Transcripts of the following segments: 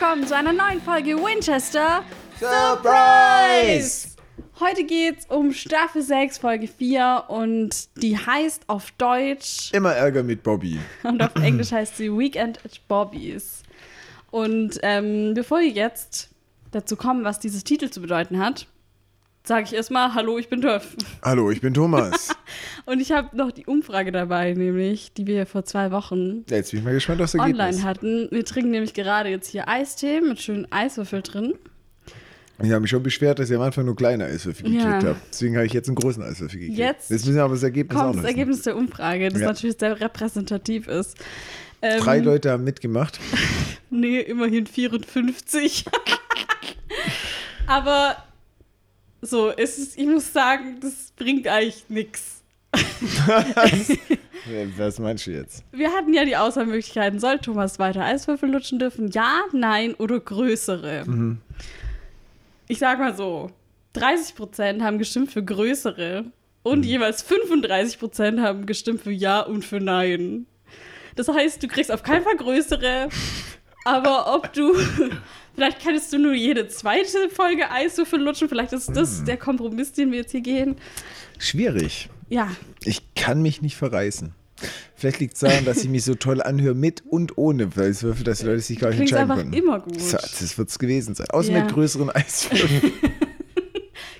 willkommen zu einer neuen Folge Winchester Surprise! Heute geht's um Staffel 6, Folge 4 und die heißt auf Deutsch Immer Ärger mit Bobby. und auf Englisch heißt sie Weekend at Bobby's. Und ähm, bevor wir jetzt dazu kommen, was dieses Titel zu bedeuten hat, sage ich erstmal Hallo, ich bin Töff. Hallo, ich bin Thomas. Und ich habe noch die Umfrage dabei, nämlich, die wir vor zwei Wochen Ja, Jetzt bin ich mal gespannt aufs online Ergebnis. hatten. Wir trinken nämlich gerade jetzt hier Eistee mit schönen Eiswürfel drin. Ich habe mich schon beschwert, dass ich am Anfang nur kleine Eiswürfel gekriegt Ja. habe. Deswegen habe ich jetzt einen großen Eiswürfel gekriegt. Jetzt Jetzt müssen wir aber das Ergebnis auch Kommt noch das. Ergebnis der Umfrage, das Ja. natürlich sehr repräsentativ ist. Ähm, Drei Leute haben mitgemacht. Nee, immerhin 54. Aber so, es ist, ich muss sagen, das bringt eigentlich nichts. Was meinst du jetzt? Wir hatten ja die Auswahlmöglichkeiten, soll Thomas weiter Eiswürfel lutschen dürfen? Ja, nein oder größere? Mhm. Ich sag mal so, 30% haben gestimmt für größere und Mhm. jeweils 35% haben gestimmt für ja und für nein. Das heißt, du kriegst auf keinen Fall größere, aber ob du, vielleicht kannst du nur jede zweite Folge Eiswürfel lutschen, vielleicht ist das der Kompromiss, den wir jetzt hier gehen. Schwierig. Ja, Ich kann mich nicht verreißen. Vielleicht liegt es daran, dass ich mich so toll anhöre mit und ohne Eiswürfel, dass die Leute sich gar nicht klingt entscheiden einfach können. immer gut. So, das wird es gewesen sein. Außer Ja. mit größeren Eiswürfeln.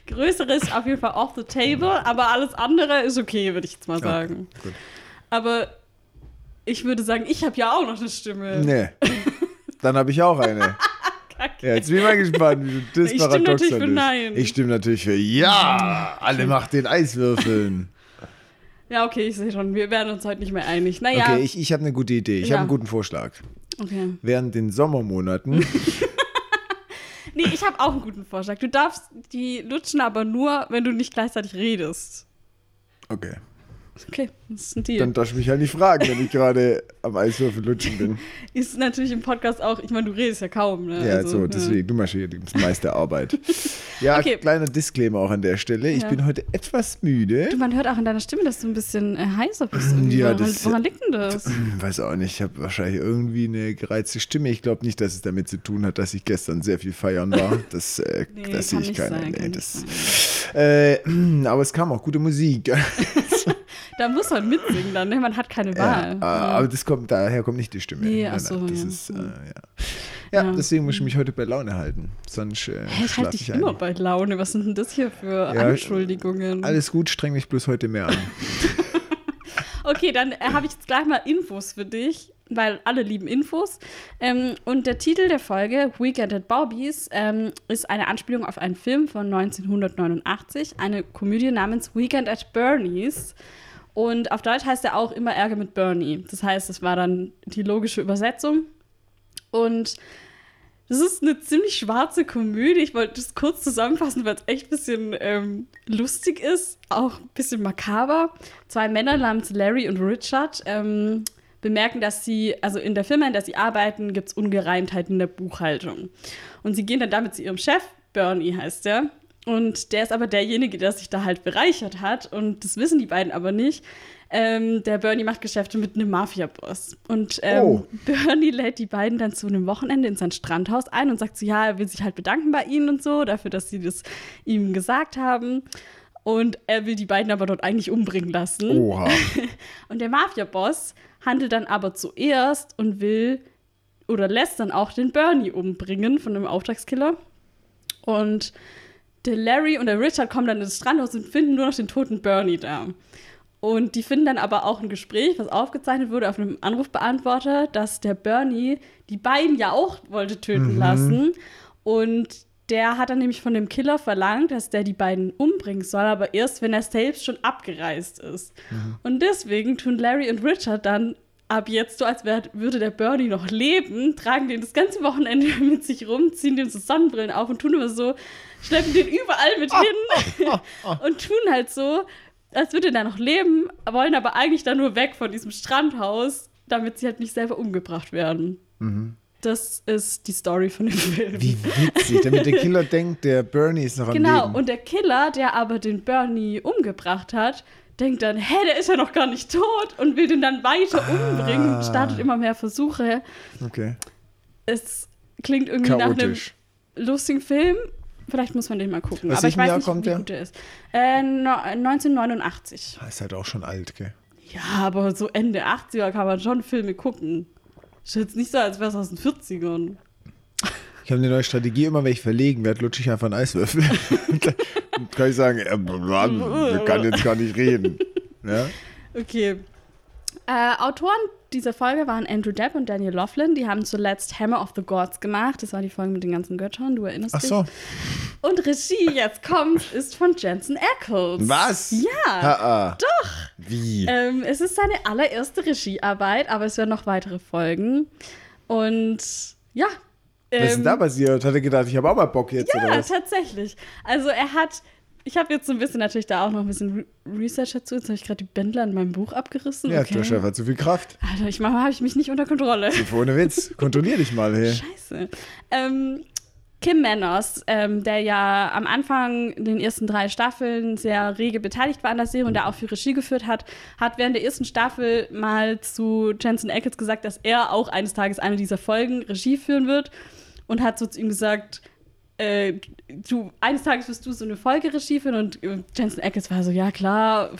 Größere ist auf jeden Fall off the table, aber alles andere ist okay, würde ich jetzt mal sagen. gut. Aber ich würde sagen, ich habe ja auch noch eine Stimme. nee. Dann habe ich auch eine. Kacke. Ja, jetzt bin ich mal gespannt, wie du das Ich stimme paradox natürlich für. Nein. Ich stimme natürlich für Ja. Alle macht den Eiswürfeln. Ja, okay, ich sehe schon. Wir werden uns heute nicht mehr einig. Naja, Okay, ich, ich habe eine gute Idee. Ich Ja. habe einen guten Vorschlag. okay. Während den Sommermonaten, Nee, ich habe auch einen guten Vorschlag. Du darfst die lutschen, aber nur, wenn du nicht gleichzeitig redest. okay, Okay, das ist ein Deal. dann darfst du mich halt nicht fragen, wenn ich gerade am Eiswürfel lutschen bin. ist natürlich im Podcast auch, ich meine, du redest ja kaum, ne? Ja, Also, so, deswegen, du machst hier die meiste Arbeit. Ja, Okay. kleiner Disclaimer auch an der Stelle. Ich Ja. bin heute etwas müde. Du, man hört auch in deiner Stimme, dass du ein bisschen äh, heißer bist. Ja, woran, das- woran liegt denn das? Weiß auch nicht, ich habe wahrscheinlich irgendwie eine gereizte Stimme. Ich glaube nicht, dass es damit zu tun hat, dass ich gestern sehr viel feiern war. Das, äh, Nee, das sehe ich keine. sein, nee, das, äh, aber es kam auch gute Musik. Da muss man mitsingen dann, ne? Man hat keine Ja, Wahl. äh, aber das kommt, daher kommt nicht die Stimme. Nee, ach so, das ja. ist, äh, ja. Ja, Ja. deswegen muss ich mich heute bei Laune halten. Sonst äh, Hä, ich halte dich ich ein. immer bei Laune. Was sind denn das hier für Ja, Anschuldigungen? Alles gut, streng mich bloß heute mehr an. Okay, dann äh, habe ich jetzt gleich mal Infos für dich, weil alle lieben Infos. Ähm, und der Titel der Folge, Weekend at Bobby's, ähm, ist eine Anspielung auf einen Film von 1989, eine Komödie namens Weekend at Bernie's. Und auf Deutsch heißt er auch immer Ärger mit Bernie. Das heißt, das war dann die logische Übersetzung. Und das ist eine ziemlich schwarze Komödie. Ich wollte das kurz zusammenfassen, weil es echt ein bisschen ähm, lustig ist, auch ein bisschen makaber. Zwei Männer namens Larry und Richard ähm, bemerken, dass sie, also in der Firma, in der sie arbeiten, gibt es Ungereimtheiten in der Buchhaltung. Und sie gehen dann damit zu ihrem Chef, Bernie heißt der. Und der ist aber derjenige, der sich da halt bereichert hat. Und das wissen die beiden aber nicht. Ähm, der Bernie macht Geschäfte mit einem Mafia-Boss. Und ähm, Oh. Bernie lädt die beiden dann zu einem Wochenende in sein Strandhaus ein und sagt so, ja, er will sich halt bedanken bei ihnen und so, dafür, dass sie das ihm gesagt haben. Und er will die beiden aber dort eigentlich umbringen lassen. Oha. Und der Mafia-Boss handelt dann aber zuerst und will oder lässt dann auch den Bernie umbringen von einem Auftragskiller. Und der Larry und der Richard kommen dann ins Strandhaus und finden nur noch den toten Bernie da. Und die finden dann aber auch ein Gespräch, was aufgezeichnet wurde auf einem Anrufbeantworter, dass der Bernie die beiden ja auch wollte töten lassen. Und der hat dann nämlich von dem Killer verlangt, dass der die beiden umbringen soll, aber erst, wenn er selbst schon abgereist ist. Und deswegen tun Larry und Richard dann ab jetzt so, als wär, würde der Bernie noch leben, tragen den das ganze Wochenende mit sich rum, ziehen dem so Sonnenbrillen auf und tun immer so, schleppen den überall mit hin und tun halt so, als würde er noch leben, wollen aber eigentlich dann nur weg von diesem Strandhaus, damit sie halt nicht selber umgebracht werden. Das ist die Story von dem Film. Wie witzig, damit der Killer denkt, der Bernie ist noch am Genau, Leben. und der Killer, der aber den Bernie umgebracht hat, denkt dann, hä, der ist ja noch gar nicht tot und will den dann weiter umbringen und startet immer mehr Versuche. Okay. Es klingt irgendwie nach einem Chaotisch. lustigen Film. Vielleicht muss man den mal gucken. Aus Aber ich weiß Jahr nicht, kommt wie der? gut der ist. Äh, no, 1989. Ah, Ist halt auch schon alt, gell? Ja, aber so Ende 80er kann man schon Filme gucken. Ist jetzt nicht so, als wäre es aus den 40ern. Ich habe eine neue Strategie, immer wenn ich verlegen werde, lutsche ich einfach einen Eiswürfel. Dann kann ich sagen, äh, wir kann jetzt gar nicht reden. Ja? Okay. Äh, Autoren dieser Folge waren Andrew Depp und Daniel Laughlin. Die haben zuletzt Hammer of the Gods gemacht. Das war die Folge mit den ganzen Göttern, du erinnerst Ach dich. so. Und Regie, jetzt kommt, ist von Jensen Ackles. Was? Ja. Ha Doch. Wie? Ähm, es ist seine allererste Regiearbeit, aber es werden noch weitere Folgen. Und ja. Was ist denn ähm, da passiert? Hat er gedacht, ich habe auch mal Bock jetzt, oder Ja, tatsächlich. Also er hat, ich habe jetzt so ein bisschen natürlich da auch noch ein bisschen Re Research dazu. Jetzt habe ich gerade die Bändler in meinem Buch abgerissen. Ja, okay. der Chef hat zu viel Kraft. Alter, ich manchmal habe ich mich nicht unter Kontrolle. Ohne Witz. Kontrollier dich mal, hey. Scheiße. Ähm, Kim Manners, ähm, der ja am Anfang in den ersten drei Staffeln sehr rege beteiligt war an der Serie und der auch viel Regie geführt hat, hat während der ersten Staffel mal zu Jensen Ackles gesagt, dass er auch eines Tages eine dieser Folgen Regie führen wird und hat so zu ihm gesagt, äh, du, eines Tages wirst du so eine Folge Regie führen und äh, Jensen Ackles war so, ja klar.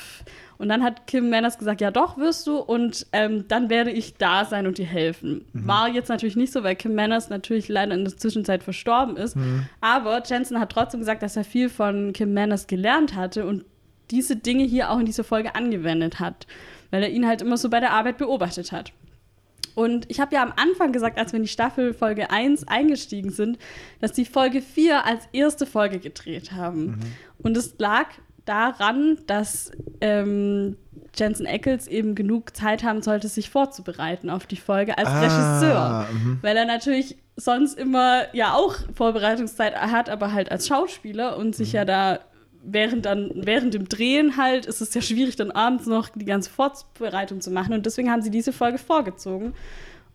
Und dann hat Kim Manners gesagt, ja doch, wirst du und ähm, dann werde ich da sein und dir helfen. War jetzt natürlich nicht so, weil Kim Manners natürlich leider in der Zwischenzeit verstorben ist. Aber Jensen hat trotzdem gesagt, dass er viel von Kim Manners gelernt hatte und diese Dinge hier auch in dieser Folge angewendet hat, weil er ihn halt immer so bei der Arbeit beobachtet hat. Und ich habe ja am Anfang gesagt, als wir in die Staffel Folge 1 eingestiegen sind, dass die Folge 4 als erste Folge gedreht haben. Und es lag daran, dass ähm, Jensen Ackles eben genug Zeit haben sollte, sich vorzubereiten auf die Folge als Ah, Regisseur. mhm. Weil er natürlich sonst immer ja auch Vorbereitungszeit hat, aber halt als Schauspieler und sich ja da während dann während dem Drehen halt ist es ja schwierig dann abends noch die ganze Vorbereitung zu machen und deswegen haben sie diese Folge vorgezogen,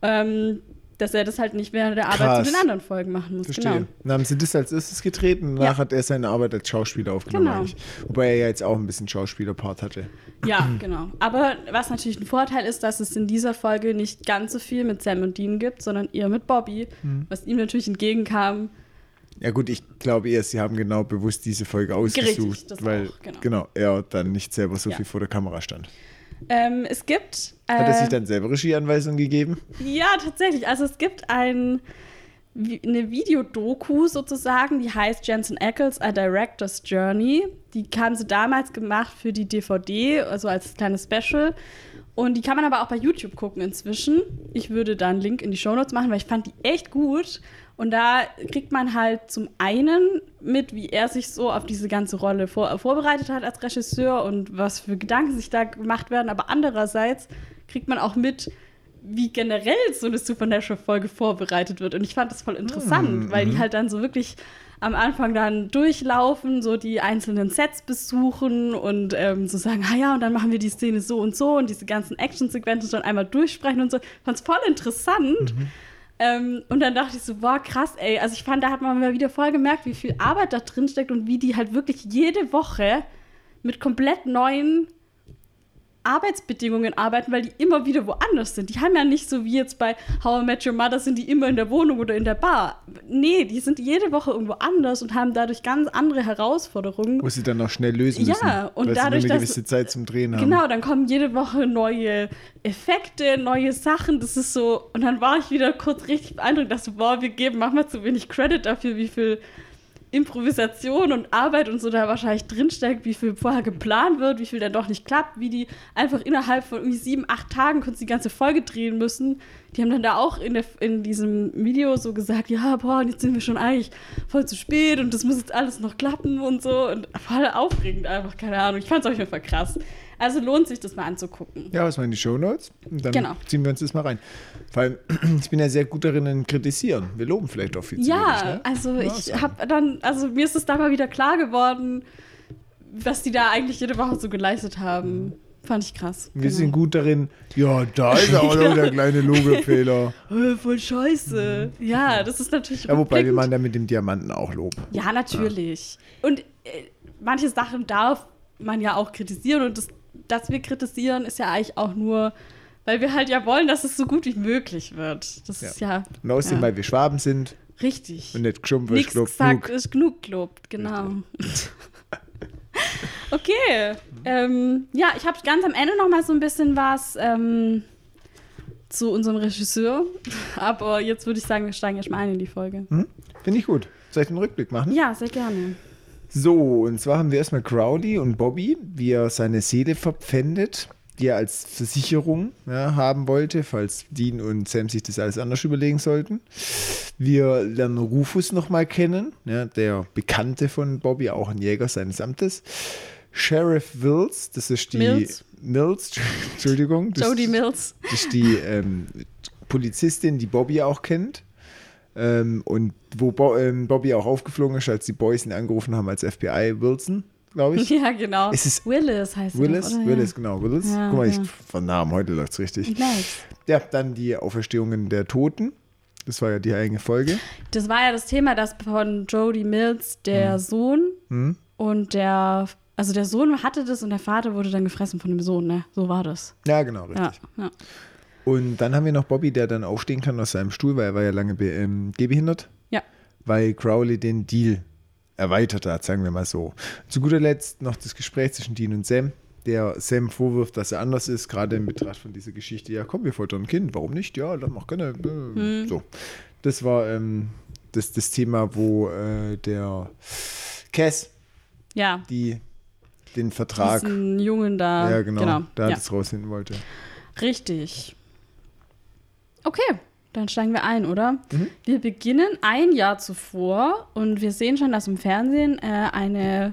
ähm, dass er das halt nicht während der Arbeit Krass. zu den anderen Folgen machen muss. Verstehe. Genau. Dann haben sie das als erstes getreten, danach Ja. hat er seine Arbeit als Schauspieler aufgenommen. Genau. eigentlich. Wobei er ja jetzt auch ein bisschen Schauspielerpart hatte. Ja, genau. Aber was natürlich ein Vorteil ist, dass es in dieser Folge nicht ganz so viel mit Sam und Dean gibt, sondern eher mit Bobby, Mhm. was ihm natürlich entgegenkam. Ja gut, ich glaube eher, sie haben genau bewusst diese Folge ausgesucht, Richtig, das weil auch, genau. er dann nicht selber so Ja. viel vor der Kamera stand. Ähm, es gibt. Hat er sich äh, dann selber Regieanweisungen gegeben? Ja, tatsächlich. Also es gibt ein, eine Videodoku sozusagen, die heißt Jensen Ackles, A Director's Journey. Die haben sie damals gemacht für die DVD, also als kleines Special. Und die kann man aber auch bei YouTube gucken inzwischen. Ich würde da einen Link in die Shownotes machen, weil ich fand die echt gut. Und da kriegt man halt zum einen mit, wie er sich so auf diese ganze Rolle vor, vorbereitet hat als Regisseur und was für Gedanken sich da gemacht werden. Aber andererseits kriegt man auch mit, wie generell so eine Supernatural-Folge vorbereitet wird. Und ich fand das voll interessant, weil die halt dann so wirklich am Anfang dann durchlaufen, so die einzelnen Sets besuchen und ähm, so sagen, ah ja, und dann machen wir die Szene so und so und diese ganzen Action-Sequenzen schon einmal durchsprechen und so. Ich fand es voll interessant. Ähm, und dann dachte ich so, boah, krass, ey. Also ich fand, da hat man mal wieder voll gemerkt, wie viel Arbeit da drin steckt und wie die halt wirklich jede Woche mit komplett neuen Arbeitsbedingungen arbeiten, weil die immer wieder woanders sind. Die haben ja nicht so wie jetzt bei How I Met Your Mother sind die immer in der Wohnung oder in der Bar. Nee, die sind jede Woche irgendwo anders und haben dadurch ganz andere Herausforderungen. Wo sie dann noch schnell lösen Ja, müssen. und weil dadurch, sie eine dass- gewisse Zeit zum Drehen haben. Genau, dann kommen jede Woche neue Effekte, neue Sachen. Das ist so. Und dann war ich wieder kurz richtig beeindruckt, dass boah, wir geben manchmal zu wenig Credit dafür, wie viel Improvisation und Arbeit und so da wahrscheinlich drinsteckt, wie viel vorher geplant wird, wie viel dann doch nicht klappt, wie die einfach innerhalb von irgendwie sieben, acht Tagen kurz die ganze Folge drehen müssen. Die haben dann da auch in, der, in diesem Video so gesagt, ja, boah, jetzt sind wir schon eigentlich voll zu spät und das muss jetzt alles noch klappen und so. Und voll aufregend einfach, keine Ahnung. Ich fand es auf jeden Fall krass. Also lohnt sich, das mal anzugucken. Ja, was waren die Shownotes? Und dann Genau. ziehen wir uns das mal rein. Vor allem, ich bin ja sehr gut darin in Kritisieren. Wir loben vielleicht auch viel zu Ja, wenig, ne? also Ja, ich so. habe dann, also mir ist es da mal wieder klar geworden, was die da eigentlich jede Woche so geleistet haben. Fand ich krass. Wir Genau. sind gut darin, ja, da ist auch noch der kleine Logofehler. Äh, voll scheiße. Ja, das ist natürlich. Ja, wobei wir machen da mit dem Diamanten auch Lob. Ja, natürlich. Und äh, manche Sachen darf man ja auch kritisieren und das, dass wir kritisieren, ist ja eigentlich auch nur, weil wir halt ja wollen, dass es so gut wie möglich wird. Das Ja. ist ja Und außerdem, Ja. weil wir Schwaben sind richtig. und nicht geschumpft, Nichts genug. gesagt ist genug gelobt, genau. okay. Ähm, ja, ich habe ganz am Ende noch mal so ein bisschen was ähm, zu unserem Regisseur. Aber jetzt würde ich sagen, wir steigen erstmal ein in die Folge. Hm? Finde ich gut. Soll ich den Rückblick machen? Ja, sehr gerne. So, und zwar haben wir erstmal Crowley und Bobby, wie er seine Seele verpfändet, die er als Versicherung ja, haben wollte, falls Dean und Sam sich das alles anders überlegen sollten. Wir lernen Rufus nochmal kennen, ja, der Bekannte von Bobby, auch ein Jäger seines Amtes. Sheriff Wills, das ist die Mills. Mills, Entschuldigung. Das, Jodie Mills. das ist die ähm, Polizistin, die Bobby auch kennt. Ähm, und wo Bo ähm, Bobby auch aufgeflogen ist, als die Boys ihn angerufen haben als FBI Wilson, glaube ich. Ja, genau. Ist es- Willis heißt Willis, doch? Willis, genau, Willis. Ja, Guck mal, ich ja. von Namen, heute läuft's richtig. Nice. Ja, dann die Auferstehungen der Toten. Das war ja die eigene Folge. Das war ja das Thema, dass von Jodie Mills der Hm. Sohn Mhm. und der, also der Sohn hatte das und der Vater wurde dann gefressen von dem Sohn, ne? So war das. Ja, genau, richtig. Ja, ja. Und dann haben wir noch Bobby, der dann aufstehen kann aus seinem Stuhl, weil er war ja lange ähm, gehbehindert, Ja. weil Crowley den Deal erweitert hat, sagen wir mal so. Zu guter Letzt noch das Gespräch zwischen Dean und Sam, der Sam vorwirft, dass er anders ist, gerade in Betracht von dieser Geschichte. Ja, komm, wir foltern ein Kind, warum nicht? Ja, dann mach gerne. Äh, So. Das war ähm, das, das Thema, wo äh, der Cass Ja, die den Vertrag, diesen Jungen da. ja genau, genau. da ja. das rausfinden wollte. Richtig. Okay, dann steigen wir ein, oder? Mhm. Wir beginnen ein Jahr zuvor und wir sehen schon, dass im Fernsehen äh, eine,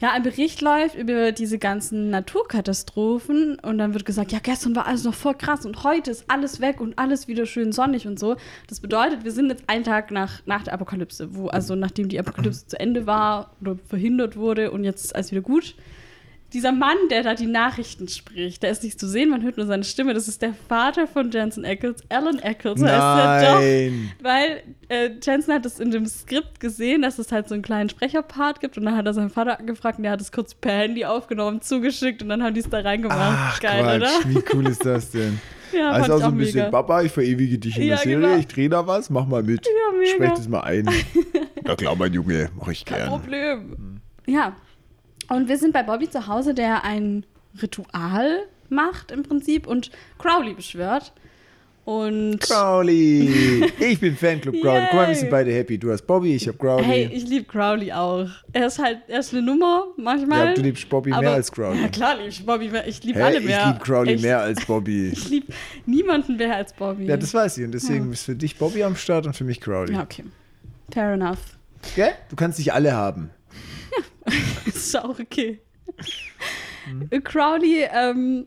ja, ein Bericht läuft über diese ganzen Naturkatastrophen und dann wird gesagt, ja, gestern war alles noch voll krass und heute ist alles weg und alles wieder schön sonnig und so. Das bedeutet, wir sind jetzt einen Tag nach, nach der Apokalypse, wo, also nachdem die Apokalypse zu Ende war oder verhindert wurde und jetzt ist alles wieder gut dieser Mann, der da die Nachrichten spricht, der ist nicht zu sehen, man hört nur seine Stimme. Das ist der Vater von Jensen Ackles, Alan Ackles. heißt der doch. Nein! Weil äh, Jensen hat das in dem Skript gesehen, dass es halt so einen kleinen Sprecherpart gibt und dann hat er seinen Vater angefragt und der hat es kurz per Handy aufgenommen, zugeschickt und dann haben die es da reingemacht. Ach, Geil, Quatsch, oder? wie cool ist das denn? Ja, also auch ich so ein bisschen, mega. Papa, ich verewige dich in Ja, der Serie, genau. ich drehe da was, mach mal mit. Ja, mega. Sprech das mal ein. ja klar, mein Junge, mach ich Kein gern. Problem. Ja. Und wir sind bei Bobby zu Hause, der ein Ritual macht im Prinzip und Crowley beschwört. Und Crowley! Ich bin Fanclub Crowley. Guck mal, wir sind beide happy. Du hast Bobby, ich hab Crowley. hey, ich liebe Crowley auch. Er ist halt, er ist eine Nummer manchmal. ja, du liebst Bobby mehr als Crowley. Ja, klar liebe ich Bobby mehr. Ich liebe Hä, alle ich mehr. liebe Crowley Echt. mehr als Bobby. Ich liebe niemanden mehr als Bobby. Ja, das weiß ich. Und deswegen ist für dich Bobby am Start und für mich Crowley. Ja, okay. Fair enough. Gell? Du kannst dich alle haben. ist auch okay. Mhm. Crowley ähm,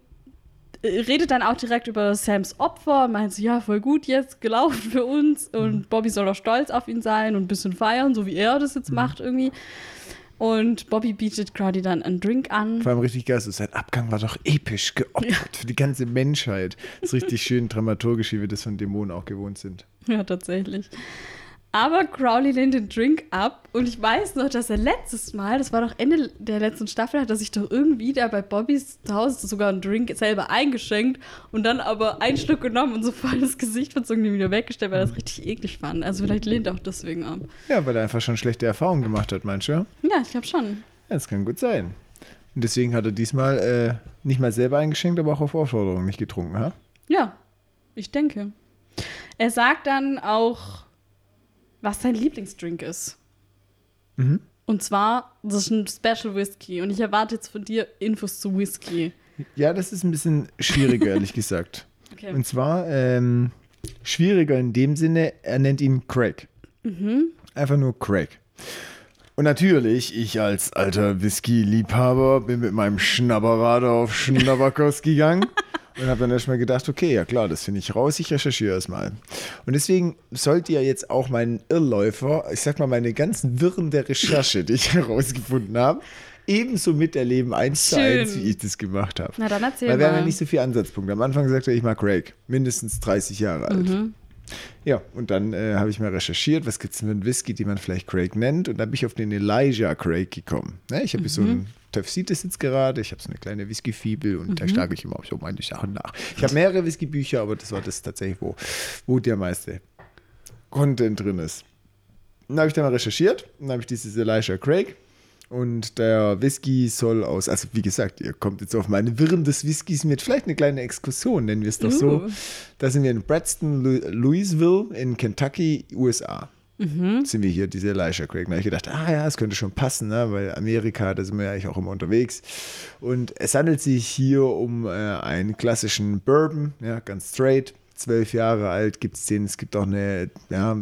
redet dann auch direkt über Sams Opfer, meint so, ja, voll gut jetzt gelaufen für uns Mhm. und Bobby soll auch stolz auf ihn sein und ein bisschen feiern, so wie er das Mhm. jetzt macht irgendwie. Und Bobby bietet Crowley dann einen Drink an. Vor allem richtig geil. So, sein Abgang war doch episch geopfert für die ganze Menschheit. Das ist richtig schön dramaturgisch, wie wir das von Dämonen auch gewohnt sind. Ja, tatsächlich. Aber Crowley lehnt den Drink ab und ich weiß noch, dass er letztes Mal, das war doch Ende der letzten Staffel, hat er sich doch irgendwie da bei Bobbys zu Hause sogar einen Drink selber eingeschenkt und dann aber einen Schluck genommen und so voll das Gesicht verzogen und wieder weggestellt, weil er das richtig eklig fand. Also vielleicht lehnt er auch deswegen ab. Ja, weil er einfach schon schlechte Erfahrungen gemacht hat, meinst du? Ja, Ja, ich glaube schon. das kann gut sein. Und deswegen hat er diesmal äh, nicht mal selber eingeschenkt, aber auch auf Aufforderung nicht getrunken, ha? Ja, ich denke. Er sagt dann auch, was sein Lieblingsdrink ist. Mhm. Und zwar, das ist ein Special Whisky. Und ich erwarte jetzt von dir Infos zu Whisky. Ja, das ist ein bisschen schwieriger, ehrlich gesagt. Okay. Und zwar ähm, schwieriger in dem Sinne, er nennt ihn Craig. Einfach nur Craig. Und natürlich, ich als alter Whisky-Liebhaber bin mit meinem Schnabberrad auf Schnabberkos gegangen und habe dann erstmal gedacht, okay, ja klar, das finde ich raus, ich recherchiere erstmal. Und deswegen sollte ja jetzt auch mein Irrläufer, ich sag mal, meine ganzen Wirren der Recherche, die ich herausgefunden habe, ebenso miterleben, eins zu eins, wie ich das gemacht habe. Na dann erzähl Weil wir haben mal. ja nicht so viele Ansatzpunkte. Am Anfang sagte er, ich mag Craig, mindestens 30 Jahre alt. Mhm. Ja, und dann äh, habe ich mal recherchiert, was gibt es denn für einen Whisky, den man vielleicht Craig nennt. Und dann bin ich auf den Elijah Craig gekommen. Ne? Ich habe hier so Mhm. einen Tev sieht es jetzt gerade. Ich habe so eine kleine Whisky-Fibel und Mhm. da schlage ich immer so meine Sachen nach. Ich habe mehrere Whisky-Bücher, aber das war das tatsächlich, wo, wo der meiste Content drin ist. Dann habe ich da mal recherchiert und dann habe ich dieses Elisha Craig. Und der Whisky soll aus, also wie gesagt, ihr kommt jetzt auf meine Wirren des Whiskys mit, vielleicht eine kleine Exkursion, nennen wir es doch so. Uh. Da sind wir in Braxton, Lu- Louisville in Kentucky, USA. Sind wir hier, diese Elisha Craig. Da habe ich gedacht, ah ja, es könnte schon passen, ne? weil Amerika, da sind wir ja eigentlich auch immer unterwegs. Und es handelt sich hier um äh, einen klassischen Bourbon, ja, ganz straight. Zwölf Jahre alt gibt es den. Es gibt auch eine ja,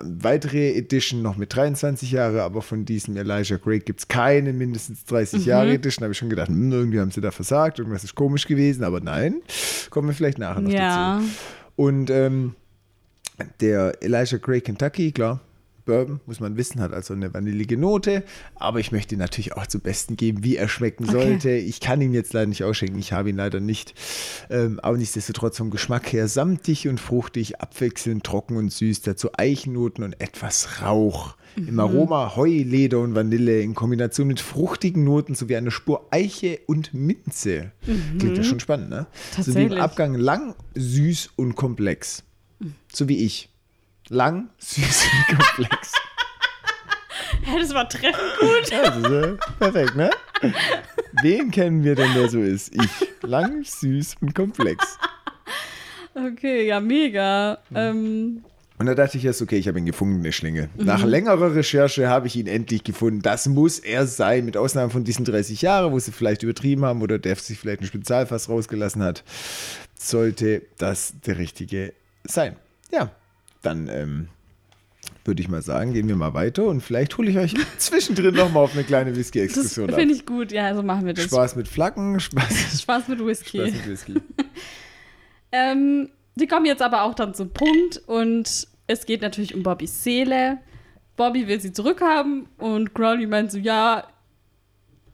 weitere Edition noch mit 23 Jahre, aber von diesem Elijah Craig gibt es keine mindestens 30 Jahre Edition. Da habe ich schon gedacht, hm, irgendwie haben sie da versagt, irgendwas ist komisch gewesen, aber nein, kommen wir vielleicht nachher noch Ja. dazu. Und ähm, der Elijah Craig Kentucky, klar, Bourbon, muss man wissen, hat also eine vanillige Note, aber ich möchte ihn natürlich auch zum Besten geben, wie er schmecken Okay. sollte. Ich kann ihn jetzt leider nicht ausschenken, ich habe ihn leider nicht. Ähm, aber nichtsdestotrotz vom Geschmack her samtig und fruchtig, abwechselnd trocken und süß, dazu Eichennoten und etwas Rauch. Im Aroma Heu, Leder und Vanille in Kombination mit fruchtigen Noten sowie eine Spur Eiche und Minze. Klingt ja schon spannend, ne? Sowie im Tatsächlich. Abgang lang, süß und komplex. So wie ich. Lang, süß und komplex. Hä, das war treffend gut. Ja, das ist, äh, perfekt, ne? Wen kennen wir denn, der so ist? Ich. Lang, süß und komplex. Okay, ja, mega. Ähm, Und da dachte ich erst, okay, ich habe ihn gefunden, der Schlingel. Nach längerer Recherche habe ich ihn endlich gefunden. Das muss er sein, mit Ausnahme von diesen 30 Jahren, wo sie vielleicht übertrieben haben oder der sich vielleicht ein Spezialfass rausgelassen hat, sollte das der richtige sein. Ja, dann ähm, würde ich mal sagen, gehen wir mal weiter und vielleicht hole ich euch zwischendrin nochmal auf eine kleine Whisky-Exkursion ab. finde ich gut. Ja, so machen wir das. Spaß mit Flaggen, Spaß, Spaß mit Whisky. Spaß mit Whisky. Ähm, sie kommen jetzt aber auch dann zum Punkt und es geht natürlich um Bobbys Seele. Bobby will sie zurückhaben und Crowley meint so, ja,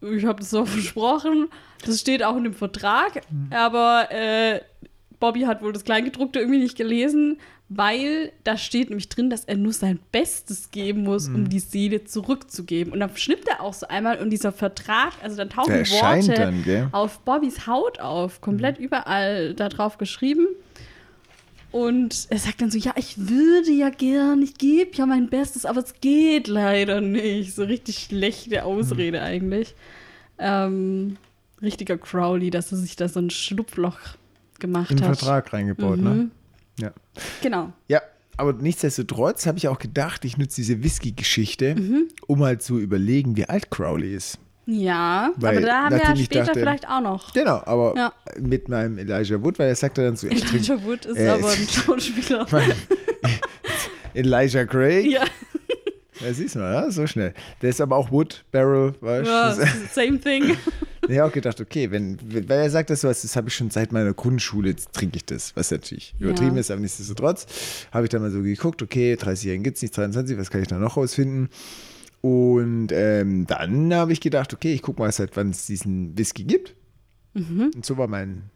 ich habe das so versprochen. Das steht auch in dem Vertrag, aber äh, Bobby hat wohl das Kleingedruckte irgendwie nicht gelesen, weil da steht nämlich drin, dass er nur sein Bestes geben muss, um die Seele zurückzugeben. Und dann schnippt er auch so einmal und dieser Vertrag, also dann tauchen Der Worte dann, auf Bobbys Haut auf, komplett überall da drauf geschrieben. Und er sagt dann so, ja, ich würde ja gern, ich gebe ja mein Bestes, aber es geht leider nicht. So richtig schlechte Ausrede eigentlich. Ähm, richtiger Crowley, dass er sich da so ein Schlupfloch gemacht In den hat. Vertrag reingebaut, ne? Ja. Genau. Ja, aber nichtsdestotrotz habe ich auch gedacht, ich nutze diese Whisky-Geschichte, um mal zu überlegen, wie alt Crowley ist. Ja, Weil, aber da haben wir ja später dachte- vielleicht auch noch. Genau, aber Ja. mit meinem Elijah Wood, weil er sagte dann so, Elijah Wood ist Äh, aber ein Schauspieler. Elijah Craig. Ja. Ja, siehst du mal, ja, so schnell. Der ist aber auch Wood, Barrel, weißt ja, du. same thing. Ich habe auch gedacht, okay, wenn, weil er sagt das so, das habe ich schon seit meiner Grundschule, jetzt trinke ich das, was natürlich übertrieben Ja. ist, aber nichtsdestotrotz, habe ich dann mal so geguckt, okay, 30-Jährigen gibt es nicht, 23, was kann ich da noch rausfinden? Und ähm, dann habe ich gedacht, okay, ich gucke mal, seit wann es diesen Whisky gibt. Mhm. Und so war mein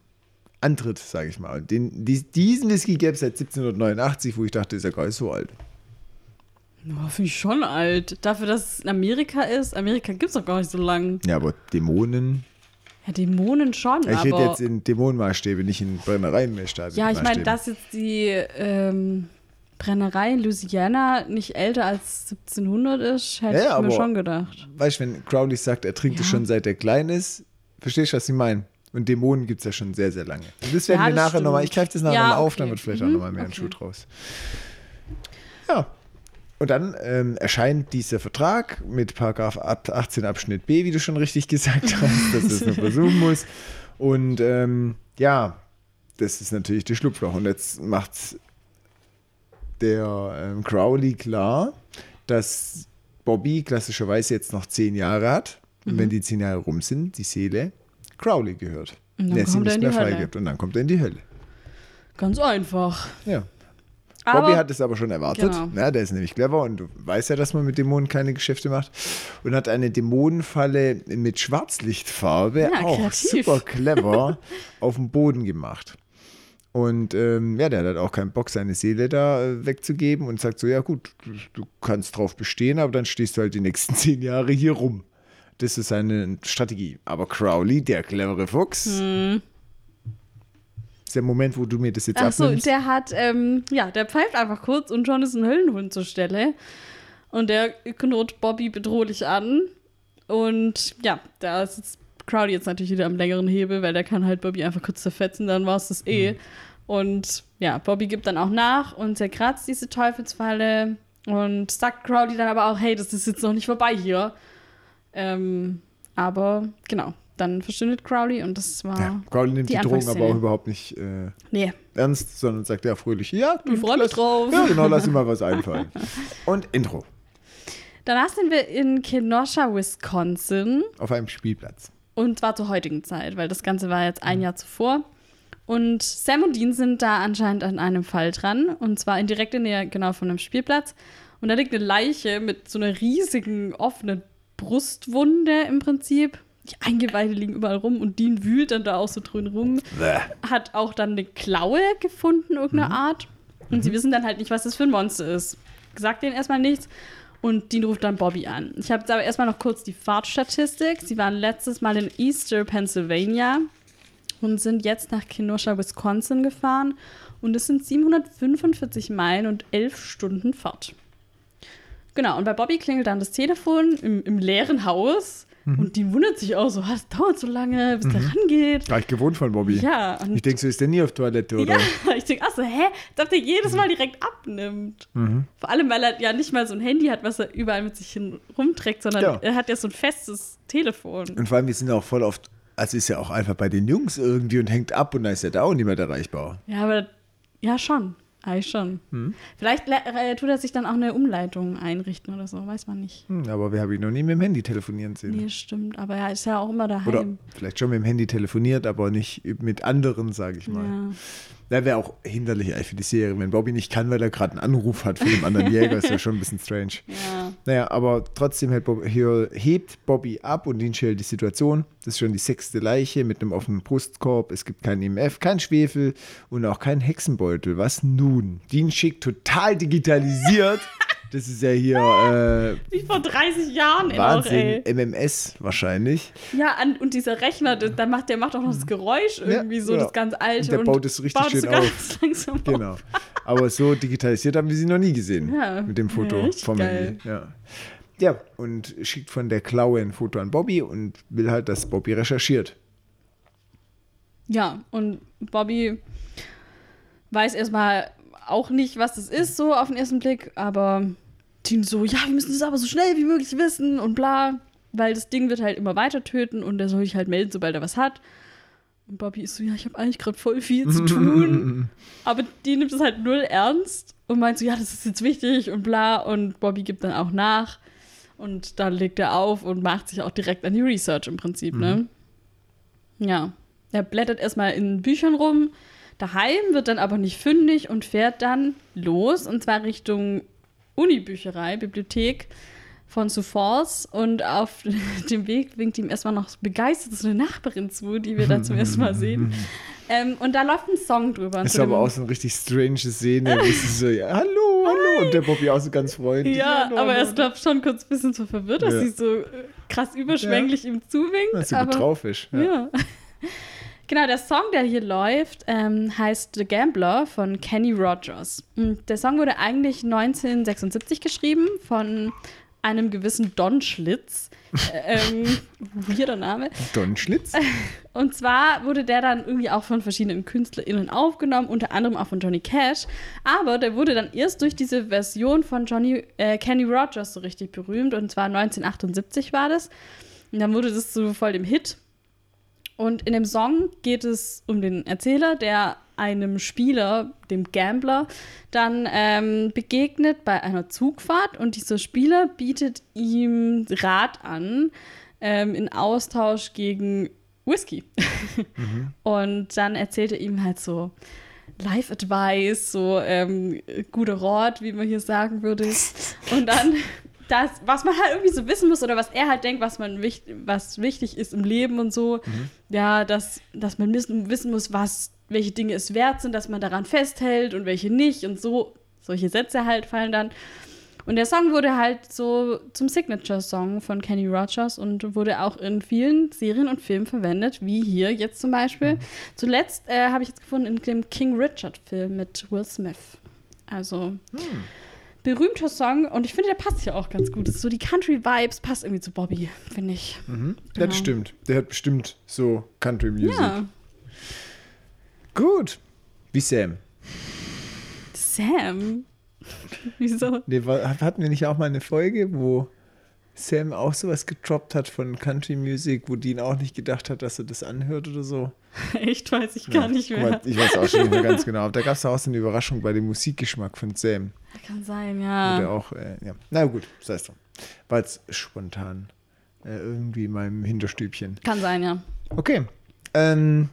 Antritt, sage ich mal. Und den, dies, diesen Whisky gäbe es seit 1789, wo ich dachte, ist ja gar nicht so alt. Oh, Finde ich schon alt. Dafür, dass es in Amerika ist. Amerika gibt es doch gar nicht so lang. Ja, aber Dämonen. Ja, Dämonen schon, ich aber. rede jetzt in Dämonenmaßstäbe, nicht in Brennereienmaßstäbe. ja, ich meine, dass jetzt die ähm, Brennerei in Louisiana nicht älter als 1700 ist, hätte Ja, ich mir aber- schon gedacht. Weißt du, wenn Crowley sagt, er trinkt es Ja. schon seit er klein ist, verstehst du, was ich meine? Und Dämonen gibt es ja schon sehr, sehr lange. Und das werden Ja, wir nachher nochmal, ich greife das nachher Ja, nochmal auf, okay. dann wird vielleicht auch Mhm, nochmal mehr ein okay. Schuh draus. Ja. Und dann ähm, erscheint dieser Vertrag mit Paragraph 18 Abschnitt B, wie du schon richtig gesagt hast, dass es nur versuchen muss. Und ähm, ja, das ist natürlich der Schlupfloch. Und jetzt macht der ähm, Crowley klar, dass Bobby klassischerweise jetzt noch zehn Jahre hat. Und wenn die zehn Jahre rum sind, die Seele Crowley gehört. Und dann der sie kommt nicht in mehr die Hölle. freigibt. Und dann kommt er in die Hölle. Ganz einfach. Ja. Aber, Bobby hat es aber schon erwartet. Genau. Ja, der ist nämlich clever und du weißt ja, dass man mit Dämonen keine Geschäfte macht. Und hat eine Dämonenfalle mit Schwarzlichtfarbe, Ja, auch kreativ. super clever, auf dem Boden gemacht. Und ähm, ja, der hat halt auch keinen Bock, seine Seele da äh, wegzugeben und sagt so, ja gut, du, du kannst drauf bestehen, aber dann stehst du halt die nächsten zehn Jahre hier rum. Das ist seine Strategie. Aber Crowley, der clevere Fuchs, Hm. Ist der Moment, wo du mir das jetzt Ach so, abnimmst. der hat, ähm, ja, der pfeift einfach kurz und schon ist ein Höllenhund zur Stelle. Und der knurrt Bobby bedrohlich an. Und ja, da ist jetzt Crowley jetzt natürlich wieder am längeren Hebel, weil der kann halt Bobby einfach kurz zerfetzen, dann war es das eh. Und ja, Bobby gibt dann auch nach und zerkratzt diese Teufelsfalle und sagt Crowley dann aber auch, hey, das ist jetzt noch nicht vorbei hier. Ähm, aber genau, dann verschwindet Crowley und das war. ja, Crowley nimmt die die, Drohung Anfangsszene. aber auch überhaupt nicht äh, Nee, ernst, sondern sagt ja fröhlich, ja, Ich freu mich lass- drauf. Ja, genau, lass dir mal was einfallen. Und Intro Danach sind wir in Kenosha, Wisconsin. auf einem Spielplatz. Und zwar zur heutigen Zeit, weil das Ganze war jetzt ein Jahr zuvor. Und Sam und Dean sind da anscheinend an einem Fall dran. Und zwar in direkter Nähe genau von einem Spielplatz. Und da liegt eine Leiche mit so einer riesigen offenen Brustwunde im Prinzip. Die Eingeweide liegen überall rum und Dean wühlt dann da auch so drin rum. Bäh. Hat auch dann eine Klaue gefunden, irgendeiner Art. Und sie wissen dann halt nicht, was das für ein Monster ist. Sagt denen erstmal nichts. Und Dean ruft dann Bobby an. Ich habe jetzt aber erstmal noch kurz die Fahrtstatistik. Sie waren letztes Mal in Easter, Pennsylvania und sind jetzt nach Kenosha, Wisconsin gefahren. Und es sind 745 Meilen und 11 Stunden Fahrt. Genau, und bei Bobby klingelt dann das Telefon im, im leeren Haus. Und die wundert sich auch so, was dauert so lange, bis der rangeht. War ich gewohnt von Bobby. Ja, Ich denke, so ist der nie auf Toilette, oder? ja, ich denke, ach so, hä? Ob der jedes Mal direkt abnimmt. Mhm. Vor allem, weil er ja nicht mal so ein Handy hat, was er überall mit sich hin rumträgt, sondern Ja. er hat ja so ein festes Telefon. Und vor allem, wir sind auch voll oft, also ist ja auch einfach bei den Jungs irgendwie und hängt ab und dann ist er da auch niemand erreichbar. Ja, aber ja, schon. Eigentlich schon. Mhm. Vielleicht le- äh, tut er sich dann auch eine Umleitung einrichten oder so, weiß man nicht. Hm, aber wir haben ihn noch nie mit dem Handy telefonieren sehen. Nee, stimmt. Aber er ist ja auch immer daheim. Oder vielleicht schon mit dem Handy telefoniert, aber nicht mit anderen, sage ich mal. ja. Da wäre auch hinderlich eigentlich für die Serie, wenn Bobby nicht kann, weil er gerade einen Anruf hat von einem anderen Jäger. ist ja schon ein bisschen strange. ja. Naja, aber trotzdem Bob, hier hebt Bobby ab und Dean schält die Situation. Das ist schon die sechste Leiche mit einem offenen Brustkorb. Es gibt kein IMF, kein Schwefel und auch kein Hexenbeutel. Was nun? Dean schickt total digitalisiert. Das ist ja hier äh, Wie vor 30 Jahren auch, ey. Wahnsinn. MMS wahrscheinlich. Ja, an, und dieser Rechner, der, der, macht, der macht auch noch das Geräusch irgendwie so, ja. das ganz alte. Und der baut es richtig baut schön so auf. langsam auf. Genau. Aber so digitalisiert haben wir sie noch nie gesehen. Ja. Mit dem Foto Ja, vom geil. Handy. Ja. ja, und schickt von der Klaue ein Foto an Bobby und will halt, dass Bobby recherchiert. Ja, und Bobby weiß erstmal auch nicht, was das ist, so auf den ersten Blick, aber Dean so, ja, wir müssen das aber so schnell wie möglich wissen und bla, weil das Ding wird halt immer weiter töten und er soll sich halt melden, sobald er was hat. Und Bobby ist so, ja, ich habe eigentlich gerade voll viel zu tun, aber die nimmt es halt null ernst und meint so, ja, das ist jetzt wichtig und bla und Bobby gibt dann auch nach und dann legt er auf und macht sich auch direkt an die Research im Prinzip, ne? Ja. Er blättert erstmal in Büchern rum. Daheim wird dann aber nicht fündig und fährt dann los und zwar Richtung Unibücherei, Bibliothek von Sufors. Und auf dem Weg winkt ihm erstmal noch begeistert so eine Nachbarin zu, die wir da zum ersten Mal sehen. Ähm, und da läuft ein Song drüber. Das ist aber auch so eine richtig strange Szene, wo sie so, ja, hallo, hallo. Und der Bobby auch so ganz freundlich. Ja, hallo, aber er ist, glaube ich, schon kurz ein bisschen so verwirrt, dass Ja. sie so äh, krass überschwänglich ihm zuwinkt. Das ist ja aber drauf ist. Ja. Ja. Genau, der Song, der hier läuft, ähm, heißt The Gambler von Kenny Rogers. Und der Song wurde eigentlich 1976 geschrieben von einem gewissen Don Schlitz. Äh, ähm, weirder Name. Don Schlitz. Und zwar wurde der dann irgendwie auch von verschiedenen KünstlerInnen aufgenommen, unter anderem auch von Johnny Cash. Aber der wurde dann erst durch diese Version von Johnny, äh, Kenny Rogers so richtig berühmt. Und zwar 1978 war das. Und dann wurde das so voll dem Hit. Und in dem Song geht es um den Erzähler, der einem Spieler, dem Gambler, dann ähm, begegnet bei einer Zugfahrt und dieser Spieler bietet ihm Rat an ähm, in Austausch gegen Whisky. Und dann erzählt er ihm halt so Life Advice, so ähm, guter Rat, wie man hier sagen würde. Und dann das, was man halt irgendwie so wissen muss oder was er halt denkt, was man wicht, was wichtig ist im Leben und so. Ja, dass, dass man wissen, muss, was, welche Dinge es wert sind, dass man daran festhält und welche nicht und so. Solche Sätze halt fallen dann. Und der Song wurde halt so zum Signature-Song von Kenny Rogers und wurde auch in vielen Serien und Filmen verwendet, wie hier jetzt zum Beispiel. Zuletzt äh, habe ich jetzt gefunden in dem King Richard-Film mit Will Smith. Also berühmter Song und ich finde, der passt hier auch ganz gut. Das ist so die Country-Vibes, passt irgendwie zu Bobby, finde ich. Ja, Genau. das stimmt. Der hat bestimmt so Country Music. Ja. Gut. Wie Sam. Sam. Wieso? Nee, hatten wir nicht auch mal eine Folge, wo Sam auch sowas getroppt hat von Country Music, wo Dean auch nicht gedacht hat, dass er das anhört oder so? Echt weiß ich gar nicht Guck mehr. mal, ich weiß auch schon nicht mehr ganz genau. Aber da gab es auch so eine Überraschung bei dem Musikgeschmack von Sam. Kann sein, ja. der auch, äh, ja. Na gut, das heißt doch. War jetzt spontan äh, irgendwie in meinem Hinterstübchen. Kann sein, ja. Okay. Ähm,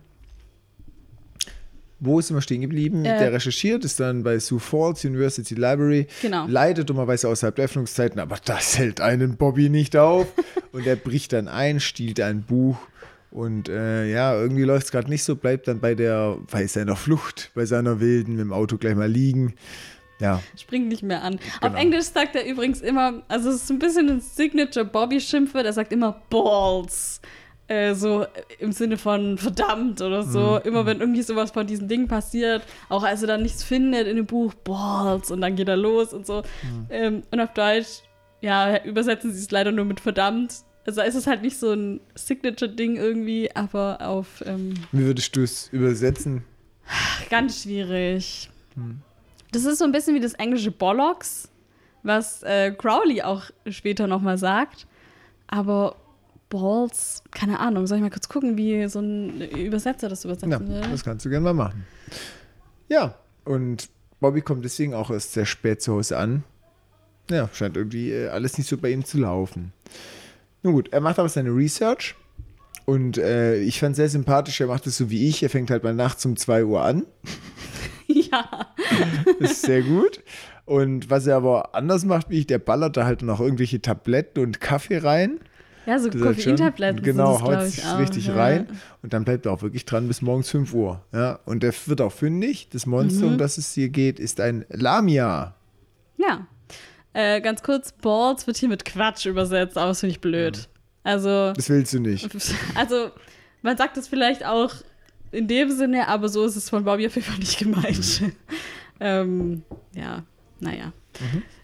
wo sind wir stehen geblieben? Äh, der recherchiert, ist dann bei Sioux Falls University Library. Genau. Leider dummerweise außerhalb der Öffnungszeiten, aber das hält einen Bobby nicht auf. und er bricht dann ein, stiehlt ein Buch. Und äh, ja, irgendwie läuft es gerade nicht so, bleibt dann bei der, bei seiner Flucht, bei seiner Wilden mit dem Auto gleich mal liegen. Ja, Springt nicht mehr an. Auf Genau. Englisch sagt er übrigens immer, also es ist ein bisschen ein Signature Bobby-Schimpfwort, er sagt immer Balls. Äh, so im Sinne von verdammt oder so. Mhm. Immer wenn irgendwie sowas von diesen Dingen passiert, auch als er dann nichts findet in dem Buch, Balls und dann geht er los und so. Mhm. Ähm, und auf Deutsch, ja, übersetzen sie es leider nur mit verdammt. Also ist es halt nicht so ein Signature-Ding irgendwie, aber auf ähm, wie würdest du es übersetzen? Ganz schwierig. Das ist so ein bisschen wie das englische Bollocks, was äh, Crowley auch später nochmal sagt. Aber Balls, keine Ahnung, soll ich mal kurz gucken, wie so ein Übersetzer das übersetzen Ja, will? das kannst du gerne mal machen. Ja, und Bobby kommt deswegen auch erst sehr spät zu Hause an. Ja, scheint irgendwie äh, alles nicht so bei ihm zu laufen. Nun gut, er macht aber seine Research und äh, ich fand sehr sympathisch, er macht es so wie ich, er fängt halt mal nachts um 2 Uhr an. ja. Das ist sehr gut. Und was er aber anders macht wie ich, der ballert da halt noch irgendwelche Tabletten und Kaffee rein. Ja, so schon, Koffeintabletten. Genau, haut ich, sich richtig ja. rein. Und dann bleibt er auch wirklich dran bis morgens 5 Uhr. Ja, und der wird auch fündig. Das Monster, Mhm. um das es hier geht, ist ein Lamia. Ja. Äh, ganz kurz, Balls wird hier mit Quatsch übersetzt, aber das finde ich blöd. Also, Das willst du nicht. also, man sagt es vielleicht auch in dem Sinne, aber so ist es von Bobby auf jeden Fall nicht gemeint. ähm, ja, naja.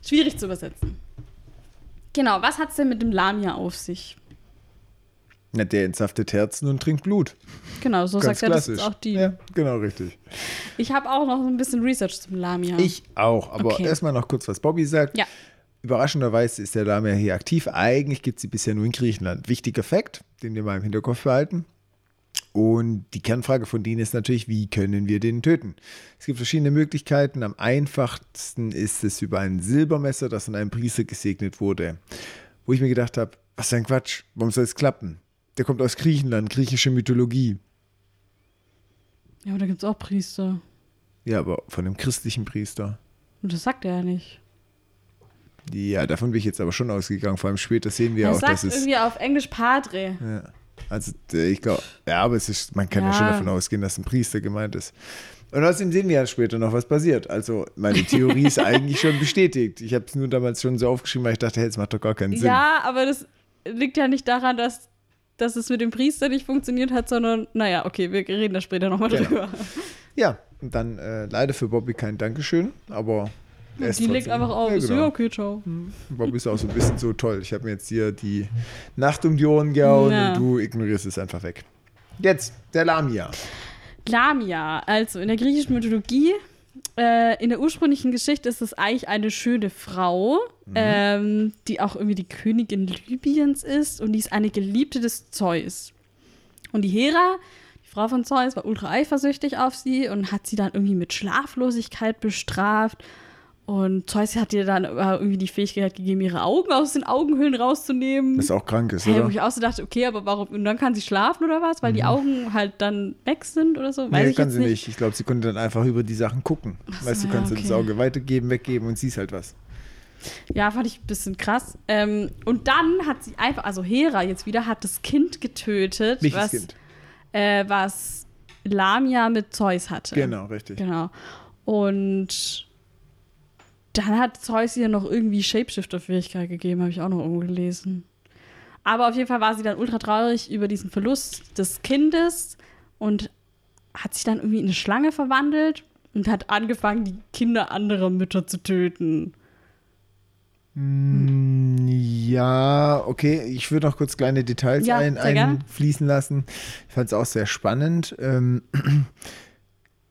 Schwierig zu übersetzen. Genau, was hat es denn mit dem Lamia auf sich? Na, der entsaftet Herzen und trinkt Blut. Genau, so Ganz sagt er, das klassisch. ist auch die. Ja, genau, richtig. Ich habe auch noch ein bisschen Research zum Lamia. Ich auch. Aber Okay. erstmal noch kurz, was Bobby sagt. Ja. Überraschenderweise ist der Lamia hier aktiv. Eigentlich gibt es sie bisher nur in Griechenland. Wichtiger Fakt, den wir mal im Hinterkopf behalten. Und die Kernfrage von denen ist natürlich, wie können wir den töten? Es gibt verschiedene Möglichkeiten. Am einfachsten ist es über ein Silbermesser, das von einem Priester gesegnet wurde. Wo ich mir gedacht habe, was für ein Quatsch, warum soll es klappen? Der kommt aus Griechenland, griechische Mythologie. Ja, aber da gibt es auch Priester. Ja, aber von einem christlichen Priester. Und das sagt er ja nicht. Ja, davon bin ich jetzt aber schon ausgegangen. Vor allem später sehen wir er auch, sagt dass es. irgendwie auf Englisch Padre. Ja. Also äh, ich glaube, ja, aber es ist, man kann ja. schon Ja. davon ausgehen, dass ein Priester gemeint ist. Und außerdem sehen wir ja später noch, was passiert. Also meine Theorie ist eigentlich schon bestätigt. Ich habe es nur damals schon so aufgeschrieben, weil ich dachte, hey, es macht doch gar keinen Sinn. Ja, aber das liegt ja nicht daran, dass, dass es mit dem Priester nicht funktioniert hat, sondern, naja, okay, wir reden da später nochmal Genau. drüber. Ja, und dann äh, leider für Bobby kein Dankeschön, aber er ist Die legt einfach auf. Ja, Ja, genau. okay, ciao. Bobby ist auch so ein bisschen so toll. Ich habe mir jetzt hier die Nacht um die Ohren gehauen Ja. und du ignorierst es einfach weg. Jetzt, der Lamia. Lamia, also in der griechischen Mythologie, äh, in der ursprünglichen Geschichte ist es eigentlich eine schöne Frau, ähm, die auch irgendwie die Königin Libyens ist und die ist eine Geliebte des Zeus. Und die Hera, die Frau von Zeus, war ultra eifersüchtig auf sie und hat sie dann irgendwie mit Schlaflosigkeit bestraft. Und Zeus hat ihr dann irgendwie die Fähigkeit gegeben, ihre Augen aus den Augenhöhlen rauszunehmen. Das ist auch krank ist, Hey, wo oder? ich auch so dachte, okay, aber warum? Und dann kann sie schlafen oder was? Weil die Augen halt dann weg sind oder so? Weiß Mhm. Nee, ich kann jetzt sie nicht. nicht. Ich glaube, sie konnte dann einfach über die Sachen gucken. weißt du, ja, kannst du das okay. Auge weitergeben, weggeben und siehst halt was. Ja, fand ich ein bisschen krass. Ähm, und dann hat sie einfach, also Hera jetzt wieder, hat das Kind getötet, Welches was, Kind? Äh, was Lamia mit Zeus hatte. Genau, richtig. Genau. Und dann hat Zeus ihr noch irgendwie Shapeshifter-Fähigkeit gegeben, habe ich auch noch irgendwo gelesen. Aber auf jeden Fall war sie dann ultra traurig über diesen Verlust des Kindes und hat sich dann irgendwie in eine Schlange verwandelt und hat angefangen, die Kinder anderer Mütter zu töten. Mm, Ja, okay. Ich würde noch kurz kleine Details Ja, ein, einfließen lassen. Ich fand es auch sehr spannend. Ähm,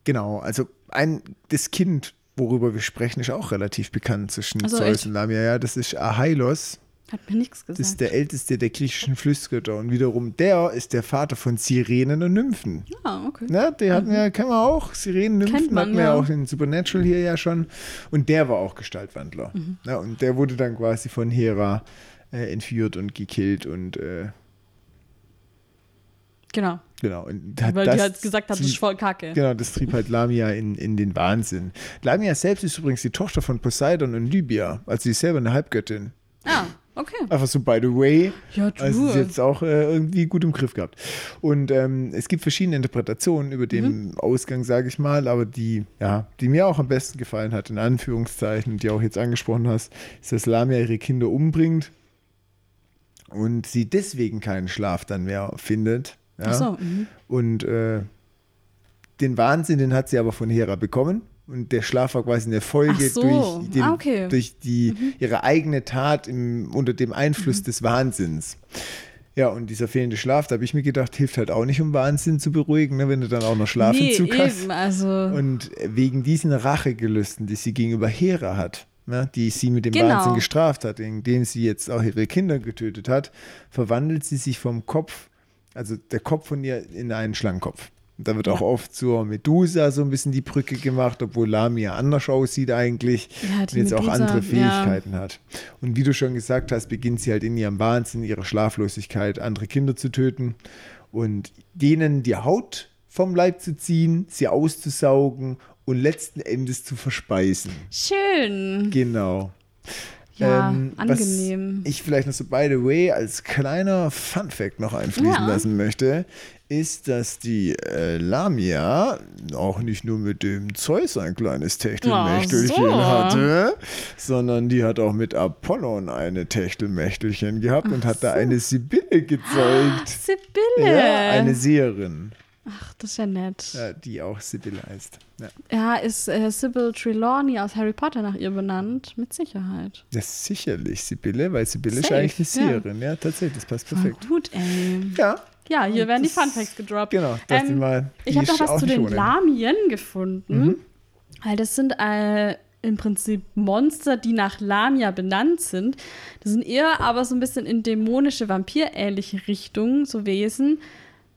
genau, also ein, das Kind, worüber wir sprechen, ist auch relativ bekannt zwischen Ach so, Zeus und Lamia. Ja, das ist Ahailos. Hat mir nichts Das gesagt. ist der älteste der griechischen Flussgötter. Und wiederum der ist der Vater von Sirenen und Nymphen. ah, okay. Na, die hatten wir, kennen wir auch. Sirenen, Nymphen man, hatten wir ja ja. auch in Supernatural hier ja schon. Und der war auch Gestaltwandler. Mhm. Ja, und der wurde dann quasi von Hera äh, entführt und gekillt und äh, Genau. genau. Und hat Weil das die halt gesagt hat, das ist voll kacke. Genau, das trieb halt Lamia in, in den Wahnsinn. Lamia selbst ist übrigens die Tochter von Poseidon und Libya. Also sie ist selber eine Halbgöttin. Ah, okay. Einfach so by the way. Ja, du. Also ist jetzt auch äh, irgendwie gut im Griff gehabt. Und ähm, es gibt verschiedene Interpretationen über den Mhm. Ausgang, sage ich mal, aber die, ja, die mir auch am besten gefallen hat, in Anführungszeichen, die auch jetzt angesprochen hast, ist, dass Lamia ihre Kinder umbringt und sie deswegen keinen Schlaf dann mehr findet. Ja? Ach so, mhm. Und äh, den Wahnsinn, den hat sie aber von Hera bekommen. Und der Schlaf war quasi eine Folge so. durch, den, Ah, okay. durch die, ihre eigene Tat im, unter dem Einfluss des Wahnsinns. Ja, und dieser fehlende Schlaf, da habe ich mir gedacht, hilft halt auch nicht, um Wahnsinn zu beruhigen, ne, wenn du dann auch noch Schlafentzug nee, hast. also. Und wegen diesen Rachegelüsten, die sie gegenüber Hera hat, ne, die sie mit dem Genau. Wahnsinn gestraft hat, indem sie jetzt auch ihre Kinder getötet hat, verwandelt sie sich vom Kopf, also der Kopf von ihr, in einen Schlangenkopf. Da wird auch Ja. oft zur Medusa so ein bisschen die Brücke gemacht, obwohl Lamia anders aussieht eigentlich Ja, und jetzt auch Medusa, andere ja. Fähigkeiten hat. Und wie du schon gesagt hast, beginnt sie halt in ihrem Wahnsinn, ihrer Schlaflosigkeit, andere Kinder zu töten und denen die Haut vom Leib zu ziehen, sie auszusaugen und letzten Endes zu verspeisen. Schön. Genau. Ja, Ähm, angenehm. Was ich vielleicht noch so, by the way, als kleiner Fun-Fact noch einfließen Ja. lassen möchte, ist, dass die äh, Lamia auch nicht nur mit dem Zeus ein kleines Techtelmächtelchen Ach so. hatte, sondern die hat auch mit Apollon eine Techtelmächtelchen gehabt und hat da eine Sibylle gezeugt. Sibylle. Ja, eine Seherin, Ach, das ist ja nett. ja, die auch Sibylle heißt. Ja. Ja, ist äh, Sybil Trelawney aus Harry Potter nach ihr benannt? Mit Sicherheit. Ist sicherlich Sibylle, weil Sibylle ist Safe, eigentlich eine ja. Seherin. Ja, tatsächlich, das passt Voll perfekt. gut, ey. Ja, Ja, hier werden die Fun Facts gedroppt. genau. Das Ähm, die mal, Ich habe noch was zu den ohne. Lamien gefunden. Weil das sind äh, im Prinzip Monster, die nach Lamia benannt sind. Das sind eher aber so ein bisschen in dämonische, vampirähnliche Richtung, so Wesen.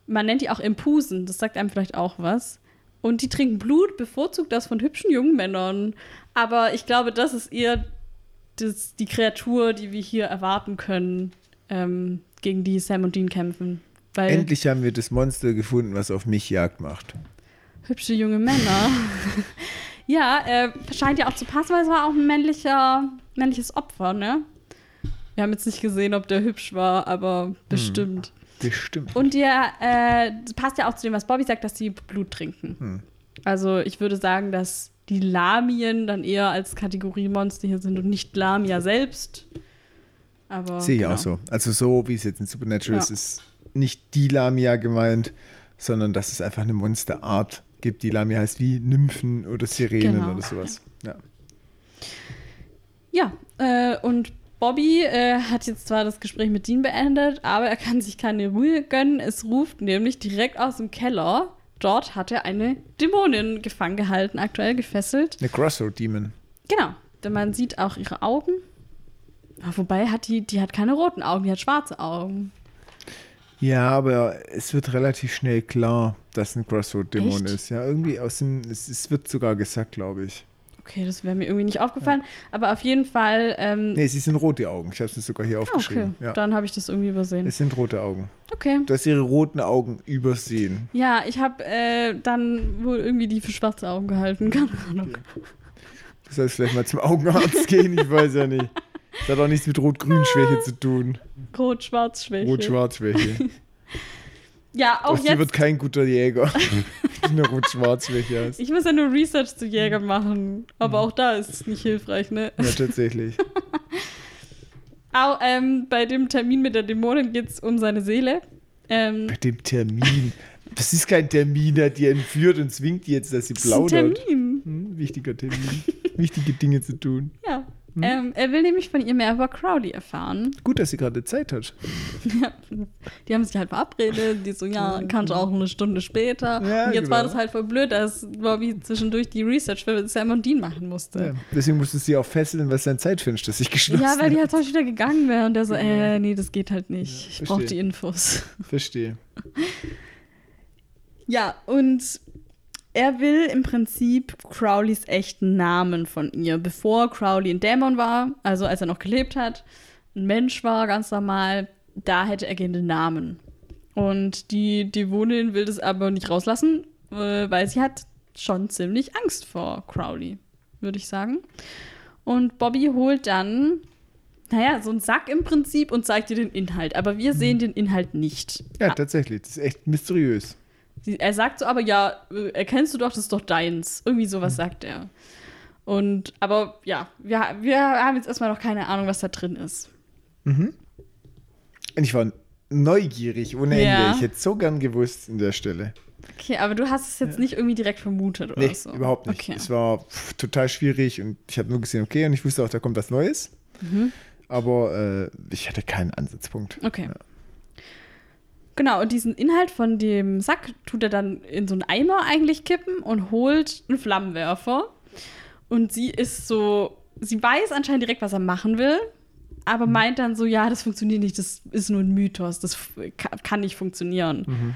Man nennt die auch Impusen, das sagt einem vielleicht auch was. Und die trinken Blut, bevorzugt das von hübschen jungen Männern. Aber ich glaube, das ist eher das, die Kreatur, die wir hier erwarten können, ähm, gegen die Sam und Dean kämpfen. Weil Endlich haben wir das Monster gefunden, was auf mich Jagd macht. Hübsche junge Männer. ja, äh, scheint ja auch zu passen, weil es war auch ein männlicher, männliches Opfer, ne? Wir haben jetzt nicht gesehen, ob der hübsch war, aber bestimmt. Bestimmt. Und der äh, das passt ja auch zu dem, was Bobby sagt, dass sie Blut trinken. Hm. Also ich würde sagen, dass die Lamien dann eher als Kategorie Monster hier sind und nicht Lamia selbst. Aber Sehe ich genau. auch so. Also so, wie es jetzt in Supernatural Ja. ist, ist nicht die Lamia gemeint, sondern dass es einfach eine Monsterart gibt. Die Lamia heißt wie Nymphen oder Sirenen Genau. oder sowas. Ja. Ja, äh, und Bobby äh, hat jetzt zwar das Gespräch mit Dean beendet, aber er kann sich keine Ruhe gönnen. Es ruft nämlich direkt aus dem Keller. Dort hat er eine Dämonin gefangen gehalten, aktuell gefesselt. Eine Crossroad Demon. Genau, denn man sieht auch ihre Augen. Wobei hat die, die hat keine roten Augen, die hat schwarze Augen. Ja, aber es wird relativ schnell klar, dass ein Crossroad-Dämon ist. Ja, irgendwie aus dem, es, es wird sogar gesagt, glaube ich. Okay, das wäre mir irgendwie nicht aufgefallen. Aber auf jeden Fall. Ähm, Nee, sie sind rote Augen. Ich habe es sogar hier ah, okay, aufgeschrieben. Ja. dann habe ich das irgendwie übersehen. Es sind rote Augen. Okay. Du hast ihre roten Augen übersehen. Ja, ich habe äh, dann wohl irgendwie die für schwarze Augen gehalten. Keine Ahnung. Du sollst vielleicht mal zum Augenarzt gehen, ich weiß ja nicht. Das hat auch nichts mit Rot-Grün-Schwäche zu tun. Rot-Schwarz-Schwäche. Rot-Schwarz-Schwäche. Ja, auch Aus jetzt. wird kein guter Jäger. Nur rot-schwarz welche hast. Ich muss ja nur Research zu Jäger machen. Aber auch da ist es nicht hilfreich, ne? Ja, tatsächlich. Auch, ähm, bei dem Termin mit der Dämonin geht es um seine Seele. Ähm, Bei dem Termin. Das ist kein Termin, der die entführt und zwingt jetzt, dass sie das ist ein plaudert. Termin. Hm, wichtiger Termin. Wichtige Dinge zu tun. Ja. Hm? Ähm, er will nämlich von ihr mehr über Crowley erfahren. Gut, dass sie gerade Zeit hat. Ja, die haben sich halt verabredet. Die so, ja, kannst du auch eine Stunde später. Ja, und jetzt war genau. das halt voll blöd, dass Bobby zwischendurch die Research für Sam und Dean machen musste. Ja, deswegen musste sie auch fesseln, was sein Zeitfenster sich geschlossen Ja, weil die hat. halt sonst wieder gegangen wäre und der so, äh, nee, das geht halt nicht. Ich brauche die Infos. Verstehe. Ja, und er will im Prinzip Crowleys echten Namen von ihr, bevor Crowley ein Dämon war, also als er noch gelebt hat, ein Mensch war, ganz normal, da hätte er gerne den Namen. Und die Dämonin will das aber nicht rauslassen, äh, weil sie hat schon ziemlich Angst vor Crowley, würde ich sagen. Und Bobby holt dann, naja, so einen Sack im Prinzip und zeigt ihr den Inhalt. Aber wir sehen den Inhalt nicht. Ja, tatsächlich. Das ist echt mysteriös. Sie, er sagt so, aber ja, erkennst du doch, das ist doch deins. Irgendwie sowas sagt er. Und, aber ja, wir, wir haben jetzt erstmal noch keine Ahnung, was da drin ist. Und ich war neugierig ohne Ja. Ende. Ich hätte so gern gewusst in der Stelle. Okay, aber du hast es jetzt nicht irgendwie direkt vermutet oder Nee, so. überhaupt nicht. Okay. Es war pff, total schwierig und ich habe nur gesehen, okay, und ich wusste auch, da kommt was Neues. Mhm. Aber äh, ich hatte keinen Ansatzpunkt. Okay. Genau, und diesen Inhalt von dem Sack tut er dann in so einen Eimer eigentlich kippen und holt einen Flammenwerfer. Und sie ist so, sie weiß anscheinend direkt, was er machen will, aber Mhm. meint dann so, ja, das funktioniert nicht, das ist nur ein Mythos, das kann nicht funktionieren. Mhm.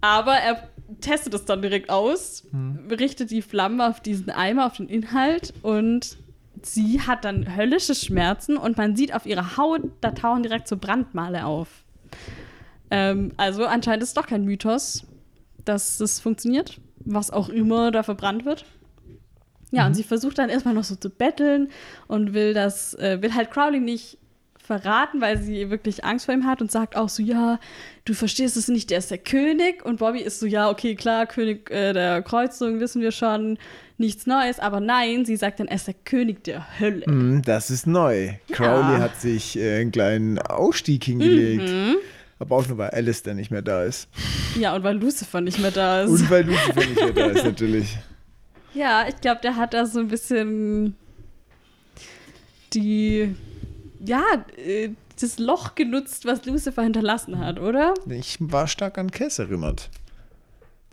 Aber er testet es dann direkt aus, Mhm. richtet die Flamme auf diesen Eimer, auf den Inhalt und sie hat dann höllische Schmerzen und man sieht auf ihrer Haut, da tauchen direkt so Brandmale auf. Ähm, also anscheinend ist es doch kein Mythos, dass das funktioniert, was auch immer da verbrannt wird. Ja, und sie versucht dann erstmal noch so zu betteln und will das, äh, will halt Crowley nicht verraten, weil sie wirklich Angst vor ihm hat und sagt auch so, ja, du verstehst es nicht, der ist der König. Und Bobby ist so, ja, okay, klar, König äh, der Kreuzung, wissen wir schon, nichts Neues. Aber nein, sie sagt dann, er ist der König der Hölle. Mm, Das ist neu. Crowley hat sich äh, einen kleinen Ausstieg hingelegt. Mhm. Aber auch nur, weil Alistair nicht mehr da ist. Ja, und weil Lucifer nicht mehr da ist. Und weil Lucifer nicht mehr da ist, natürlich. Ja, ich glaube, der hat da so ein bisschen die, ja, äh, das Loch genutzt, was Lucifer hinterlassen hat, oder? Ich war stark an Cass erinnert.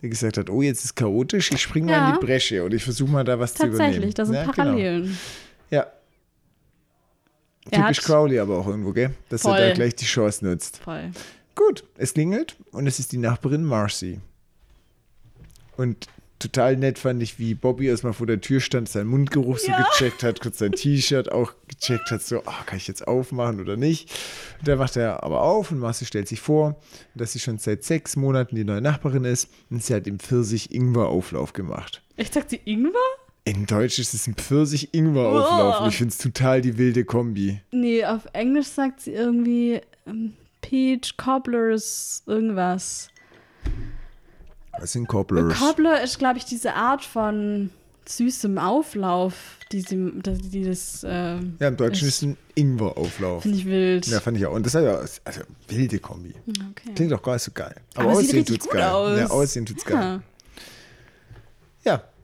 Der gesagt hat, oh, jetzt ist chaotisch, ich spring mal Ja. in die Bresche und ich versuche mal da was zu übernehmen. Tatsächlich, da sind Ja, genau. Parallelen. Ja. Er Typisch Crowley aber auch irgendwo, gell? Dass er Voll. da gleich die Chance nutzt. Voll. Gut, es klingelt und es ist die Nachbarin Marcy. Und total nett fand ich, wie Bobby erstmal vor der Tür stand, seinen Mundgeruch so Ja. gecheckt hat, kurz sein T-Shirt auch gecheckt hat, so, ah, kann ich jetzt aufmachen oder nicht? Und dann macht er aber auf und Marcy stellt sich vor, dass sie schon seit sechs Monaten die neue Nachbarin ist und sie hat im Pfirsich-Ingwer-Auflauf gemacht. Ich sag sie Ingwer? In Deutsch ist es ein Pfirsich-Ingwer-Auflauf Oh. und ich finde es total die wilde Kombi. Nee, auf Englisch sagt sie irgendwie ähm, Peach, Cobblers, irgendwas. Was sind Cobblers? Cobbler ist, glaube ich, diese Art von süßem Auflauf, die, sie, die, das, ähm, ja, im Deutschen ist- ist ein Ingwer-Auflauf. finde ich wild. Ja, fand ich auch. Und das ist ja also wilde Kombi. Okay. Klingt doch gar nicht so geil. Aber, Aber sieht aussehen richtig tut's gut geil. aus. Ja, aussehen tut's geil. Ja. Ja,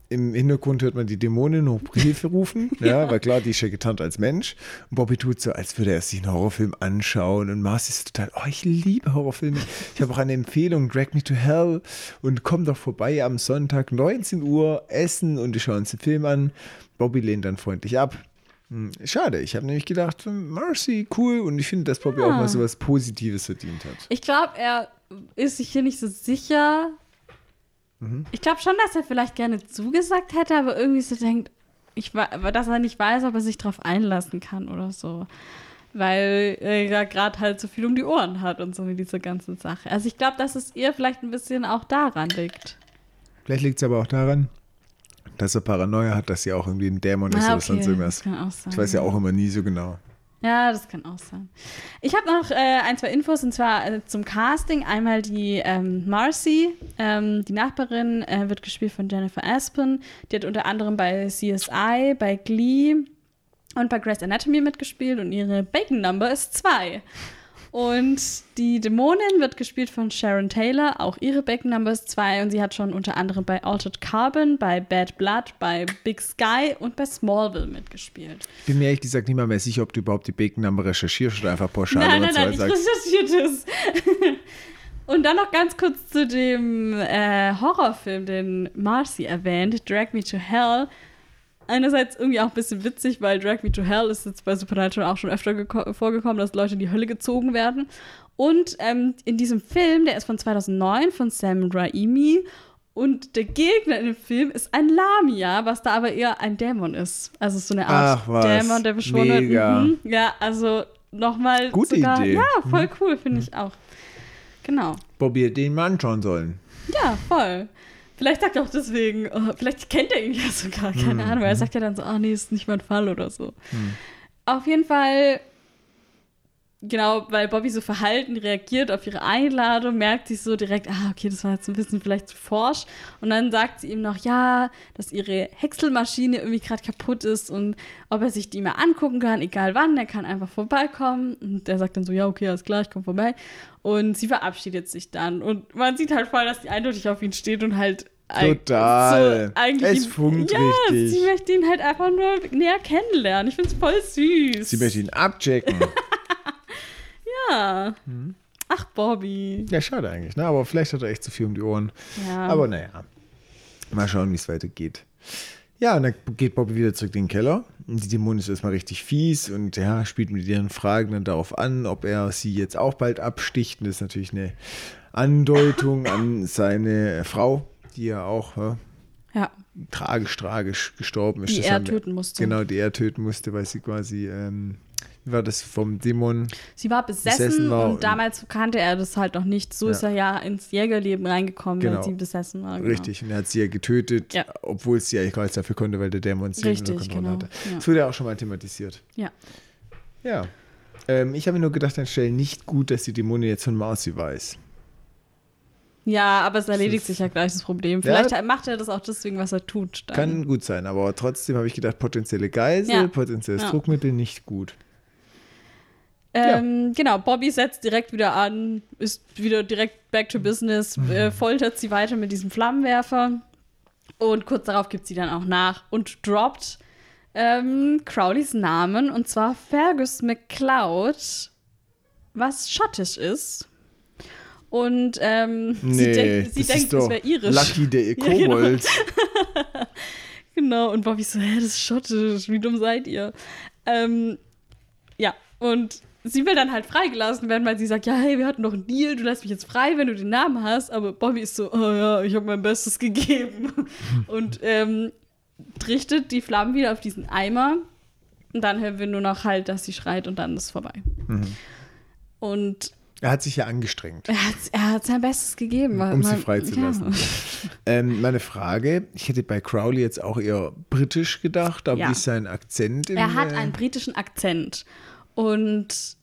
im Hintergrund hört man die Dämonin um Hilfe rufen. ja. weil klar, die ist ja getarnt als Mensch. Und Bobby tut so, als würde er sich einen Horrorfilm anschauen. Und Marcy ist total, oh, ich liebe Horrorfilme. Ich habe auch eine Empfehlung, Drag Me to Hell. Und komm doch vorbei am Sonntag, 19 Uhr, essen und wir schauen uns den Film an. Bobby lehnt dann freundlich ab. Hm, Schade, ich habe nämlich gedacht, hm, Marcy, cool. Und ich finde, dass Bobby auch mal so was Positives verdient hat. Ich glaube, er ist sich hier nicht so sicher. Mhm. Ich glaube schon, dass er vielleicht gerne zugesagt hätte, aber irgendwie so denkt, ich, dass er nicht weiß, ob er sich darauf einlassen kann oder so. Weil er ja gerade halt so viel um die Ohren hat und so mit dieser ganzen Sache. Also ich glaube, dass es ihr vielleicht ein bisschen auch daran liegt. Vielleicht liegt es aber auch daran, dass er Paranoia hat, dass sie auch irgendwie ein Dämon ist Ah, oder okay, sonst irgendwas. das kann auch sein. Ich weiß ja auch immer nie so genau. Ja, das kann auch sein. Ich habe noch äh, ein, zwei Infos und zwar äh, zum Casting. Einmal die ähm, Marcy, ähm, die Nachbarin, äh, wird gespielt von Jennifer Aspen. Die hat unter anderem bei CSI, bei Glee und bei Grey's Anatomy mitgespielt und ihre Bacon Number ist zwei. Und die Dämonin wird gespielt von Sharon Taylor, auch ihre Back Number ist 2 und sie hat schon unter anderem bei Altered Carbon, bei Bad Blood, bei Big Sky und bei Smallville mitgespielt. Bin mir ehrlich gesagt nicht mal mehr sicher, ob du überhaupt die Bacon Number recherchierst oder einfach pauschal Nein, oder nein, nein, ich sagst. recherchiert es. Und dann noch ganz kurz zu dem äh, Horrorfilm, den Marcy erwähnt, Drag Me to Hell. Einerseits irgendwie auch ein bisschen witzig, weil Drag Me to Hell ist jetzt bei Supernatural auch schon öfter geko- vorgekommen, dass Leute in die Hölle gezogen werden. Und ähm, in diesem Film, der ist von 2009 von Sam Raimi. Und der Gegner in dem Film ist ein Lamia, was da aber eher ein Dämon ist. Also so eine Art Ach. Dämon, der beschworen wird. Mega. Mhm. Ja, also nochmal. Gute sogar, Idee. Mhm. Ja, voll cool, finde ich auch. Genau. Bobby hätte den mal anschauen sollen. Ja, voll. Vielleicht sagt er auch deswegen, oh, vielleicht kennt er ihn ja sogar, keine Mhm. Ahnung, weil er sagt ja dann so, ah nee, ist nicht mein Fall oder so. Auf jeden Fall, genau, weil Bobby so verhalten reagiert auf ihre Einladung, merkt sie so direkt, ah, okay, das war jetzt ein bisschen vielleicht zu forsch. Und dann sagt sie ihm noch, ja, dass ihre Häckselmaschine irgendwie gerade kaputt ist und ob er sich die mal angucken kann, egal wann, er kann einfach vorbeikommen. Und der sagt dann so, ja, okay, alles klar, ich komme vorbei. Und sie verabschiedet sich dann. Und man sieht halt voll, dass die eindeutig auf ihn steht und halt Total. eigentlich Es funkt ja, richtig. sie möchte ihn halt einfach nur näher kennenlernen. Ich finde es voll süß. Sie möchte ihn abchecken. Mhm. Ach, Bobby. ja, schade eigentlich, ne? Aber vielleicht hat er echt zu viel um die Ohren. Ja. Aber naja. Mal schauen, wie es weitergeht. Ja, und dann geht Bobby wieder zurück in den Keller. Und die Dämonin ist erstmal richtig fies und ja, spielt mit ihren Fragen dann darauf an, ob er sie jetzt auch bald absticht. Und das ist natürlich eine Andeutung an seine Frau, die ja auch ja, ja. tragisch, tragisch gestorben ist. Die Das er töten musste. Genau, die er töten musste, weil sie quasi, ähm, war das vom Dämon? Sie war besessen, Besessen war und und- damals kannte er das halt noch nicht. So Ja. ist er ja ins Jägerleben reingekommen, Genau. weil sie besessen war. Genau. Richtig, und er hat sie ja getötet, Ja. obwohl sie eigentlich gar nichts dafür konnte, weil der Dämon sie Richtig, unter Kontrolle genau, hatte. ja. Das wurde ja auch schon mal thematisiert. Ja. Ja. Ähm, ich habe mir nur gedacht, an Stellen nicht gut, dass die Dämonin jetzt von Marcy weiß. Ja, aber es erledigt sich ja gleich das Problem. Ja. Vielleicht macht er das auch deswegen, was er tut. Dann. Kann gut sein, aber trotzdem habe ich gedacht, potenzielle Geisel, Ja. potenzielles Ja. Druckmittel nicht gut. Ähm, Genau, Bobby setzt direkt wieder an, ist wieder direkt back to business, Mhm. äh, foltert sie weiter mit diesem Flammenwerfer. Und kurz darauf gibt sie dann auch nach und droppt ähm, Crowleys Namen, und zwar Fergus McCloud, was schottisch ist. Und ähm, sie, Nee, denkt, sie das denkt, ist es wäre irisch. Lucky der Ja, genau. Kobold. Genau, und Bobby so, hä, das ist schottisch, wie dumm seid ihr? Ähm, ja, und sie will dann halt freigelassen werden, weil sie sagt, ja, hey, wir hatten doch einen Deal, du lässt mich jetzt frei, wenn du den Namen hast, aber Bobby ist so, oh ja, ich habe mein Bestes gegeben. und ähm, richtet die Flammen wieder auf diesen Eimer und dann hören wir nur noch halt, dass sie schreit und dann ist es vorbei. Mhm. Und Er hat sich ja angestrengt. er hat, er hat sein Bestes gegeben. Um sie Man- freizulassen. Ähm, meine Frage, ich hätte bei Crowley jetzt auch eher britisch gedacht, aber Ja. wie ist sein Akzent? Im, Er hat einen britischen Akzent und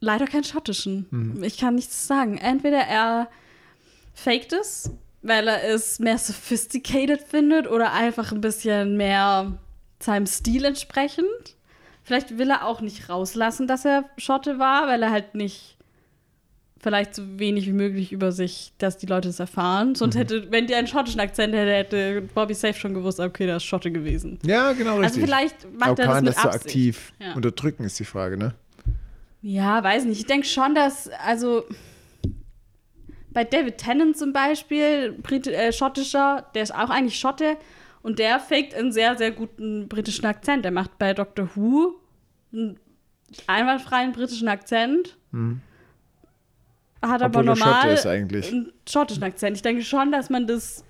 leider keinen schottischen. Mhm. Ich kann nichts sagen. Entweder er faked es, weil er es mehr sophisticated findet oder einfach ein bisschen mehr seinem Stil entsprechend. Vielleicht will er auch nicht rauslassen, dass er Schotte war, weil er halt nicht vielleicht so wenig wie möglich über sich, dass die Leute es erfahren. Sonst Mhm. hätte, wenn der einen schottischen Akzent hätte, hätte Bobby safe schon gewusst, okay, der ist Schotte gewesen. Ja, genau Also richtig. vielleicht macht aber er das mit das so Absicht. aktiv Ja. unterdrücken, ist die Frage, ne? Ja, weiß nicht. Ich denke schon, dass, also bei David Tennant zum Beispiel, Brit äh, schottischer, der ist auch eigentlich Schotte und der faked einen sehr, sehr guten britischen Akzent. Der macht bei Doctor Who einen einwandfreien britischen Akzent. Hat aber Obwohl er Schotte normal eigentlich. einen schottischen Akzent. Ich denke schon, dass man das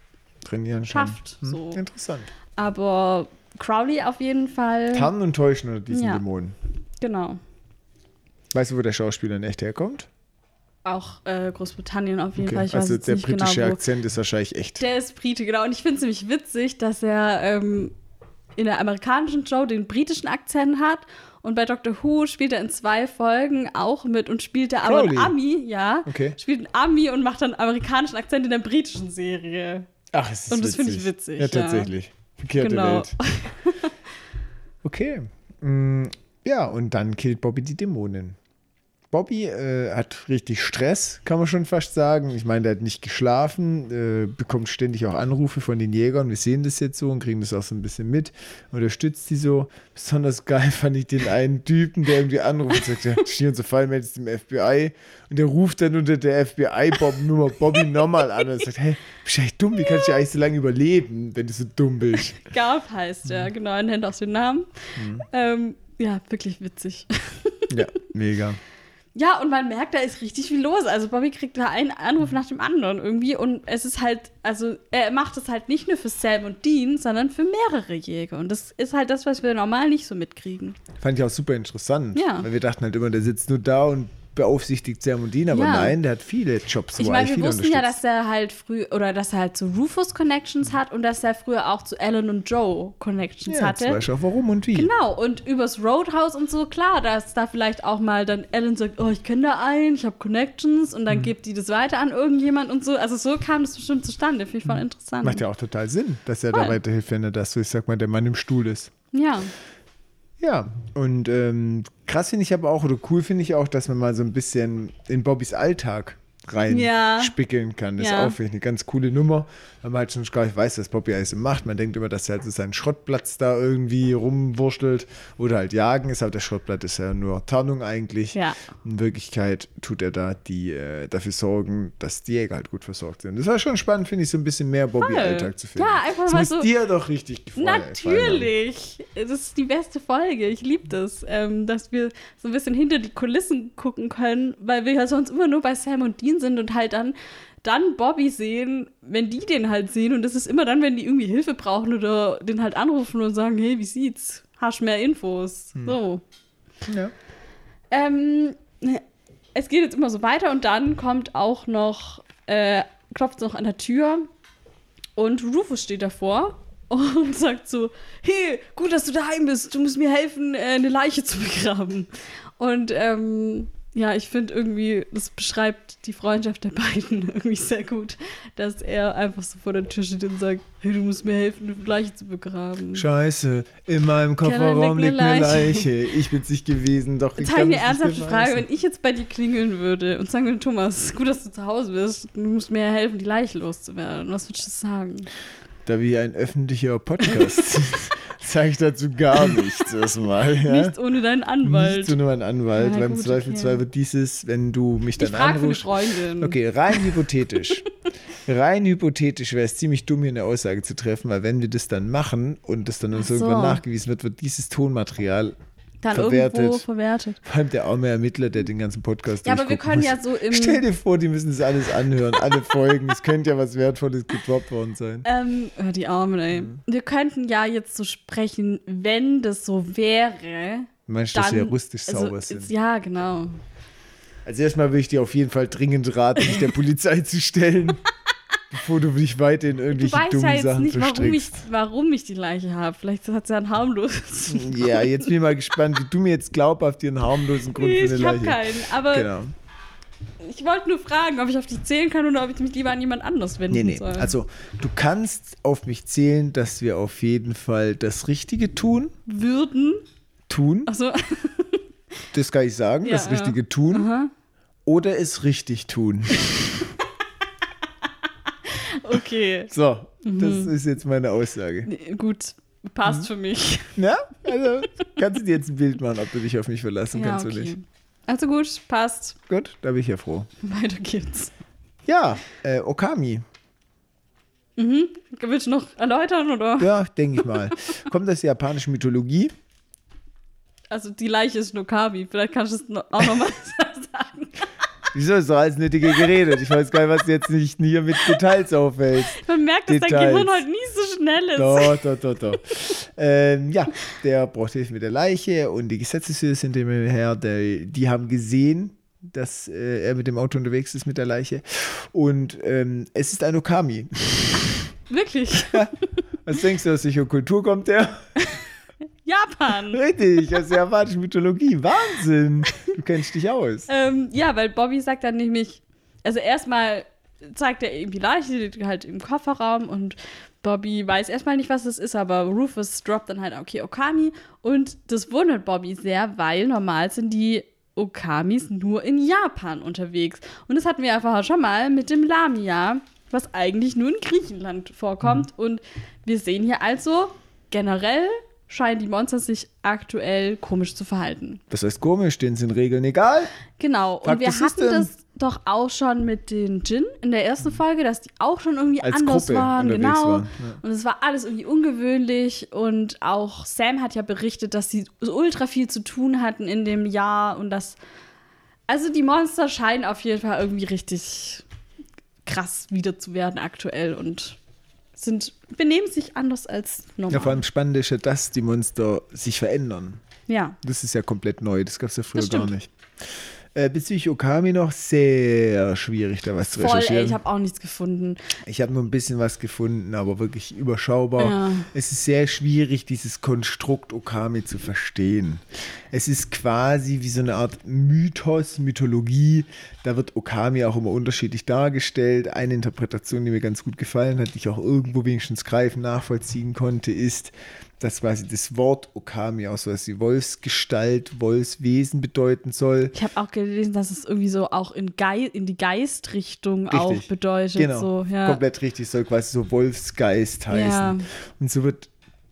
Trainieren schafft. Hm, So. Interessant. Aber Crowley auf jeden Fall. Tarnen und täuschen unter diesen Ja. Dämonen. Genau. Weißt du, wo der Schauspieler in echt herkommt? Auch äh, Großbritannien auf jeden Okay. Fall. Ich Also der nicht britische genau. Akzent ist wahrscheinlich echt. Der ist Brite, genau. Und ich finde es nämlich witzig, dass er ähm, in der amerikanischen Show den britischen Akzent hat Und bei Doctor Who spielt er in zwei Folgen auch mit und spielt er aber einen Ami, ja. Okay. Spielt einen Ami und macht dann amerikanischen Akzent in der britischen Serie. Ach, es ist Und das finde ich witzig, Ja, ja. tatsächlich. Verkehrte Genau. Welt. Okay. Mm, Ja, und dann killt Bobby die Dämonen. Bobby äh, hat richtig Stress, kann man schon fast sagen. Ich meine, der hat nicht geschlafen, äh, bekommt ständig auch Anrufe von den Jägern. Wir sehen das jetzt so und kriegen das auch so ein bisschen mit. Unterstützt die so. Besonders geil fand ich den einen Typen, der irgendwie anruft und sagt, ja, hier unser Fall meldet im FBI. Und der ruft dann unter der FBI-Nummer Bobby nochmal an und sagt, hey, bist du echt dumm? Wie kannst du eigentlich so lange überleben, wenn du so dumm bist? Garf heißt er, genau, er nennt auch den Namen. Ähm, ja, wirklich witzig. Ja, mega. Ja, und man merkt, da ist richtig viel los. Also Bobby kriegt da einen Anruf nach dem anderen irgendwie. Und es ist halt, also er macht es halt nicht nur für Sam und Dean, sondern für mehrere Jäger. Und das ist halt das, was wir normal nicht so mitkriegen. Fand ich auch super interessant. Ja. Weil wir dachten halt immer, der sitzt nur da und beaufsichtigt Dean, aber Ja. nein, der hat viele Jobs, Ich meine, wir wussten ja, dass er halt früh, oder dass er halt zu Rufus Connections hat und dass er früher auch zu Alan und Joe Connections ja, hatte. jetzt weißt du auch warum und wie. Genau, und übers Roadhouse und so, klar, dass da vielleicht auch mal dann Alan sagt, oh, ich kenne da einen, ich habe Connections und Mhm. dann gibt die das weiter an irgendjemand und so. Also so kam das bestimmt zustande. Finde ich voll interessant. Macht ja auch total Sinn, dass er da Voll. weiterhilft, wenn er das so, ich sag mal, der Mann im Stuhl ist. Ja. Ja, und ähm, krass finde ich aber auch, oder cool finde ich auch, dass man mal so ein bisschen in Bobbys Alltag rein Ja. spickeln kann. Das Ja. ist auch finde ich, eine ganz coole Nummer, weil man halt schon gar nicht weiß, was Bobby alles macht. Man denkt immer, dass er halt so seinen Schrottplatz da irgendwie rumwurschtelt oder halt jagen ist, aber der Schrottplatz ist ja nur Tarnung eigentlich. Ja. In Wirklichkeit tut er da die äh, dafür sorgen, dass die Jäger halt gut versorgt sind. Das war schon spannend, finde ich, so ein bisschen mehr Bobby-Alltag zu finden. Ja, einfach das mal muss so- dir doch richtig gefallen. Natürlich. Das ist die beste Folge. Ich liebe das, ähm, dass wir so ein bisschen hinter die Kulissen gucken können, weil wir ja sonst immer nur bei Sam und Dean sind und halt dann, dann Bobby sehen, wenn die den halt sehen. Und das ist immer dann, wenn die irgendwie Hilfe brauchen oder den halt anrufen und sagen, hey, wie sieht's? Hast mehr Infos? So. Ja. Ähm, es geht jetzt immer so weiter und dann kommt auch noch, äh, klopft noch an der Tür und Rufus steht davor und sagt so, hey, gut, dass du daheim bist, du musst mir helfen, äh, eine Leiche zu begraben. Und ähm, ja, ich finde irgendwie, das beschreibt die Freundschaft der beiden irgendwie sehr gut, dass er einfach so vor der Tür steht und sagt, hey, du musst mir helfen, eine Leiche zu begraben. Scheiße, in meinem Kofferraum liegt eine Leiche. Ich bin's nicht gewesen, doch ich Jetzt habe ich eine es ernsthafte Frage, wenn ich jetzt bei dir klingeln würde und sagen würde, Thomas, gut, dass du zu Hause bist, du musst mir helfen, die Leiche loszuwerden. Was würdest du sagen? Da wir ein öffentlicher Podcast sage ich dazu gar nichts erstmal. Ja? Nichts ohne deinen Anwalt. Nicht zu nur ein Anwalt, Ja, weil im gut, Zweifelsfall okay. wird dieses, wenn du mich ich dann frage für eine anrufst. Freundin. Okay, rein hypothetisch. rein hypothetisch wäre es ziemlich dumm, hier eine Aussage zu treffen, weil wenn wir das dann machen und das dann uns so. irgendwann nachgewiesen wird, wird dieses Tonmaterial, Dann verwertet. irgendwo verwertet. vor allem der arme Ermittler, der den ganzen Podcast Ja, aber wir können muss. ja so im. Stell dir vor, die müssen das alles anhören, alle Folgen. Es könnte ja was Wertvolles gedroppt worden sein. Ähm, oh, die Armen, ey. Mhm. Wir könnten ja jetzt so sprechen, wenn das so wäre. Meinst du, Dann, dass wir rustisch also, sauber sind? Ja, genau. Also erstmal würde ich dir auf jeden Fall dringend raten, dich der Polizei zu stellen, bevor du dich weiter in Du irgendwelche weißt dummen ja jetzt Sachen nicht, warum ich, warum ich die Leiche habe. Vielleicht hat sie ja ein harmloses. Ja, jetzt bin ich mal gespannt, wie du mir jetzt glaubhaft einen harmlosen Grund Nee, für eine ich habe Leiche. keinen. Aber Genau. ich wollte nur fragen, ob ich auf dich zählen kann oder ob ich mich lieber an jemand anderes wenden Nee, nee. soll. Also, du kannst auf mich zählen, dass wir auf jeden Fall das Richtige tun. würden. Tun. Achso. Das kann ich sagen, Ja, das ja. Richtige tun. Aha. Oder es richtig tun. Okay. So, das Mhm. ist jetzt meine Aussage. Nee, Gut. Passt für mich. Ja, also kannst du dir jetzt ein Bild machen, ob du dich auf mich verlassen Ja, kannst oder okay. nicht. Also gut, passt. Gut, da bin ich ja froh. Weiter geht's. Ja, äh, Okami. Mhm. Willst du noch erläutern oder? Ja, denke ich mal. Kommt aus der japanischen Mythologie. Also die Leiche ist Nokabi. Vielleicht kannst du es auch nochmal sagen. Wieso ist doch alles nötige geredet? Ich weiß gar nicht, was du jetzt nicht hier mit Details aufhältst. Man merkt, dass dein Details. Gehirn heute nie so schnell ist. Doch, doch, doch, doch. ähm, ja, der braucht Hilfe mit der Leiche und die Gesetzeshüter sind hinterher. Der, die haben gesehen, dass äh, er mit dem Auto unterwegs ist mit der Leiche. Und ähm, es ist ein Okami. Wirklich. Was denkst du, aus welcher Kultur kommt der? Japan. Richtig, aus der japanischen Mythologie. Wahnsinn. Du kennst dich aus. Ähm, ja, weil Bobby sagt dann nämlich, also erstmal zeigt er irgendwie Leiche, die halt im Kofferraum und Bobby weiß erstmal nicht, was das ist, aber Rufus droppt dann halt, okay, Okami. Und das wundert Bobby sehr, weil normal sind die Okamis nur in Japan unterwegs. Und das hatten wir einfach schon mal mit dem Lamia, was eigentlich nur in Griechenland vorkommt. Mhm. Und wir sehen hier also generell scheinen die Monster sich aktuell komisch zu verhalten. Das heißt komisch, denen sind Regeln egal. Genau, Fakt und wir hatten das doch auch schon mit den Djinn in der ersten Folge, dass die auch schon irgendwie Als anders Gruppe waren. Genau. Waren. Ja. Und es war alles irgendwie ungewöhnlich. Und auch Sam hat ja berichtet, dass sie ultra viel zu tun hatten in dem Jahr und dass. Also die Monster scheinen auf jeden Fall irgendwie richtig krass wieder zu werden aktuell und sind, benehmen sich anders als normal. Ja, vor allem spannend ist ja, dass die Monster sich verändern. Ja. Das ist ja komplett neu, das gab es ja früher gar nicht. Äh, bezüglich Okami noch sehr schwierig, da was zu Voll, recherchieren. Ey, ich habe auch nichts gefunden. Ich habe nur ein bisschen was gefunden, aber wirklich überschaubar. Ja. Es ist sehr schwierig, dieses Konstrukt Okami zu verstehen. Es ist quasi wie so eine Art Mythos, Mythologie. Da wird Okami auch immer unterschiedlich dargestellt. Eine Interpretation, die mir ganz gut gefallen hat, die ich auch irgendwo wenigstens greifen, nachvollziehen konnte, ist, dass quasi das Wort Okami auch so, dass die Wolfsgestalt, Wolfswesen bedeuten soll. Ich habe auch gelesen, dass es irgendwie so auch in, Gei in die Geistrichtung richtig. auch bedeutet. Genau, so, ja. komplett richtig, soll quasi so Wolfsgeist heißen. Ja. Und so wird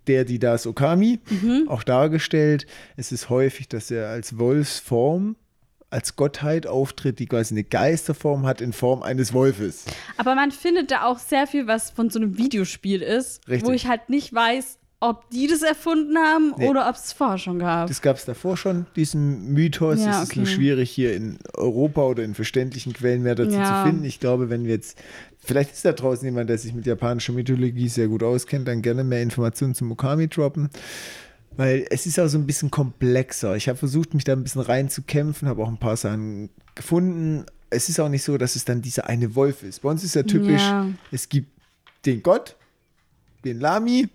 der, die das Okami mhm. auch dargestellt. Es ist häufig, dass er als Wolfsform als Gottheit auftritt, die quasi eine Geisterform hat in Form eines Wolfes. Aber man findet da auch sehr viel, was von so einem Videospiel ist, Richtig. wo ich halt nicht weiß, ob die das erfunden haben nee. oder ob es vorher schon gab. Das gab es davor schon, diesen Mythos. Ja, es ist nur schwierig, hier in Europa oder in verständlichen Quellen mehr dazu ja. zu finden. Ich glaube, wenn wir jetzt, vielleicht ist da draußen jemand, der sich mit japanischer Mythologie sehr gut auskennt, dann gerne mehr Informationen zum Okami droppen. Weil es ist auch so ein bisschen komplexer. Ich habe versucht, mich da ein bisschen reinzukämpfen, habe auch ein paar Sachen gefunden. Es ist auch nicht so, dass es dann dieser eine Wolf ist. Bei uns ist ja typisch, ja. es gibt den Gott, den Lami,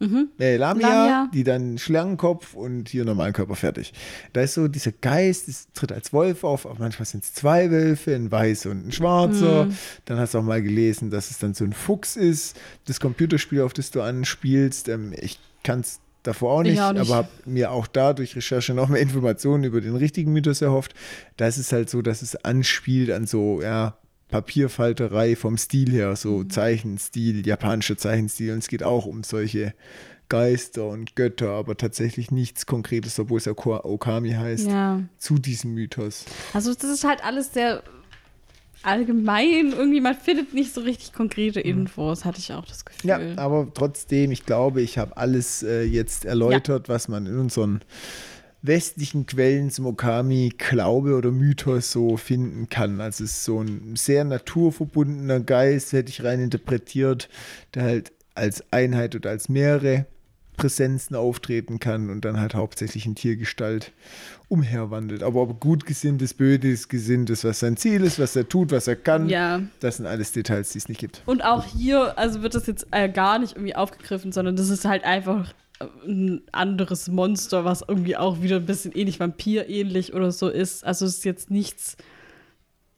mhm. äh, Lamia, Lamia, die dann Schlangenkopf und hier Normalkörper fertig. Da ist so dieser Geist, das tritt als Wolf auf, aber manchmal sind es zwei Wölfe, ein weiß und ein schwarzer. Mhm. Dann hast du auch mal gelesen, dass es dann so ein Fuchs ist. Das Computerspiel, auf das du anspielst, ähm, ich kann es davor auch nicht, auch nicht. aber habe mir auch da durch Recherche noch mehr Informationen über den richtigen Mythos erhofft. Da ist es halt so, dass es anspielt an so, ja, Papierfalterei vom Stil her, so mhm. Zeichenstil, japanischer Zeichenstil. Und es geht auch um solche Geister und Götter, aber tatsächlich nichts Konkretes, obwohl es ja Okami heißt, ja. zu diesem Mythos. Also das ist halt alles sehr allgemein. Irgendwie, man findet nicht so richtig konkrete mhm. Infos, hatte ich auch das Gefühl. Ja, aber trotzdem, ich glaube, ich habe alles äh, jetzt erläutert, ja. was man in unseren westlichen Quellen zum Okami Glaube oder Mythos so finden kann. Also es ist so ein sehr naturverbundener Geist, hätte ich rein interpretiert, der halt als Einheit oder als mehrere Präsenzen auftreten kann und dann halt hauptsächlich in Tiergestalt umherwandelt. Aber ob gut gesinnt ist, böse gesinnt ist, was sein Ziel ist, was er tut, was er kann, ja. das sind alles Details, die es nicht gibt. Und auch hier, also wird das jetzt äh, gar nicht irgendwie aufgegriffen, sondern das ist halt einfach ein anderes Monster, was irgendwie auch wieder ein bisschen ähnlich Vampir-ähnlich oder so ist. Also es ist jetzt nichts,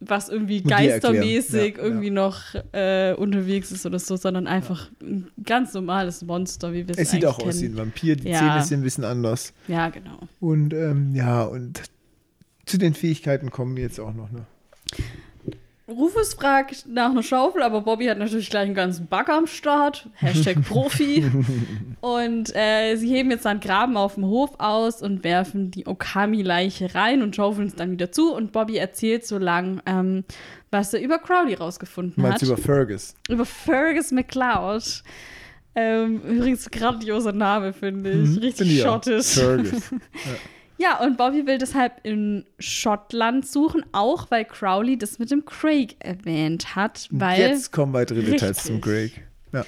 was irgendwie geistermäßig ja, irgendwie ja. noch äh, unterwegs ist oder so, sondern einfach ja. ein ganz normales Monster, wie wir es Es sieht auch kennen. aus wie ein Vampir, die Zähne sind ein bisschen anders. Ja, genau. Und ähm, ja, und zu den Fähigkeiten kommen wir jetzt auch noch. Ne? Rufus fragt nach einer Schaufel, aber Bobby hat natürlich gleich einen ganzen Bagger am Start. Hashtag Profi. und äh, sie heben jetzt einen Graben auf dem Hof aus und werfen die Okami-Leiche rein und schaufeln es dann wieder zu. Und Bobby erzählt so lang, ähm, was er über Crowley rausgefunden Meinst hat. Meinst über Fergus? Über Fergus McCloud. Ähm, übrigens grandioser Name, finde ich. Mhm, Richtig schottisch. Fergus. Ja. Ja, und Bobby will deshalb in Schottland suchen, auch weil Crowley das mit dem Craig erwähnt hat. Weil Jetzt kommen weitere Details zum Craig. Ja.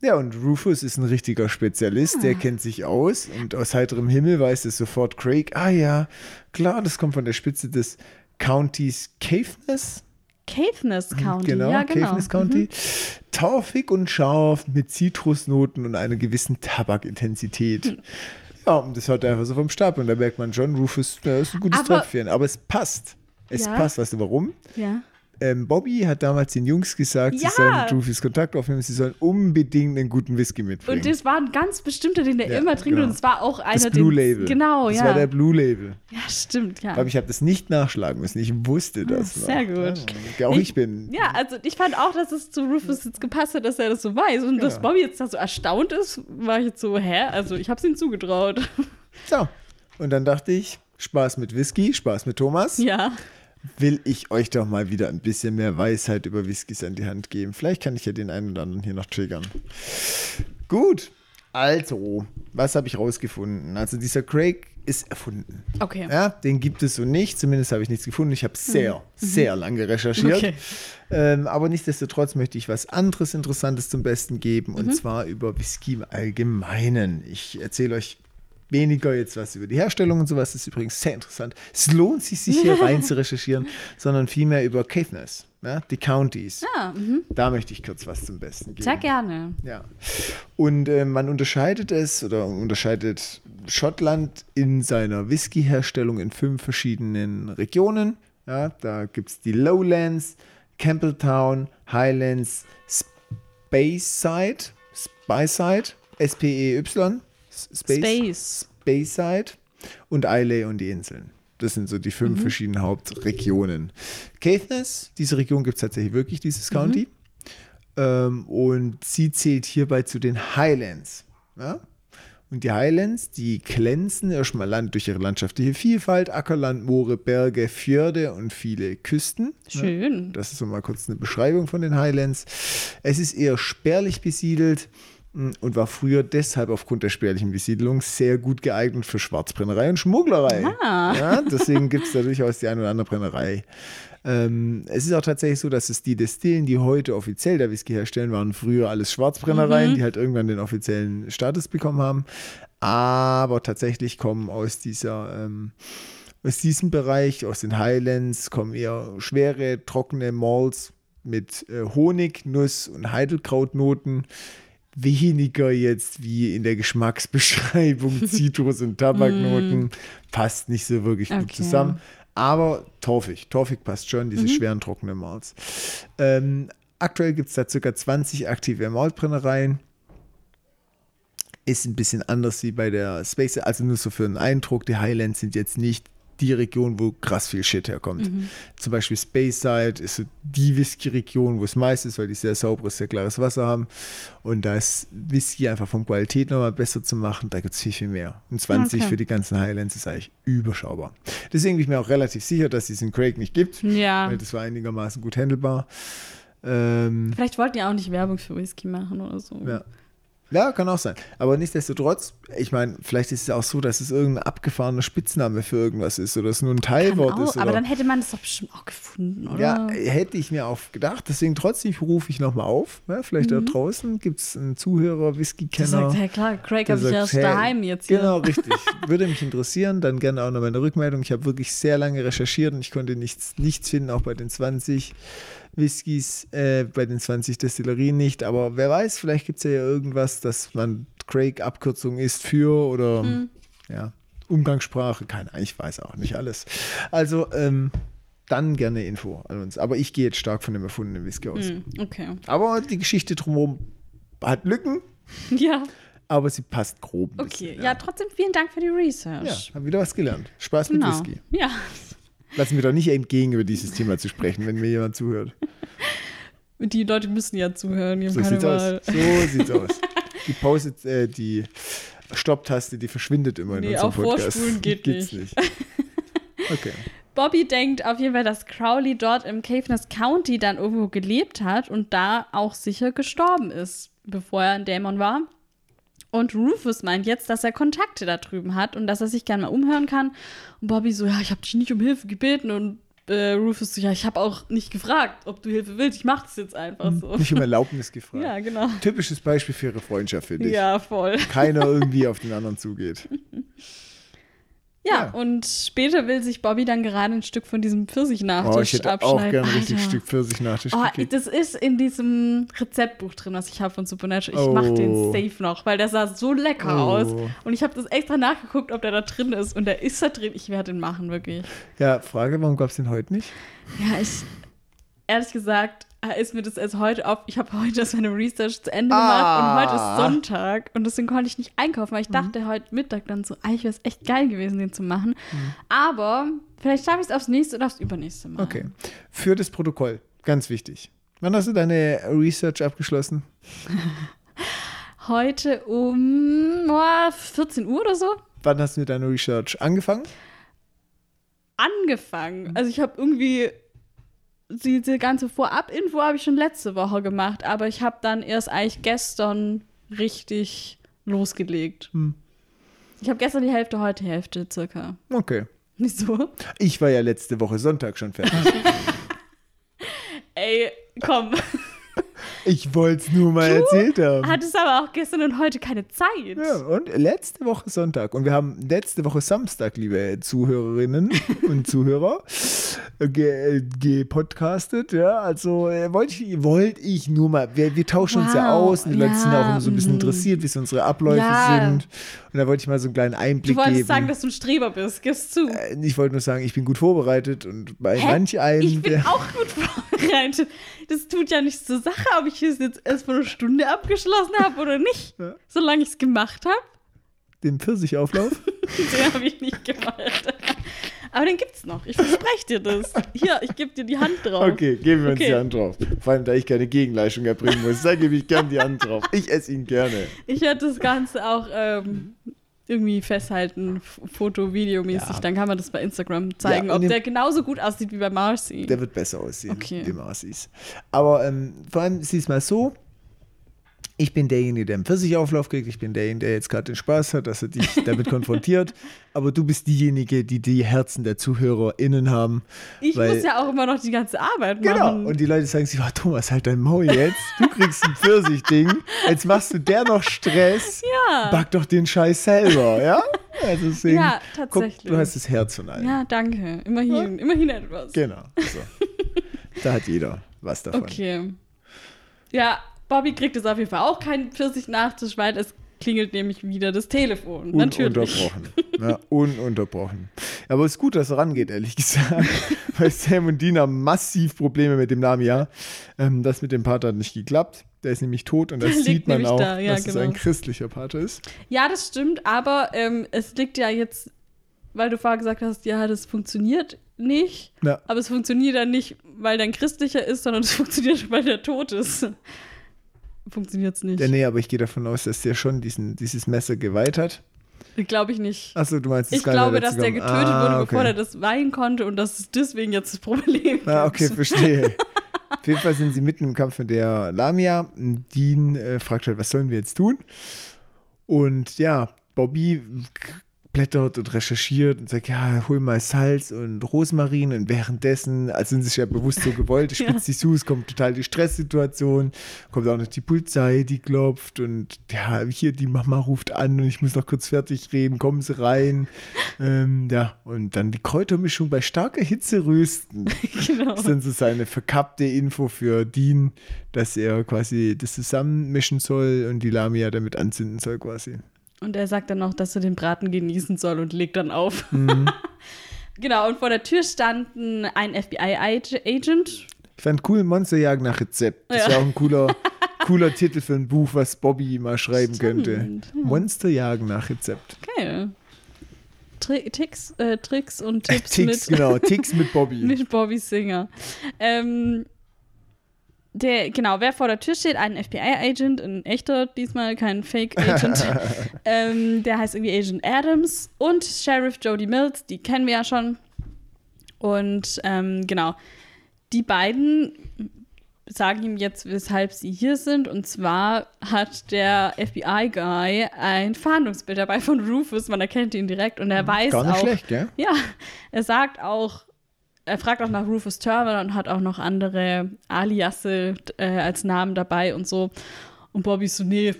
Ja, und Rufus ist ein richtiger Spezialist, ah. der kennt sich aus und aus heiterem Himmel weiß es sofort Craig. Ah ja, klar, das kommt von der Spitze des Countys Caveness. Caithness County. Genau, ja, genau. Caithness County. Torfig und scharf mit Zitrusnoten und einer gewissen Tabakintensität. Hm. Ja, und das hört einfach so vom Stab und da merkt man schon, Rufus, der ist ein gutes Tröpfchen. Aber es passt. Es Ja. passt. Weißt du warum? Ja. Ähm, Bobby hat damals den Jungs gesagt, Ja. sie sollen mit Rufus Kontakt aufnehmen, sie sollen unbedingt einen guten Whisky mitbringen. Und das war ein ganz bestimmter, den der Ja, immer trinkt. genau. Und es war auch einer, das Blue Label. Genau, das ja. war der Blue Label. ja, stimmt, ja. Ich glaube, ich habe das nicht nachschlagen müssen. Ich wusste das. noch. sehr gut. Ja, auch ich, bin. Ja, also ich fand auch, dass es zu Rufus jetzt gepasst hat, dass er das so weiß. Und dass. Bobby jetzt da so erstaunt ist, war ich jetzt so, hä? Also ich hab's ihm zugetraut. So. Und dann dachte ich, Spaß mit Whisky, Spaß mit Thomas. ja. Will ich euch doch mal wieder ein bisschen mehr Weisheit über Whiskys an die Hand geben. Vielleicht kann ich ja den einen oder anderen hier noch triggern. Gut. Also, was habe ich rausgefunden? Also, dieser Craig ist erfunden. Okay. Ja, den gibt es so nicht. Zumindest habe ich nichts gefunden. Ich habe sehr, sehr lange recherchiert. Mhm. Okay. Ähm, aber nichtsdestotrotz möchte ich was anderes Interessantes zum Besten geben. Mhm. Und zwar über Whisky im Allgemeinen. Ich erzähle euch weniger jetzt was über die Herstellung und sowas. Das ist übrigens sehr interessant. Es lohnt sich, sich hier rein zu recherchieren, sondern vielmehr über Caithness, ja, die Counties. Ja, mhm. Da möchte ich kurz was zum Besten geben. sehr gerne. Ja. Und äh, man unterscheidet es oder unterscheidet Schottland in seiner Whisky-Herstellung in fünf verschiedenen Regionen. Ja, da gibt es die Lowlands, Campbelltown, Highlands, Speyside, Speyside, S-P-E-Y, S- Space. Speyside und Islay und die Inseln. Das sind so die fünf verschiedenen Hauptregionen. Caithness, diese Region gibt es tatsächlich wirklich, dieses County. Ähm, und sie zählt hierbei zu den Highlands. Ja? Und die Highlands, die glänzen erstmal Land durch ihre landschaftliche Vielfalt, Ackerland, Moore, Berge, Fjorde und viele Küsten. Schön. Das ist so mal kurz eine Beschreibung von den Highlands. Es ist eher spärlich besiedelt und war früher deshalb aufgrund der spärlichen Besiedelung sehr gut geeignet für Schwarzbrennerei und Schmugglerei. Ah. Ja, deswegen gibt es da durchaus die eine oder andere Brennerei. Ähm, es ist auch tatsächlich so, dass es die Destillen, die heute offiziell der Whisky herstellen, waren früher alles Schwarzbrennereien, die halt irgendwann den offiziellen Status bekommen haben. Aber tatsächlich kommen aus dieser ähm, aus diesem Bereich, aus den Highlands, kommen eher schwere, trockene Malts mit äh, Honig, Nuss und Heidelkrautnoten. Weniger jetzt wie in der Geschmacksbeschreibung Zitrus- und Tabaknoten. Passt nicht so wirklich gut Okay. zusammen. Aber torfig. Torfig passt schon, diese schweren, trockenen Malts. Ähm, aktuell gibt es da ca. 20 aktive Maltbrennereien. Ist ein bisschen anders wie bei der Space, also nur so für einen Eindruck. Die Highlands sind jetzt nicht die Region, wo krass viel Shit herkommt. Zum Beispiel Speyside ist so die Whisky-Region, wo es meist ist, weil die sehr sauberes, sehr klares Wasser haben. Und da ist Whisky einfach von Qualität nochmal besser zu machen. Da gibt es viel, viel mehr. Und 20 Okay. für die ganzen Highlands ist eigentlich überschaubar. Deswegen bin ich mir auch relativ sicher, dass es diesen Craig nicht gibt. Ja. Weil das war einigermaßen gut handelbar. Ähm, Vielleicht wollten die auch nicht Werbung für Whisky machen oder so. ja. Ja, kann auch sein. Aber nichtsdestotrotz, ich meine, vielleicht ist es auch so, dass es irgendein abgefahrener Spitzname für irgendwas ist oder es nur ein Teilwort auch, ist. aber dann hätte man das doch bestimmt auch gefunden, oder? ja, hätte ich mir auch gedacht. Deswegen trotzdem rufe ich nochmal auf. Ja, vielleicht da draußen gibt es einen Zuhörer, Whisky-Kenner. sagt, ja klar, Craig habe ich erst hey, daheim jetzt hier. Genau, richtig. Würde mich interessieren, dann gerne auch noch meine Rückmeldung. Ich habe wirklich sehr lange recherchiert und ich konnte nichts, nichts finden, auch bei den 20 Whiskys, äh, bei den 20 Destillerien nicht. Aber wer weiß, vielleicht gibt es ja irgendwas, dass man Craig Abkürzung ist für oder Hm. ja, Umgangssprache, keine Ahnung, ich weiß auch nicht alles. Also, ähm, dann gerne Info an uns. Aber ich gehe jetzt stark von dem erfundenen Whisky aus. Hm, okay. Aber die Geschichte drumherum hat Lücken, Ja, aber sie passt grob. okay. bisschen, Ja. trotzdem vielen Dank für die Ja, Research. haben wieder was gelernt. Spaß mit genau. Whisky. Ja. Lassen wir doch nicht entgegen, über dieses Thema zu sprechen, wenn mir jemand zuhört. Die Leute müssen ja zuhören, die So sieht's aus. So sieht's aus. Die Pause, äh, die Stopptaste, die verschwindet immer in Nee, unserem auf Podcast. Vorspulen geht Gibt's nicht. Okay. Bobby denkt auf jeden Fall, dass Crowley dort im Caithness County dann irgendwo gelebt hat und da auch sicher gestorben ist, bevor er ein Dämon war. Und Rufus meint jetzt, dass er Kontakte da drüben hat und dass er sich gerne mal umhören kann. Und Bobby so, ja, ich habe dich nicht um Hilfe gebeten. Und äh, Rufus so, ja, ich habe auch nicht gefragt, ob du Hilfe willst. Ich mache das jetzt einfach so. Nicht um Erlaubnis gefragt. Ja, genau. Typisches Beispiel für ihre Freundschaft, finde ich. Ja, voll. Keiner irgendwie auf den anderen zugeht. Ja, Ja. und später will sich Bobby dann gerade ein Stück von diesem Oh, Pfirsich-Nachtisch ich hätte abschneiden. auch gerne ein richtig. Stück Pfirsich-Nachtisch Oh, gekriegt. das ist in diesem Rezeptbuch drin, was ich habe von Supernatural. Ich mach den Oh. safe noch, weil der sah so lecker Oh. aus. Und ich habe das extra nachgeguckt, ob der da drin ist. Und der ist da drin. Ich werde den machen, wirklich. Ja, Frage, warum gab es den heute nicht? Ja, ich, ehrlich gesagt, ist mir das erst heute auf. Ich habe heute erst meine Research zu Ende gemacht Ah. und heute ist Sonntag und deswegen konnte ich nicht einkaufen, weil ich dachte heute Mittag dann so, eigentlich wäre es echt geil gewesen, den zu machen. Aber vielleicht schaffe ich es aufs nächste oder aufs übernächste Mal. Okay. Für das Protokoll, ganz wichtig. Wann hast du deine Research abgeschlossen? Heute um oh, 14 Uhr oder so Wann hast du mit deiner Research angefangen? angefangen. Also ich habe irgendwie diese ganze Vorab-Info habe ich schon letzte Woche gemacht, aber ich habe dann erst eigentlich gestern richtig losgelegt. Hm. Ich habe gestern die Hälfte, heute die Hälfte circa. Okay. Wieso? Ich war ja letzte Woche Sonntag schon fertig. Ey, komm. Ich wollte es nur mal erzählt haben. Hattest aber auch gestern und heute keine Zeit. Ja, und letzte Woche Sonntag. Und wir haben letzte Woche Samstag, liebe Zuhörerinnen und Zuhörer, ge- gepodcastet. Ja, also äh, wollte ich, wollte ich nur mal, wir, wir tauschen uns ja Wow, aus und die Leute sind ja auch ja, immer so ein bisschen mhm. interessiert, wie so unsere Abläufe Ja. sind. Und da wollte ich mal so einen kleinen Du Einblick wolltest geben. sagen, dass du ein Streber bist. Gibst zu. Äh, ich wollte nur sagen, ich bin gut vorbereitet und bei Hä? manch einem, Ich bin auch gut vorbereitet. Das tut ja nichts zur Sache, ob ich es jetzt erst vor einer Stunde abgeschlossen habe oder nicht. Ja. Solange ich es gemacht habe, den Pfirsichauflauf. den habe ich nicht gemacht. Aber den gibt's noch. Ich verspreche dir das. Hier, ich gebe dir die Hand drauf. Okay, geben wir uns Okay. die Hand drauf. Vor allem, da ich keine Gegenleistung erbringen muss, da gebe ich gern die Hand drauf. Ich esse ihn gerne. Ich werde das Ganze auch ähm, irgendwie festhalten, Foto, Videomäßig. Ja. Dann kann man das bei Instagram zeigen, Ja, ob der genauso gut aussieht wie bei Marcy. Der wird besser aussehen, Okay. wie Marcis. Aber ähm, vor allem, siehst mal so, ich bin derjenige, der einen Pfirsichauflauf kriegt. Ich bin derjenige, der jetzt gerade den Spaß hat, dass er dich damit konfrontiert. Aber du bist diejenige, die die Herzen der ZuhörerInnen haben. ich weil- muss ja auch immer noch die ganze Arbeit Genau. machen. Und die Leute sagen sich, oh, Thomas, halt dein Maul jetzt. Du kriegst ein Pfirsichding. Jetzt machst du der noch Stress. ja. Back doch den Scheiß selber, ja? Also deswegen, Ja, guck, tatsächlich. du hast das Herz von allen. ja, danke. Immerhin, immerhin etwas. Genau. So. da hat jeder was davon. Okay. Ja, Bobby kriegt jetzt auf jeden Fall auch keinen Pfirsich-Nachtisch, weil es klingelt nämlich wieder das Telefon. Natürlich. Ununterbrochen. Ja, ununterbrochen. Aber es ist gut, dass er rangeht, ehrlich gesagt. Weil Sam und Dina massiv Probleme mit dem Lamia. Ähm, das mit dem Pater hat nicht geklappt. Der ist nämlich tot und das sieht man auch, da, ja, dass es genau. ein christlicher Pater ist. Ja, das stimmt, aber ähm, es liegt ja jetzt, weil du vorher gesagt hast, ja, das funktioniert nicht. Ja. Aber es funktioniert dann nicht, weil der ein christlicher ist, sondern es funktioniert, weil der tot ist. Funktioniert es nicht. Ja, nee, aber ich gehe davon aus, dass der schon diesen, dieses Messer geweiht hat. Glaube ich nicht. Achso, du meinst, es Ich glaube, dass der getötet ah, wurde, okay. bevor er das weihen konnte und dass es deswegen jetzt das Problem Ah, gibt. okay, verstehe. Auf jeden Fall sind sie mitten im Kampf mit der Lamia. Dean äh, fragt halt, was sollen wir jetzt tun? Und ja, Bobby blättert und recherchiert und sagt, ja, hol mal Salz und Rosmarin und währenddessen, als sind sie sich ja bewusst so gewollt, Ja. spitzt sich zu, es kommt total die Stresssituation, kommt auch noch die Polizei, die klopft und ja, hier die Mama ruft an und ich muss noch kurz fertig reden, kommen sie rein. ähm, ja, und dann die Kräutermischung bei starker Hitze rösten. genau. Das ist dann so seine verkappte Info für Dean, dass er quasi das zusammenmischen soll und die Lamia damit anzünden soll quasi. Und er sagt dann noch, dass er den Braten genießen soll und legt dann auf. Mhm. genau, und vor der Tür standen ein FBI-Agent. Ich fand cool, Monsterjagd nach Rezept. Das Ja. wäre auch ein cooler, cooler Titel für ein Buch, was Bobby mal schreiben Stimmt, könnte. ja. Monsterjagen nach Rezept. Geil. Tri Tricks, äh, Tricks und Äh, Tipps Ticks, mit, genau, Ticks mit Bobby. mit Bobby Singer. Ähm, der, genau, wer vor der Tür steht, ein FBI-Agent, ein echter, diesmal kein Fake-Agent. ähm, der heißt irgendwie Agent Adams und Sheriff Jody Mills, die kennen wir ja schon. Und ähm, genau, die beiden sagen ihm jetzt, weshalb sie hier sind. Und zwar hat der FBI-Guy ein Fahndungsbild dabei von Rufus. Man erkennt ihn direkt und er weiß Gar nicht auch. schlecht, gell? Ja, er sagt auch, er fragt auch nach Rufus Turner und hat auch noch andere Aliasse äh, als Namen dabei und so. Und Bobby so, nee,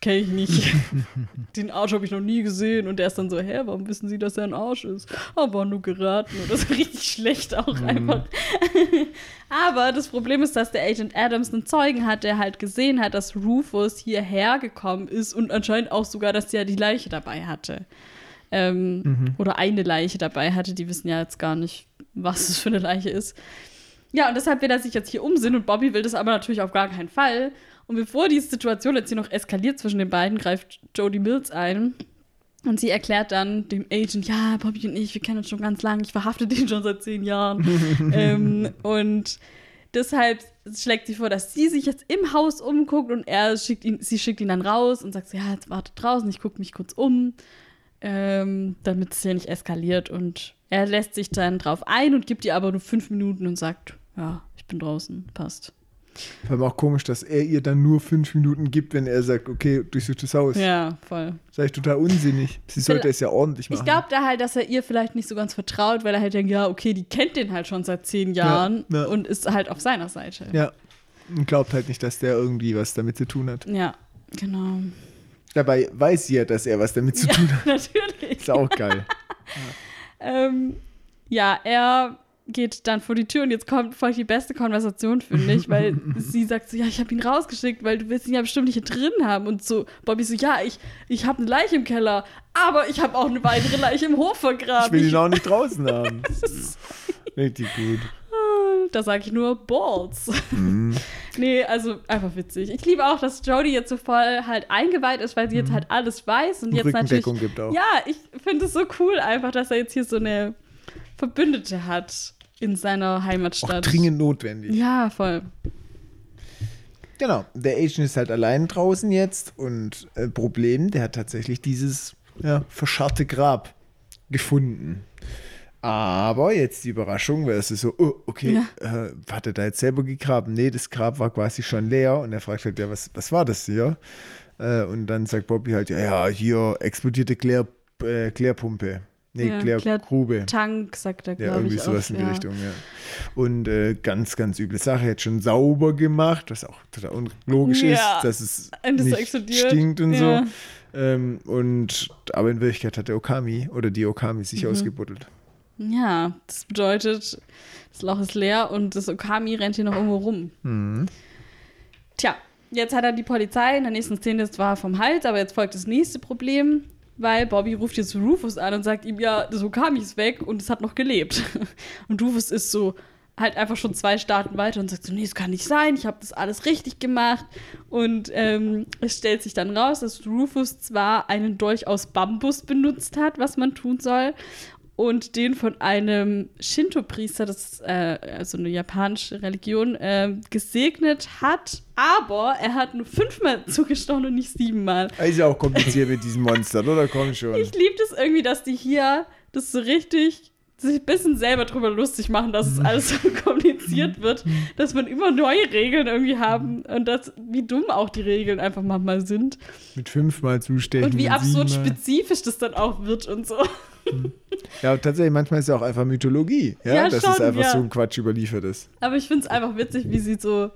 kenne ich nicht. Den Arsch habe ich noch nie gesehen. Und er ist dann so, hä, warum wissen Sie, dass er ein Arsch ist? Aber nur geraten. Und das ist richtig schlecht auch mhm. einfach. Aber das Problem ist, dass der Agent Adams einen Zeugen hat, der halt gesehen hat, dass Rufus hierher gekommen ist und anscheinend auch sogar, dass er die Leiche dabei hatte. Ähm, mhm. Oder eine Leiche dabei hatte. Die wissen ja jetzt gar nicht, was es für eine Leiche ist. Ja, und deshalb will er sich jetzt hier umsehen und Bobby will das aber natürlich auf gar keinen Fall. Und bevor die Situation jetzt hier noch eskaliert zwischen den beiden, greift Jodie Mills ein. Und sie erklärt dann dem Agent, ja, Bobby und ich, wir kennen uns schon ganz lange, ich verhafte den schon seit zehn Jahren. ähm, und deshalb schlägt sie vor, dass sie sich jetzt im Haus umguckt und er schickt ihn, sie schickt ihn dann raus und sagt, ja, jetzt warte draußen, ich gucke mich kurz um, ähm, damit es hier nicht eskaliert. Und er lässt sich dann drauf ein und gibt ihr aber nur fünf Minuten und sagt, ja, ich bin draußen, passt. Vor allem auch komisch, dass er ihr dann nur fünf Minuten gibt, wenn er sagt, okay, durchsuch das Haus. Ja, voll. Das ist eigentlich total unsinnig. Sie sollte es ja ordentlich machen. Ich glaube da halt, dass er ihr vielleicht nicht so ganz vertraut, weil er halt denkt, ja, okay, die kennt den halt schon seit zehn Jahren ja, ja. und ist halt auf seiner Seite. Ja. Und glaubt halt nicht, dass der irgendwie was damit zu tun hat. Ja, genau. Dabei weiß sie ja, dass er was damit zu ja, tun hat. Natürlich. Ist auch geil. ja. Ähm, ja, er geht dann vor die Tür und jetzt kommt voll die beste Konversation, finde ich, weil sie sagt so, ja, ich habe ihn rausgeschickt, weil du willst ihn ja bestimmt nicht hier drin haben. Und so, Bobby so, ja, ich, ich habe eine Leiche im Keller, aber ich habe auch eine weitere Leiche im Hof vergraben. Ich will ihn auch nicht draußen haben. Richtig gut. Da sage ich nur Balls. Mhm. nee, also einfach witzig. Ich liebe auch, dass Jodie jetzt so voll halt eingeweiht ist, weil sie jetzt mhm. halt alles weiß und, und jetzt natürlich. Gibt auch. Ja, ich finde es so cool einfach, dass er jetzt hier so eine Verbündete hat in seiner Heimatstadt. Auch dringend notwendig. Ja, voll. Genau, der Agent ist halt allein draußen jetzt und äh, Problem, der hat tatsächlich dieses ja, verscharrte Grab gefunden. Aber jetzt die Überraschung, weil es ist so, oh, okay, ja. äh, hat er da jetzt selber gegraben? Nee, das Grab war quasi schon leer und er fragt halt, ja, was, was war das hier? Äh, und dann sagt Bobby halt, ja, ja, hier explodierte Klär, äh, Klärpumpe. Nee, ja, Klärgrube. Tank, sagt er, glaube ja, irgendwie sowas auf, in die ja. Richtung, ja. Und äh, ganz, ganz üble Sache. Er hat schon sauber gemacht, was auch total unlogisch ja. ist, dass es und nicht stinkt und so. Ähm, und, aber in Wirklichkeit hat der Okami oder die Okami sich mhm. ausgebuddelt. Ja, das bedeutet, das Loch ist leer und das Okami rennt hier noch irgendwo rum. Mhm. Tja, jetzt hat er die Polizei in der nächsten Szene zwar vom Hals, aber jetzt folgt das nächste Problem weil Bobby ruft jetzt Rufus an und sagt ihm, ja, so kam ich weg und es hat noch gelebt. Und Rufus ist so halt einfach schon zwei Staaten weiter und sagt so, nee, das kann nicht sein, ich habe das alles richtig gemacht. Und ähm, es stellt sich dann raus, dass Rufus zwar einen Dolch aus Bambus benutzt hat, was man tun soll, und den von einem Shinto-Priester, das ist äh, also eine japanische Religion, äh, gesegnet hat. Aber er hat nur fünfmal zugestochen und nicht siebenmal. Ist ja auch kompliziert mit diesen Monstern, oder? Komm schon. Ich liebe das irgendwie, dass die hier das so richtig sich ein bisschen selber drüber lustig machen, dass es alles so kompliziert wird, dass man immer neue Regeln irgendwie haben und dass, wie dumm auch die Regeln einfach manchmal sind. Mit fünfmal zustechen. Und wie absurd spezifisch das dann auch wird und so. Ja, tatsächlich, manchmal ist es auch einfach Mythologie, ja, ja dass schon, es einfach ja. so ein Quatsch überliefert ist. Aber ich finde es einfach witzig, wie sie so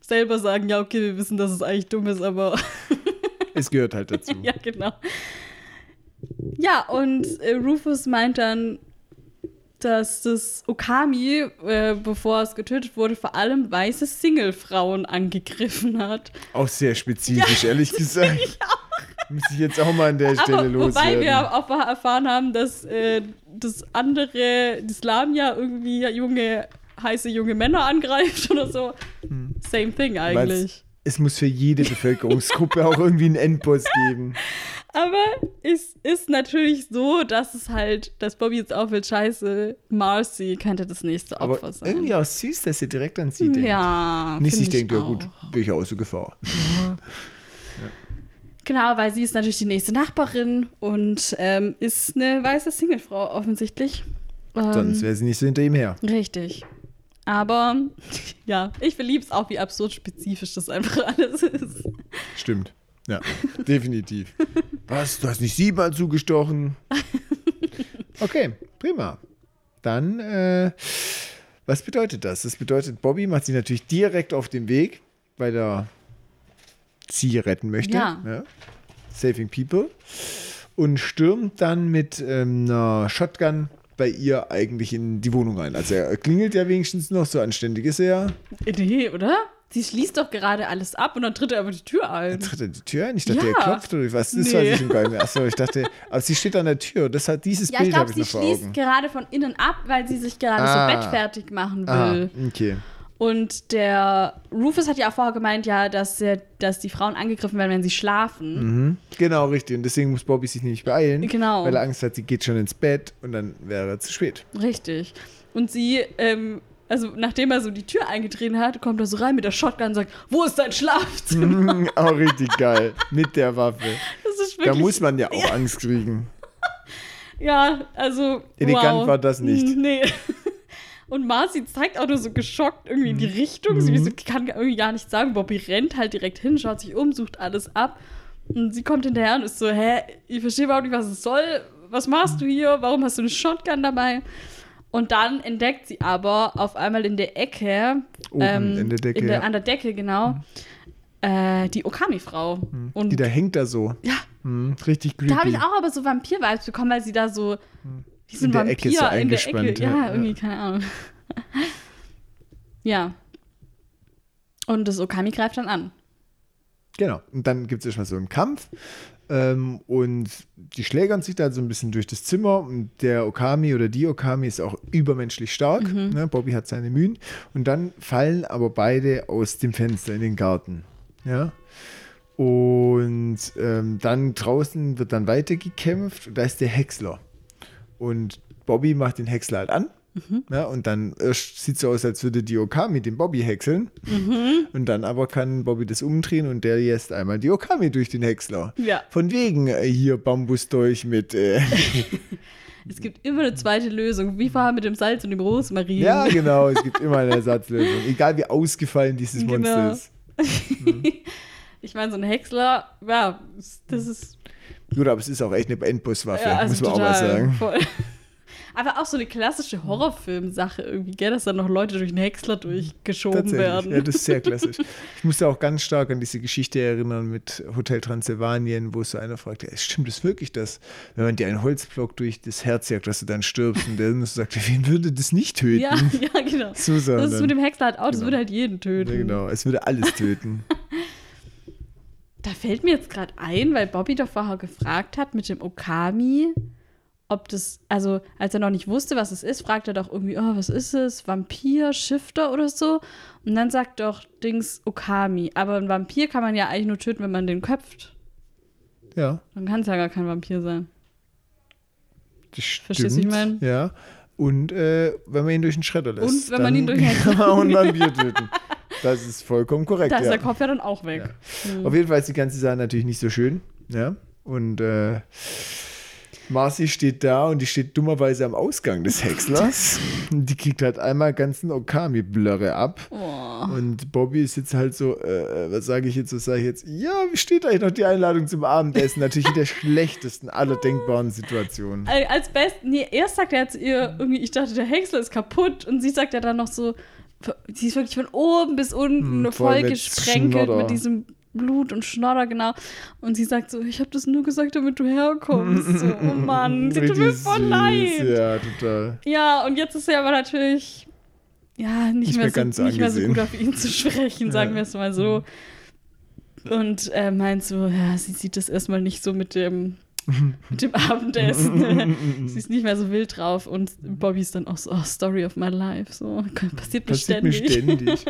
selber sagen, ja, okay, wir wissen, dass es eigentlich dumm ist, aber es gehört halt dazu. ja, genau. Ja, und äh, Rufus meint dann, dass das Okami, äh, bevor es getötet wurde, vor allem weiße Single-Frauen angegriffen hat. Auch sehr spezifisch, ja, ehrlich gesagt. Ich auch. Muss ich jetzt auch mal an der Stelle Aber, loswerden. Wobei wir auch erfahren haben, dass äh, das andere, das Lamia irgendwie junge, heiße junge Männer angreift oder so. Hm. Same thing eigentlich. Weil's, es muss für jede Bevölkerungsgruppe auch irgendwie einen Endboss geben. Aber es ist natürlich so, dass es halt, dass Bobby jetzt aufhört, scheiße, Marcy könnte das nächste Opfer Aber sein. Irgendwie auch süß, dass sie direkt an sie denkt. Ja. Nicht sich denkt, ja gut, bin ich außer Gefahr. Ja. Genau, weil sie ist natürlich die nächste Nachbarin und ähm, ist eine weiße Singlefrau offensichtlich. Ähm, Sonst wäre sie nicht so hinter ihm her. Richtig. Aber ja, ich verliebe es auch, wie absurd spezifisch das einfach alles ist. Stimmt. Ja, definitiv. Was? Du hast nicht siebenmal zugestochen? Okay, prima. Dann, äh, was bedeutet das? Das bedeutet, Bobby macht sich natürlich direkt auf den Weg, weil der sie retten möchte. Ja. Saving People. Und stürmt dann mit ähm, einer Shotgun bei ihr eigentlich in die Wohnung ein. Also er klingelt ja wenigstens noch, so anständig ist er. Nee, oder? Sie schließt doch gerade alles ab und dann tritt er aber die Tür ein. Tritt er die Tür ein? Ich dachte, Ja. er klopft oder was? Das Nee. weiß ich schon gar nicht mehr. Achso, ich dachte, aber sie steht an der Tür. Das hat dieses Ja, ich Bild habe ich sie noch vor schließt Augen. gerade von innen ab, weil sie sich gerade Ah. so bettfertig machen Ah, will. okay. Und der Rufus hat ja auch vorher gemeint, ja, dass, dass die Frauen angegriffen werden, wenn sie schlafen. Mhm. Genau, richtig. Und deswegen muss Bobby sich nämlich beeilen. Genau. Weil er Angst hat, sie geht schon ins Bett und dann wäre er zu spät. Richtig. Und sie, ähm, also nachdem er so die Tür eingetreten hat, kommt er so rein mit der Shotgun und sagt, wo ist dein Schlafzimmer? Mhm, auch richtig geil. Mit der Waffe. Das ist Da wirklich, muss man ja auch Angst kriegen. ja, also Elegant wow. war das nicht. Nee. Und Marcy zeigt auch nur so geschockt irgendwie in die Richtung. Sie Mhm. so, kann irgendwie gar nichts sagen. Bobby rennt halt direkt hin, schaut sich um, sucht alles ab. Und sie kommt hinterher und ist so, hä, ich verstehe überhaupt nicht, was es soll. Was machst du hier? Warum hast du eine Shotgun dabei? Und dann entdeckt sie aber auf einmal in der Ecke, Oben ähm, in der Decke, in der, ja. an der Decke, genau, äh, die Okami-Frau. Und Die da hängt da so. ja, Mhm, richtig creepy. da habe ich auch aber so Vampir-Vibes bekommen, weil sie da so wie so In der Vampir Ecke so in der Ecke. eingespannt, ja. irgendwie, keine Ahnung. ja. Und das Okami greift dann an. Genau. Und dann gibt es erstmal so einen Kampf. Ähm, und die schlägern sich da so ein bisschen durch das Zimmer. Und der Okami oder die Okami ist auch übermenschlich stark. Mhm. Ne? Bobby hat seine Mühen. Und dann fallen aber beide aus dem Fenster in den Garten. Ja. Und ähm, dann draußen wird dann weitergekämpft. Und da ist der Häcksler. Und Bobby macht den Häcksler halt an. Mhm. Ja, und dann erst sieht so aus, als würde die Okami den Bobby häckseln. Mhm. Und dann aber kann Bobby das umdrehen und der lässt einmal die Okami durch den Häcksler. Ja. Von wegen äh, hier Bambusdolch mit. Äh, Es gibt immer eine zweite Lösung, wie vorher mit dem Salz und dem Rosmarin. ja, genau, es gibt immer eine Ersatzlösung. Egal wie ausgefallen dieses Genau. Monster ist. Ich meine, so ein Häcksler, ja, das ist Gut, aber es ist auch echt eine Endbosswaffe, ja, also muss man auch mal sagen. Voll. Aber auch so eine klassische Horrorfilm-Sache irgendwie, gell, dass dann noch Leute durch einen Häcksler durchgeschoben werden. Ja, das ist sehr klassisch. Ich musste auch ganz stark an diese Geschichte erinnern mit Hotel Transsilvanien, wo so einer fragt, ja, stimmt das wirklich das, wenn man dir einen Holzblock durch das Herz jagt, dass du dann stirbst und der sagt, wen würde das nicht töten? ja, ja, genau. So sagen Das ist mit dem Häcksler halt auch, das Genau. würde halt jeden töten. Ja, genau, es würde alles töten. Da fällt mir jetzt gerade ein, weil Bobby doch vorher gefragt hat mit dem Okami, ob das, also als er noch nicht wusste, was es ist, fragt er doch irgendwie, oh, was ist es? Vampir, Shifter oder so? Und dann sagt doch Dings Okami. Aber ein Vampir kann man ja eigentlich nur töten, wenn man den köpft. Ja, Dann kann es ja gar kein Vampir sein. das stimmt. Verstehst du, ich mein? Ja. Und äh, wenn man ihn durch den Schredder lässt. Und wenn man ihn durch den kann man auch einen Vampir töten. Das ist vollkommen korrekt. Da ist ja. der Kopf ja dann auch weg. Auf jeden Fall ist die ganze Sache natürlich nicht so schön. Ja. Und äh, Marcy steht da und die steht dummerweise am Ausgang des Häckslers. Und die kriegt halt einmal ganzen Okami-Blöre ab. Oh. Und Bobby ist jetzt halt so, äh, was sage ich jetzt, was sage ich jetzt? Ja, wie steht eigentlich noch die Einladung zum Abendessen? Natürlich in der schlechtesten aller denkbaren Situationen. Al- Als best, nee, erst sagt er zu ihr irgendwie, ich dachte, der Häcksler ist kaputt. Und sie sagt ja dann noch so, sie ist wirklich von oben bis unten Hm, voll voll mit gesprenkelt mit diesem Blut und Schnodder, genau. Und sie sagt so, ich habe das nur gesagt, damit du herkommst. So, oh Mann, sie tut mir voll leid. Ja. Ja, total. und jetzt ist sie aber natürlich ja, nicht, Nicht mehr, so, nicht mehr so gut auf ihn zu sprechen, sagen Ja. wir es mal so. Und äh, meint so, ja, sie sieht das erstmal nicht so mit dem, mit dem Abendessen. sie ist nicht mehr so wild drauf. Und Bobby ist dann auch so, oh, Story of my life. So, passiert mir Passiert mir ständig. ständig.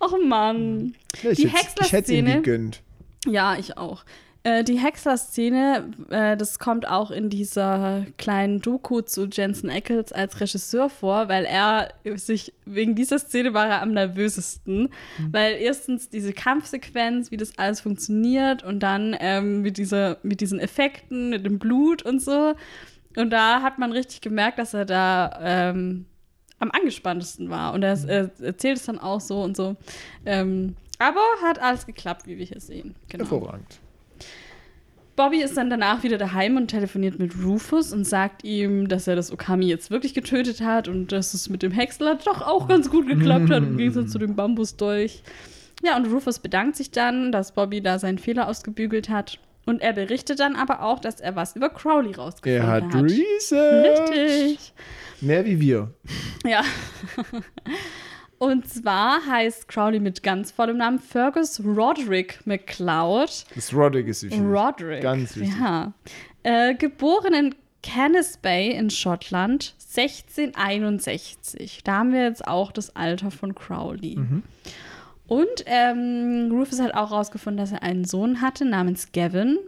Och Mann. Ja, ich Die hätt's- ich hätte Häcksler-Szene- gegönnt. Ja, ich auch. Äh, die Häcksler-Szene, äh, das kommt auch in dieser kleinen Doku zu Jensen Ackles als Regisseur vor, weil er sich, wegen dieser Szene war er am nervösesten. Weil erstens diese Kampfsequenz, wie das alles funktioniert und dann ähm, mit, dieser, mit diesen Effekten, mit dem Blut und so. Und da hat man richtig gemerkt, dass er da ähm, am angespanntesten war. Und er, er erzählt es dann auch so und so. Ähm, aber hat alles geklappt, wie wir hier sehen. Genau. Hervorragend. Bobby ist dann danach wieder daheim und telefoniert mit Rufus und sagt ihm, dass er das Okami jetzt wirklich getötet hat und dass es mit dem Häcksler doch auch ganz gut geklappt hat, im Gegensatz zu dem Bambusdolch. Ja, und Rufus bedankt sich dann, dass Bobby da seinen Fehler ausgebügelt hat. Und er berichtet dann aber auch, dass er was über Crowley rausgefunden Er hat hat. Research. Richtig. Mehr wie wir. Ja. Und zwar heißt Crowley mit ganz vollem Namen Fergus Roderick McLeod. Das Roderick ist wichtig. Roderick. Ganz wichtig. Ja. Äh, geboren in Canis Bay in Schottland 1661. Da haben wir jetzt auch das Alter von Crowley. Mhm. Und ähm, Rufus hat auch herausgefunden, dass er einen Sohn hatte namens Gavin.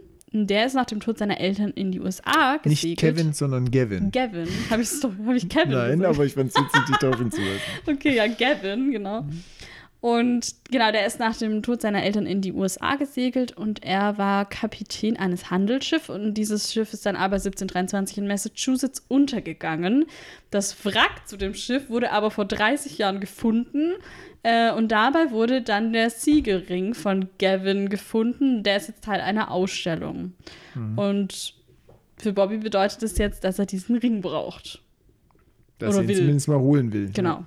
Der ist nach dem Tod seiner Eltern in die USA gesegelt. Nicht Kevin, sondern Gavin. Gavin. Habe ich, hab ich Kevin Nein, gesagt? aber ich fand es witzig, dich darauf hinzuweisen. Okay, ja, Gavin, genau. Und genau, der ist nach dem Tod seiner Eltern in die USA gesegelt und er war Kapitän eines Handelsschiffs und dieses Schiff ist dann aber 1723 in Massachusetts untergegangen. Das Wrack zu dem Schiff wurde aber vor 30 Jahren gefunden äh, und dabei wurde dann der Siegelring von Gavin gefunden. Der ist jetzt Teil einer Ausstellung. Und für Bobby bedeutet das jetzt, dass er diesen Ring braucht. Dass Oder er ihn will. zumindest mal holen will. Genau.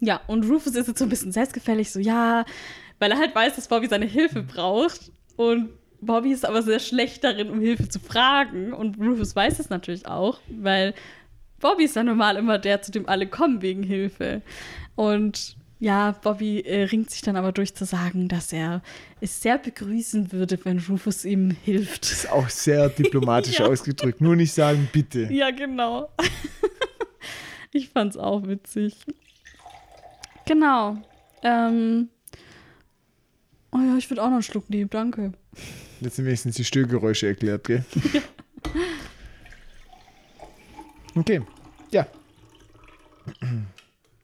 Ja, und Rufus ist jetzt so ein bisschen selbstgefällig, so ja, weil er halt weiß, dass Bobby seine Hilfe braucht. Und Bobby ist aber sehr schlecht darin, um Hilfe zu fragen. Und Rufus weiß es natürlich auch, weil Bobby ist ja normal immer der, zu dem alle kommen wegen Hilfe. Und ja, Bobby äh, ringt sich dann aber durch zu sagen, dass er es sehr begrüßen würde, wenn Rufus ihm hilft. Ist auch sehr diplomatisch Ja. ausgedrückt. Nur nicht sagen, bitte. Ja, genau. ich fand's auch witzig. Genau. Ähm. Oh ja, ich würde auch noch einen Schluck nehmen, danke. Jetzt sind wenigstens die Störgeräusche erklärt, gell? Okay, ja.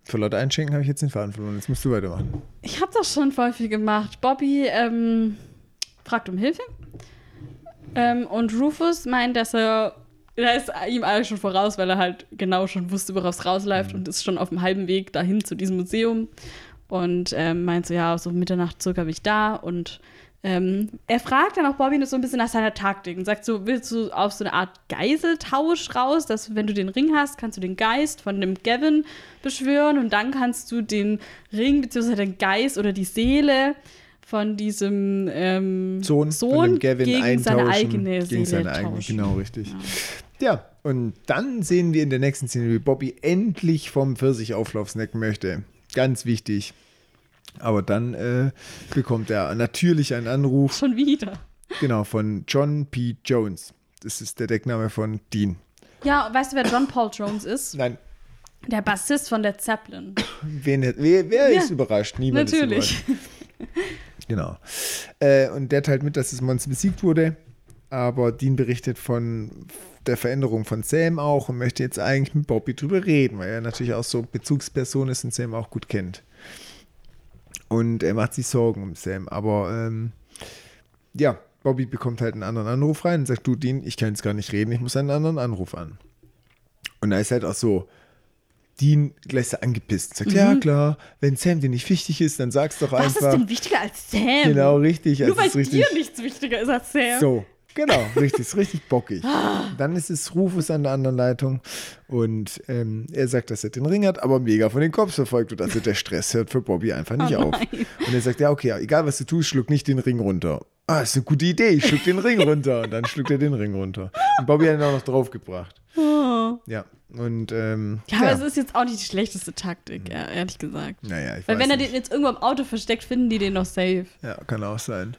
Vor lauter Einschenken habe ich jetzt den Faden verloren. Jetzt musst du weitermachen. Ich habe das schon voll viel gemacht. Bobby ähm, fragt um Hilfe. Ähm, und Rufus meint, dass er. Da ist ihm alles schon voraus, weil er halt genau schon wusste, worauf es rausläuft und ist schon auf dem halben Weg dahin zu diesem Museum. Und ähm, meint so, ja, so Mitternacht circa bin ich da. Und ähm, er fragt dann auch Bobby so ein bisschen nach seiner Taktik und sagt so, willst du auf so eine Art Geiseltausch raus, dass wenn du den Ring hast, kannst du den Geist von dem Gavin beschwören und dann kannst du den Ring beziehungsweise den Geist oder die Seele von diesem ähm, Sohn, Sohn von dem Gavin gegen seine eigene Seele gegen seine eigene, tauschen. genau, richtig. Ja, und dann sehen wir in der nächsten Szene, wie Bobby endlich vom Pfirsichauflauf snacken möchte. Ganz wichtig. Aber dann äh, bekommt er natürlich einen Anruf, Schon wieder. genau, von John P. Jones. Das ist der Deckname von Dean. Ja, weißt du, wer John Paul Jones ist? Nein, Der Bassist von Led Zeppelin. wen, wer, wer Ja, ist überrascht? Niemand Natürlich. ist überrascht. Genau. Äh, und der teilt mit, dass das Monster besiegt wurde. Aber Dean berichtet von der Veränderung von Sam auch und möchte jetzt eigentlich mit Bobby drüber reden, weil er natürlich auch so Bezugsperson ist und Sam auch gut kennt. Und er macht sich Sorgen um Sam. Aber ähm, ja, Bobby bekommt halt einen anderen Anruf rein und sagt, du Dean, ich kann jetzt gar nicht reden, ich muss einen anderen Anruf an. Und da ist halt auch so, Dean gleich so angepisst. Sagt, ja klar, wenn Sam dir nicht wichtig ist, dann sag's doch Mhm. Was einfach. ist denn wichtiger als Sam? Genau, richtig. Nur also weil dir nichts wichtiger ist als Sam. So, genau, richtig, ist richtig bockig. Dann ist es Rufus an der anderen Leitung und ähm, er sagt, dass er den Ring hat, aber mega von den Cops verfolgt wird. Also der Stress hört für Bobby einfach nicht Oh auf. Und er sagt, ja, okay, egal was du tust, schluck nicht den Ring runter. Ah, ist eine gute Idee, ich schluck den Ring runter. Und dann schluckt er den Ring runter. Und Bobby hat ihn auch noch draufgebracht. Oh. Ja, und ähm, Ja, aber es ist jetzt auch nicht die schlechteste Taktik, ja, ehrlich gesagt. naja, ich Weil wenn er nicht. den jetzt irgendwo im Auto versteckt, finden die den noch safe. Ja, kann auch sein.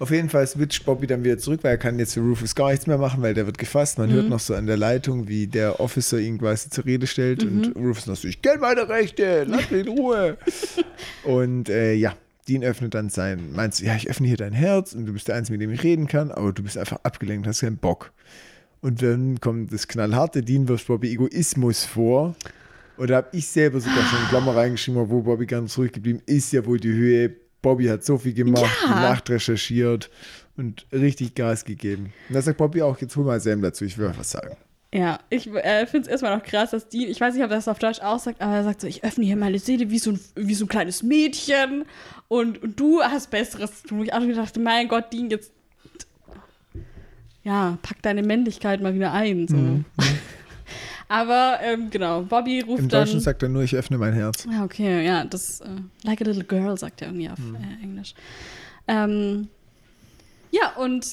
Auf jeden Fall switcht Bobby dann wieder zurück, weil er kann jetzt für Rufus gar nichts mehr machen, weil der wird gefasst. Man hört noch so an der Leitung, wie der Officer ihn quasi zur Rede stellt und Rufus noch so, ich kenne meine Rechte, lass mich in Ruhe. und äh, ja, Dean öffnet dann sein, meinst du, ja, ich öffne hier dein Herz und du bist der Einzige, mit dem ich reden kann, aber du bist einfach abgelenkt, hast keinen Bock. Und dann kommt das knallharte, Dean wirft Bobby Egoismus vor. Und da habe ich selber sogar schon in Klammer reingeschrieben, wo Bobby ganz ruhig geblieben ist, ja wohl die Höhe. Bobby hat so viel gemacht, Ja. nachrecherchiert und richtig Gas gegeben. Und da sagt Bobby auch, jetzt hol mal Sam dazu, ich will mal was sagen. Ja, ich äh, finde es erstmal noch krass, dass Dean, ich weiß nicht, ob er das auf Deutsch auch sagt, aber er sagt so, ich öffne hier meine Seele wie so ein, wie so ein kleines Mädchen und, und du hast Besseres zu tun. Ich auch gedacht, mein Gott, Dean, jetzt ja, pack deine Männlichkeit mal wieder ein. So. Aber ähm, genau, Bobby ruft Im dann. Deutschen sagt er nur, ich öffne mein Herz. Ja, okay, ja, das, äh, like a little girl, sagt er irgendwie auf Hm. äh, Englisch. Ähm, ja, und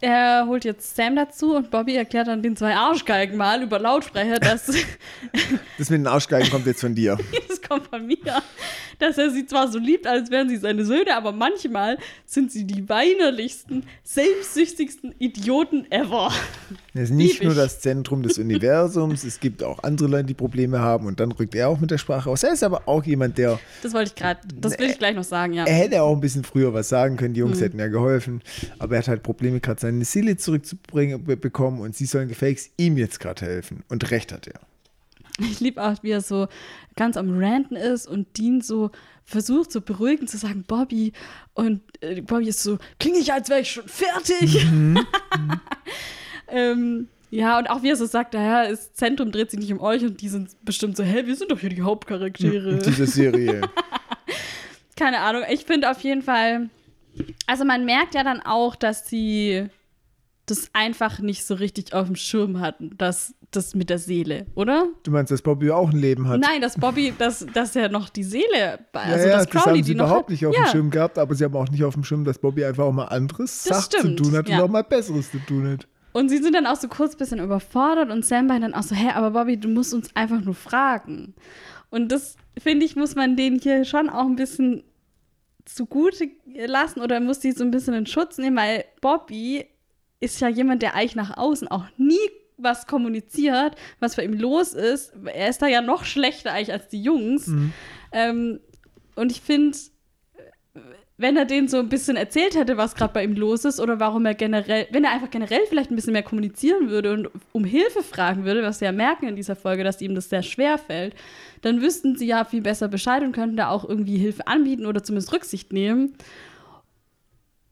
er holt jetzt Sam dazu und Bobby erklärt dann den zwei Arschgeigen mal über Lautsprecher, dass Das mit den Arschgeigen kommt jetzt von dir. das kommt von mir, dass er sie zwar so liebt, als wären sie seine Söhne, aber manchmal sind sie die weinerlichsten, selbstsüchtigsten Idioten ever. Er ist nicht Lieb nur ich. das Zentrum des Universums, es gibt auch andere Leute, die Probleme haben und dann rückt er auch mit der Sprache aus. Er ist aber auch jemand, der, Das wollte ich gerade, das will ich gleich noch sagen, ja. er hätte auch ein bisschen früher was sagen können, die Jungs Mhm. hätten ja geholfen, aber er hat halt Probleme, gerade seine Seele zurückzubringen, be bekommen und sie sollen gefakes ihm jetzt gerade helfen. Und recht hat er. Ich liebe auch, wie er so ganz am Ranten ist und Dean so versucht, so beruhigend zu sagen, Bobby. Und äh, Bobby ist so, klinge ich, als wäre ich schon fertig. ähm, ja, und auch wie er so sagt, naja, das Zentrum dreht sich nicht um euch und die sind bestimmt so, hä, wir sind doch hier die Hauptcharaktere. In dieser Serie. Keine Ahnung, ich finde auf jeden Fall, also man merkt ja dann auch, dass sie das einfach nicht so richtig auf dem Schirm hatten, dass das mit der Seele, oder? Du meinst, dass Bobby auch ein Leben hat? Nein, dass Bobby, dass, dass er noch die Seele, Ja, also ja, dass das Crowley haben sie die noch überhaupt hat. nicht auf ja, dem Schirm gehabt, aber sie haben auch nicht auf dem Schirm, dass Bobby einfach auch mal anderes Das zu tun hat ja. und auch mal Besseres zu tun hat. Und sie sind dann auch so kurz ein bisschen überfordert und Sam meint dann auch so, hä, aber Bobby, du musst uns einfach nur fragen. Und das, finde ich, muss man denen hier schon auch ein bisschen zugute lassen oder muss die so ein bisschen in Schutz nehmen, weil Bobby ist ja jemand, der eigentlich nach außen auch nie was kommuniziert, was bei ihm los ist. Er ist da ja noch schlechter eigentlich als die Jungs. Ähm, und ich finde, wenn er denen so ein bisschen erzählt hätte, was gerade bei ihm los ist oder warum er generell, wenn er einfach generell vielleicht ein bisschen mehr kommunizieren würde und um Hilfe fragen würde, was wir ja merken in dieser Folge, dass ihm das sehr schwer fällt, dann wüssten sie ja viel besser Bescheid und könnten da auch irgendwie Hilfe anbieten oder zumindest Rücksicht nehmen.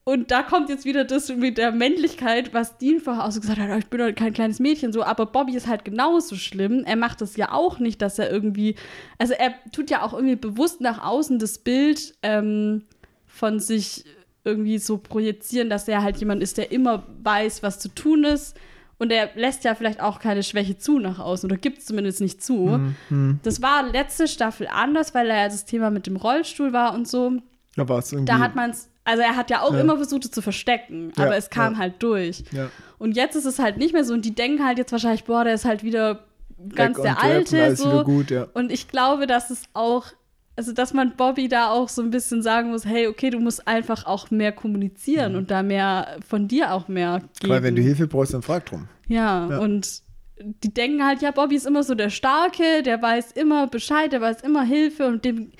Und da kommt jetzt wieder das mit der Männlichkeit, was Dean vorher auch so gesagt hat, "Oh, ich bin doch kein kleines Mädchen so, aber Bobby ist halt genauso schlimm. Er macht das ja auch nicht, dass er irgendwie, also er tut ja auch irgendwie bewusst nach außen das Bild ähm, von sich irgendwie so projizieren, dass er halt jemand ist, der immer weiß, was zu tun ist. Und er lässt ja vielleicht auch keine Schwäche zu nach außen oder gibt es zumindest nicht zu. Das war letzte Staffel anders, weil er ja das Thema mit dem Rollstuhl war und so. Da war es irgendwie. Da hat man es, also er hat ja auch Ja. immer versucht, es zu verstecken, Ja, aber es kam ja. halt durch. ja. Und jetzt ist es halt nicht mehr so und die denken halt jetzt wahrscheinlich, boah, der ist halt wieder ganz Back der Alte. So. gut, ja. Und ich glaube, dass es auch, also dass man Bobby da auch so ein bisschen sagen muss, hey, okay, du musst einfach auch mehr kommunizieren und da mehr von dir auch mehr geben. Weil wenn du Hilfe brauchst, dann frag drum. Ja, Ja. und die denken halt, ja, Bobby ist immer so der Starke, der weiß immer Bescheid, der weiß immer Hilfe und dem,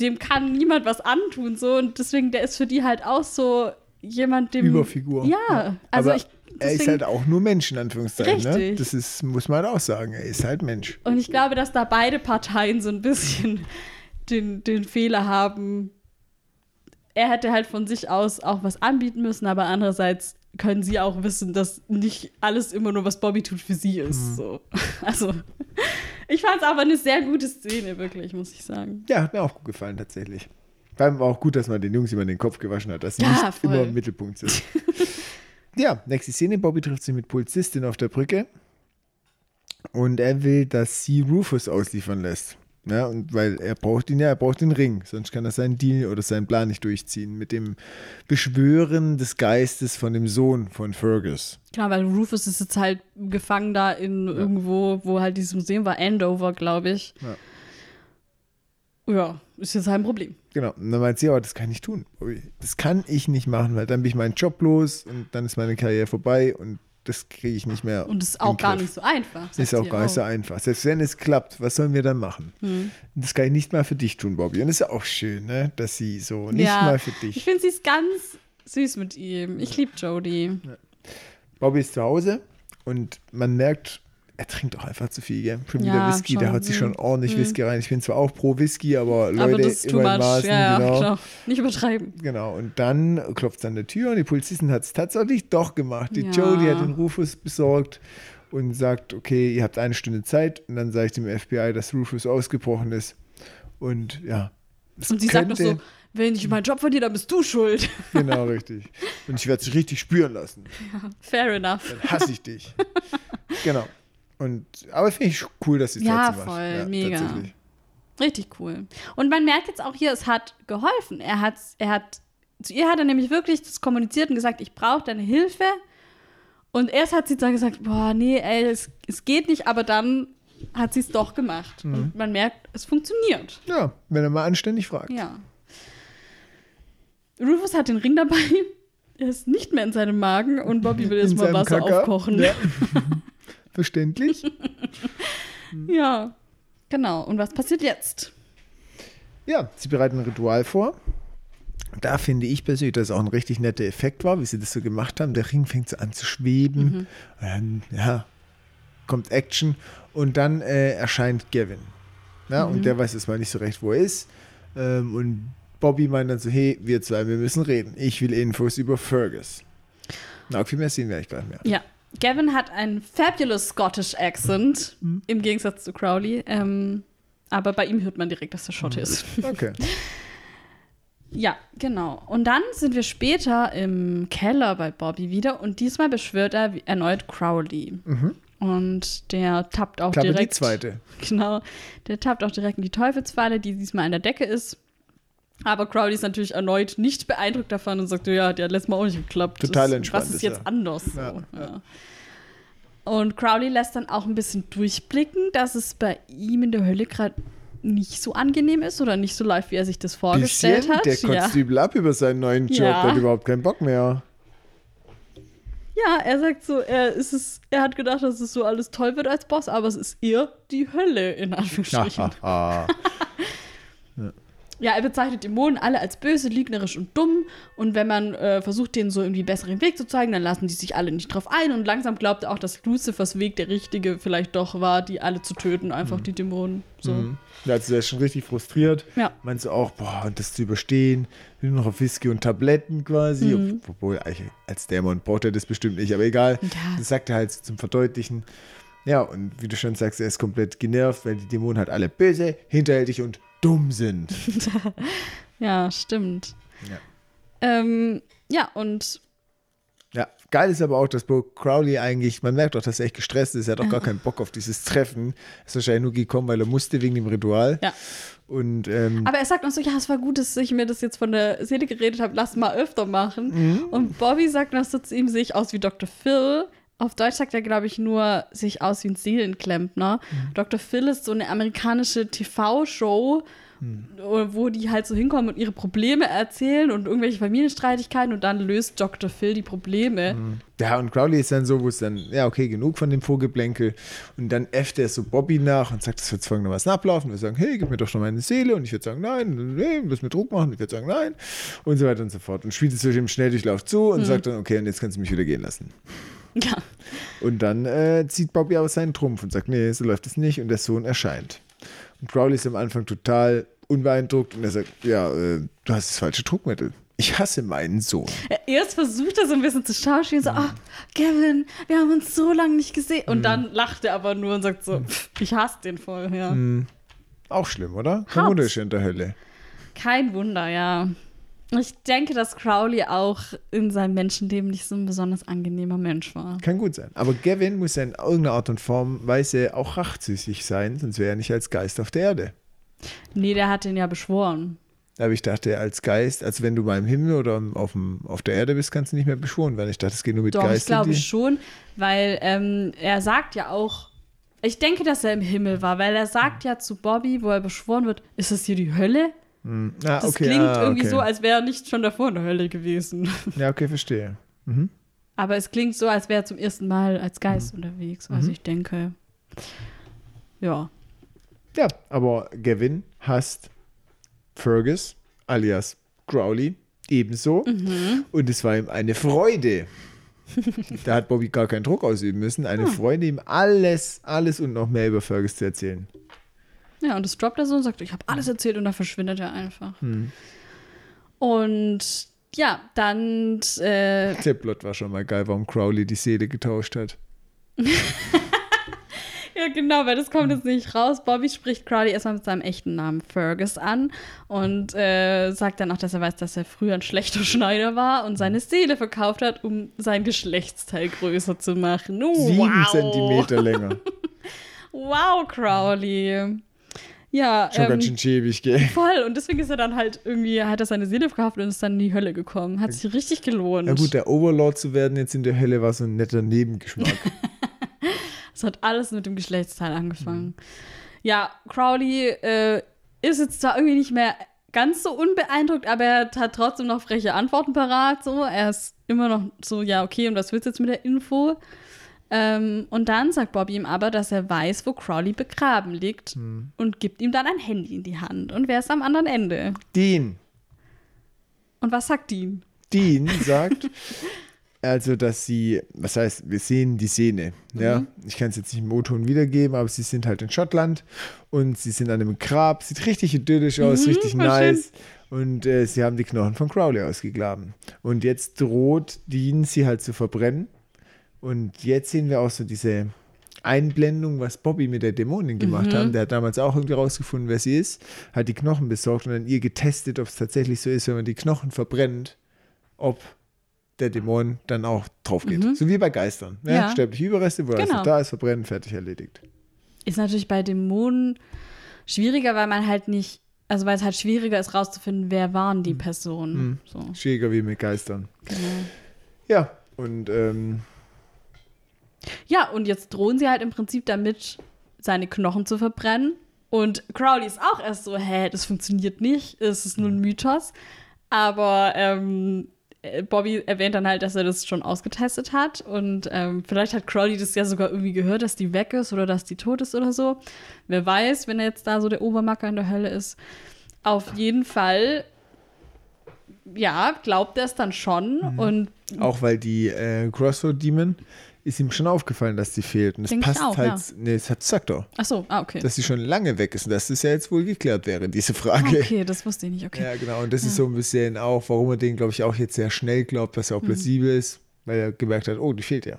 dem kann niemand was antun. So. Und deswegen, der ist für die halt auch so jemand, dem. Überfigur. Ja, also Aber ich. er ist halt auch nur Mensch, in Anführungszeichen. Ne? Das ist, muss man halt auch sagen. Er ist halt Mensch. Und ich glaube, dass da beide Parteien so ein bisschen den, den Fehler haben. Er hätte halt von sich aus auch was anbieten müssen, aber andererseits können sie auch wissen, dass nicht alles immer nur, was Bobby tut, für sie Mhm. ist. So. Also, ich fand es aber eine sehr gute Szene, wirklich, muss ich sagen. Ja, hat mir auch gut gefallen, tatsächlich. Vor allem war auch gut, dass man den Jungs immer den Kopf gewaschen hat, dass sie Ja, nicht voll. immer im Mittelpunkt sind. ja, nächste Szene. Bobby trifft sich mit Polizistin auf der Brücke. Und er will, dass sie Rufus ausliefern lässt. Ja, und weil er braucht ihn ja, er braucht den Ring, sonst kann er seinen Deal oder seinen Plan nicht durchziehen. Mit dem Beschwören des Geistes von dem Sohn von Fergus. Genau, weil Rufus ist jetzt halt gefangen da in irgendwo, wo halt dieses Museum war, Andover, glaube ich. Ja. ist jetzt halt ein Problem. Genau. Und dann meint sie, aber das kann ich nicht tun. Das kann ich nicht machen, weil dann bin ich meinen Job los und dann ist meine Karriere vorbei und das kriege ich nicht mehr. Und das ist auch gar Griff. nicht so einfach. Das ist auch gar nicht so einfach. Selbst wenn es klappt, was sollen wir dann machen? Hm. Das kann ich nicht mal für dich tun, Bobby. Und das ist ja auch schön, ne? dass sie so nicht Ja. mal für Ich dich. finde, sie ist ganz süß mit ihm. Ich liebe Jodie. Bobby ist zu Hause und man merkt, er trinkt auch einfach zu viel, gell? Schon wieder Ja, Whisky, der schon. haut sich schon Mhm. ordentlich Mhm. Whisky rein. Ich bin zwar auch pro Whisky, aber Leute, Aber in much. Maßen, ja, ja, genau. klar. Nicht übertreiben. Genau, und dann klopft es an der Tür und die Polizistin hat es tatsächlich doch gemacht. Die Ja. Jodie hat den Rufus besorgt und sagt, okay, ihr habt eine Stunde Zeit. Und dann sage ich dem FBI, dass Rufus ausgebrochen ist. Und ja. Und sie sagt noch so, könnte- wenn ich meinen Job verliere, dann bist du schuld. Genau, richtig. Und ich werde es richtig spüren lassen. Fair enough. Dann hasse ich dich. genau. Und, aber finde ich cool, dass sie es Ja, trotzdem macht. voll, mega. Richtig cool. Und man merkt jetzt auch hier, es hat geholfen. Er hat, er hat, zu ihr hat er nämlich wirklich das kommuniziert und gesagt, ich brauche deine Hilfe. Und erst hat sie dann gesagt, boah, nee, ey, es, es geht nicht, aber dann hat sie es doch gemacht. Mhm. Und man merkt, es funktioniert. Ja, wenn er mal anständig fragt. Ja. Rufus hat den Ring dabei. Er ist nicht mehr in seinem Magen und Bobby will jetzt mal Wasser Kacker. aufkochen. Ja. Verständlich. ja. Genau. Und was passiert jetzt? Ja, sie bereiten ein Ritual vor. Da finde ich persönlich, dass es auch ein richtig netter Effekt war, wie sie das so gemacht haben. Der Ring fängt so an zu schweben. Und dann, ja, kommt Action. Und dann äh, erscheint Gavin. Ja, Und der weiß jetzt mal nicht so recht, wo er ist. Ähm, und Bobby meint dann so: Hey, wir zwei, wir müssen reden. Ich will Infos über Fergus. Na, viel mehr sehen wir eigentlich gar nicht mehr. Ja. Gavin hat einen fabulous Scottish Accent, Mhm. im Gegensatz zu Crowley. Ähm, aber bei ihm hört man direkt, dass er Schotte ist. Okay. Ja, genau. Und dann sind wir später im Keller bei Bobby wieder und diesmal beschwört er erneut Crowley. Und der tappt auch Mhm. Klappe die direkt. zweite. Genau. Der tappt auch direkt in die Teufelsfalle, die diesmal an der Decke ist. Aber Crowley ist natürlich erneut nicht beeindruckt davon und sagt, ja, der hat letztes Mal auch nicht geklappt. Total Das- entspannt Was ist jetzt er. anders? So, Ja, ja. Und Crowley lässt dann auch ein bisschen durchblicken, dass es bei ihm in der Hölle gerade nicht so angenehm ist oder nicht so läuft, wie er sich das vorgestellt Bisschen, hat. der kotzt ja. übel ab über seinen neuen Job, Ja. hat überhaupt keinen Bock mehr. ja, er sagt so, er, ist es, er hat gedacht, dass es so alles toll wird als Boss, aber es ist eher die Hölle, in Anführungsstrichen. Ja, er bezeichnet Dämonen alle als böse, lügnerisch und dumm. Und wenn man äh, versucht, denen so irgendwie besseren Weg zu zeigen, dann lassen die sich alle nicht drauf ein. Und langsam glaubt er auch, dass Lucifers Weg der richtige vielleicht doch war, die alle zu töten, einfach die Dämonen. So. Mhm. Ja, also der ist schon richtig frustriert. Ja. Meinst du auch, boah, und das zu überstehen, nur noch auf Whisky und Tabletten quasi. Mhm. Obwohl, als Dämon braucht er das bestimmt nicht, aber egal. Ja. Das sagt er halt zum Verdeutlichen. Ja, und wie du schon sagst, er ist komplett genervt, weil die Dämonen halt alle böse, hinterhältig und dumm sind. Ja, stimmt. Ja. Ähm, ja, und Ja, geil ist aber auch, dass Bo Crowley eigentlich, man merkt doch, dass er echt gestresst ist. Er hat auch gar keinen Bock auf dieses Treffen. Er ist wahrscheinlich nur gekommen, weil er musste wegen dem Ritual. ja. Und ähm, Aber er sagt noch so, ja, es war gut, dass ich mir das jetzt von der Seele geredet habe, lass mal öfter machen. Mhm. Und Bobby sagt noch so zu ihm, sehe ich aus wie Dr. Phil. Auf Deutsch sagt er, glaube ich, nur, sehe ich aus wie ein Seelenklempner. Mhm. Dr. Phil ist so eine amerikanische TV-Show, Mhm. wo die halt so hinkommen und ihre Probleme erzählen und irgendwelche Familienstreitigkeiten und dann löst Dr. Phil die Probleme. Ja, und Crowley ist dann so, wo es dann, ja, okay, genug von dem Vorgeblänkel. Und dann äfft er so Bobby nach und sagt, das wird folgendermaßen ablaufen. Wir sagen, hey, gib mir doch schon meine Seele. Und ich würde sagen, nein, nee, du musst mir Druck machen. Ich würde sagen, nein. Und so weiter und so fort. Und spielt es durch im Schnelldurchlauf zu und sagt dann, okay, und jetzt kannst du mich wieder gehen lassen. Ja. Und dann äh, zieht Bobby aber seinen Trumpf und sagt, nee, so läuft es nicht. Und der Sohn erscheint. Und Crowley ist am Anfang total unbeeindruckt und er sagt, ja, äh, du hast das falsche Druckmittel. Ich hasse meinen Sohn. Erst versucht er so ein bisschen zu schauspielen, so, ah, Kevin, wir haben uns so lange nicht gesehen. Und dann lacht er aber nur und sagt so, "Pff, ich hasse den voll, ja. Auch schlimm, oder? Kein. Wunder, ist in der Hölle. Kein Wunder, ja. Ich denke, dass Crowley auch in seinem Menschenleben nicht so ein besonders angenehmer Mensch war. Kann gut sein. Aber Gavin muss ja in irgendeiner Art und Form, Weise auch rachsüßig sein, sonst wäre er nicht als Geist auf der Erde. Nee, der hat den ja beschworen. Aber ich dachte, als Geist, als wenn du mal im Himmel oder auf, dem, auf der Erde bist, kannst du nicht mehr beschworen werden. Ich dachte, es geht nur mit Doch, ich Geistern. glaube die- schon, weil ähm, er sagt ja auch, ich denke, dass er im Himmel war, weil er sagt ja zu Bobby, wo er beschworen wird, ist das hier die Hölle? Ah, Das okay, klingt ah, irgendwie okay. so, als wäre er nicht schon davor in der Hölle gewesen. Ja, okay, verstehe. Aber es klingt so, als wäre er zum ersten Mal als Geist Mhm. unterwegs. Also ich denke, ja. Ja, aber Gavin hasst Fergus, alias Crowley, ebenso. Mhm. Und es war ihm eine Freude. da hat Bobby gar keinen Druck ausüben müssen. Eine Hm. Freude, ihm alles, alles und noch mehr über Fergus zu erzählen. Ja, und das droppt er so und sagt, ich habe alles erzählt und dann verschwindet er einfach. Hm. Und ja, dann äh, Der Plot war schon mal geil, warum Crowley die Seele getauscht hat. Ja, genau, weil das kommt jetzt nicht raus. Bobby spricht Crowley erstmal mit seinem echten Namen Fergus an und äh, sagt dann auch, dass er weiß, dass er früher ein schlechter Schneider war und seine Seele verkauft hat, um sein Geschlechtsteil größer zu machen. Oh, Sieben wow. Zentimeter länger. Wow, Crowley. Ja, Schon ähm, ganz schön schäbig, gell? voll. Und deswegen ist er dann halt irgendwie, hat er seine Seele verkauft und ist dann in die Hölle gekommen. Hat sich richtig gelohnt. Na gut, der Overlord zu werden jetzt in der Hölle war so ein netter Nebengeschmack. Es hat alles mit dem Geschlechtsteil angefangen. Ja, Crowley äh, ist jetzt zwar irgendwie nicht mehr ganz so unbeeindruckt, aber er hat trotzdem noch freche Antworten parat. So. Er ist immer noch so, ja, okay, und was willst du jetzt mit der Info? Ähm, und dann sagt Bobby ihm aber, dass er weiß, wo Crowley begraben liegt und gibt ihm dann ein Handy in die Hand. Und wer ist am anderen Ende? Dean. Und was sagt Dean? Dean sagt, also, dass sie, was heißt, wir sehen die Szene. Ja, ich kann es jetzt nicht im O-Ton wiedergeben, aber sie sind halt in Schottland und sie sind an einem Grab. Sieht richtig idyllisch aus, Mhm, richtig nice. Und äh, sie haben die Knochen von Crowley ausgegraben. Und jetzt droht Dean, sie halt zu verbrennen. Und jetzt sehen wir auch so diese Einblendung, was Bobby mit der Dämonin gemacht hat. Der hat damals auch irgendwie rausgefunden, wer sie ist, hat die Knochen besorgt und an ihr getestet, ob es tatsächlich so ist, wenn man die Knochen verbrennt, ob der Dämon dann auch drauf geht. So wie bei Geistern. Ja? Ja. Sterbliche Überreste, wo er Genau. also da ist, verbrennen, fertig erledigt. Ist natürlich bei Dämonen schwieriger, weil man halt nicht, also weil es halt schwieriger ist rauszufinden, wer waren die Personen. So, Schwieriger wie mit Geistern. genau. Ja, und ähm, Ja, und jetzt drohen sie halt im Prinzip damit, seine Knochen zu verbrennen. Und Crowley ist auch erst so, hä, das funktioniert nicht, es ist nur ein Mythos. Aber ähm, äh, Bobby erwähnt dann halt, dass er das schon ausgetestet hat. Und ähm, vielleicht hat Crowley das ja sogar irgendwie gehört, dass die weg ist oder dass die tot ist oder so. Wer weiß, wenn er jetzt da so der Obermacker in der Hölle ist. Auf jeden Fall, ja, glaubt er es dann schon. Und auch weil die äh, Crossroad Demon ist ihm schon aufgefallen, dass sie fehlt. Und es Denk passt auch, halt, ja. nee, es hat sagt er, ach so, ah, okay. dass sie schon lange weg ist und dass das ja jetzt wohl geklärt wäre, diese Frage. Okay, das wusste ich nicht, okay. Ja, genau. Und das ist so ein bisschen auch, warum er den, glaube ich, auch jetzt sehr schnell glaubt, dass er Mhm. auch plausibel ist, weil er gemerkt hat, oh, die fehlt ja.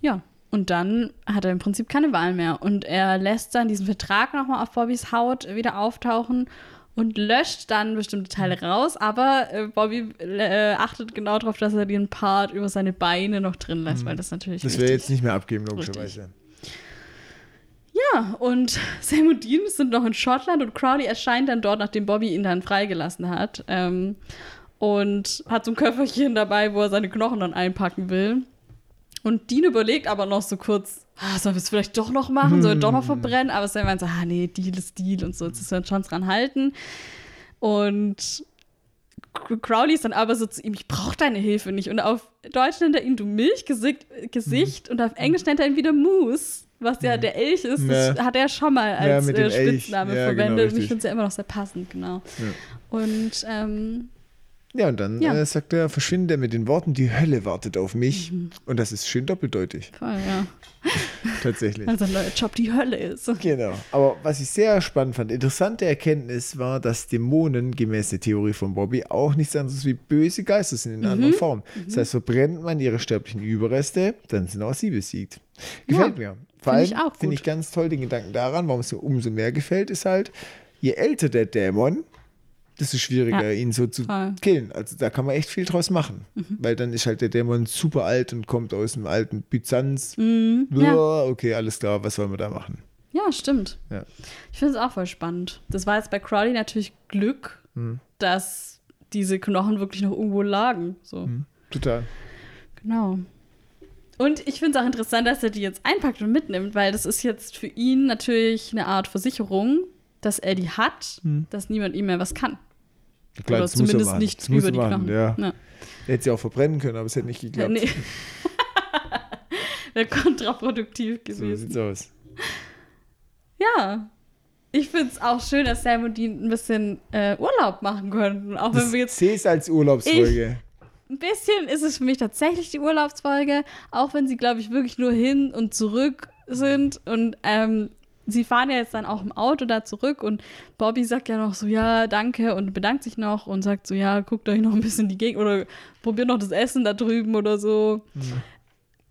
Ja, und dann hat er im Prinzip keine Wahl mehr. Und er lässt dann diesen Vertrag nochmal auf Bobbys Haut wieder auftauchen und löscht dann bestimmte Teile raus. Aber äh, Bobby äh, achtet genau darauf, dass er den Part über seine Beine noch drin lässt, weil das natürlich Das wäre jetzt nicht mehr abgeben, logischerweise. Ja, und Sam und Dean sind noch in Schottland und Crowley erscheint dann dort, nachdem Bobby ihn dann freigelassen hat. Ähm, und hat so ein Köfferchen dabei, wo er seine Knochen dann einpacken will. Und Dean überlegt aber noch so kurz, ah, sollen wir es vielleicht doch noch machen? Sollen wir doch noch verbrennen? Aber Sam meint so, ah nee, Deal ist Deal und so, jetzt müssen wir schon dran halten. Und Crowley ist dann aber so zu ihm, ich brauche deine Hilfe nicht. Und auf Deutsch nennt er ihn du Milchgesicht Gesicht, und auf Englisch nennt er ihn wieder Moose, was ja der Elch ist. Das Ja. hat er schon mal Ja, als mit äh. Spitzname Ja, genau, verwendet. und ich finde es ja immer noch sehr passend, genau. Und ähm, Ja, und dann Ja. Äh, sagt er, verschwinde mit den Worten, die Hölle wartet auf mich. Mhm. Und das ist schön doppeldeutig, voll, ja. tatsächlich. Also ein neuer Job die Hölle ist. Genau. Aber was ich sehr spannend fand, interessante Erkenntnis war, dass Dämonen gemäß der Theorie von Bobby auch nichts anderes wie böse Geister sind in einer Mhm. anderen Form. Das heißt, verbrennt man ihre sterblichen Überreste, dann sind auch sie besiegt. Gefällt mir. Vor Find ich allem finde gut. ich ganz toll den Gedanken daran, warum es mir umso mehr gefällt, ist halt, je älter der Dämon, desto schwieriger, Ja, ihn so zu voll. Mhm. killen. Also da kann man echt viel draus machen. Weil dann ist halt der Dämon super alt und kommt aus dem alten Byzanz. Mhm. ja. Uah, Okay, alles klar, was wollen wir da machen? ja, stimmt. Ja. Ich finde es auch voll spannend. Das war jetzt bei Crowley natürlich Glück, Hm. dass diese Knochen wirklich noch irgendwo lagen. So. Hm. Total. Genau. Und ich finde es auch interessant, dass er die jetzt einpackt und mitnimmt, weil das ist jetzt für ihn natürlich eine Art Versicherung, dass er die hat, Hm. dass niemand ihm mehr was kann. Oder er zumindest nicht Das über er die machen. Ja. Ja. Hätte sie auch verbrennen können, aber es hätte nicht geklappt. Nee. Wäre kontraproduktiv So gewesen. sieht's aus. Ja. Ich finde es auch schön, dass Sam und Dean ein bisschen äh, Urlaub machen könnten. Auch Das wenn wir jetzt sehe es als Urlaubsfolge. ein bisschen ist es für mich tatsächlich die Urlaubsfolge, auch wenn sie, glaube ich, wirklich nur hin und zurück sind. Und ähm, sie fahren ja jetzt dann auch im Auto da zurück und Bobby sagt ja noch so, ja, danke und bedankt sich noch und sagt so, ja, guckt euch noch ein bisschen die Gegend oder probiert noch das Essen da drüben oder so.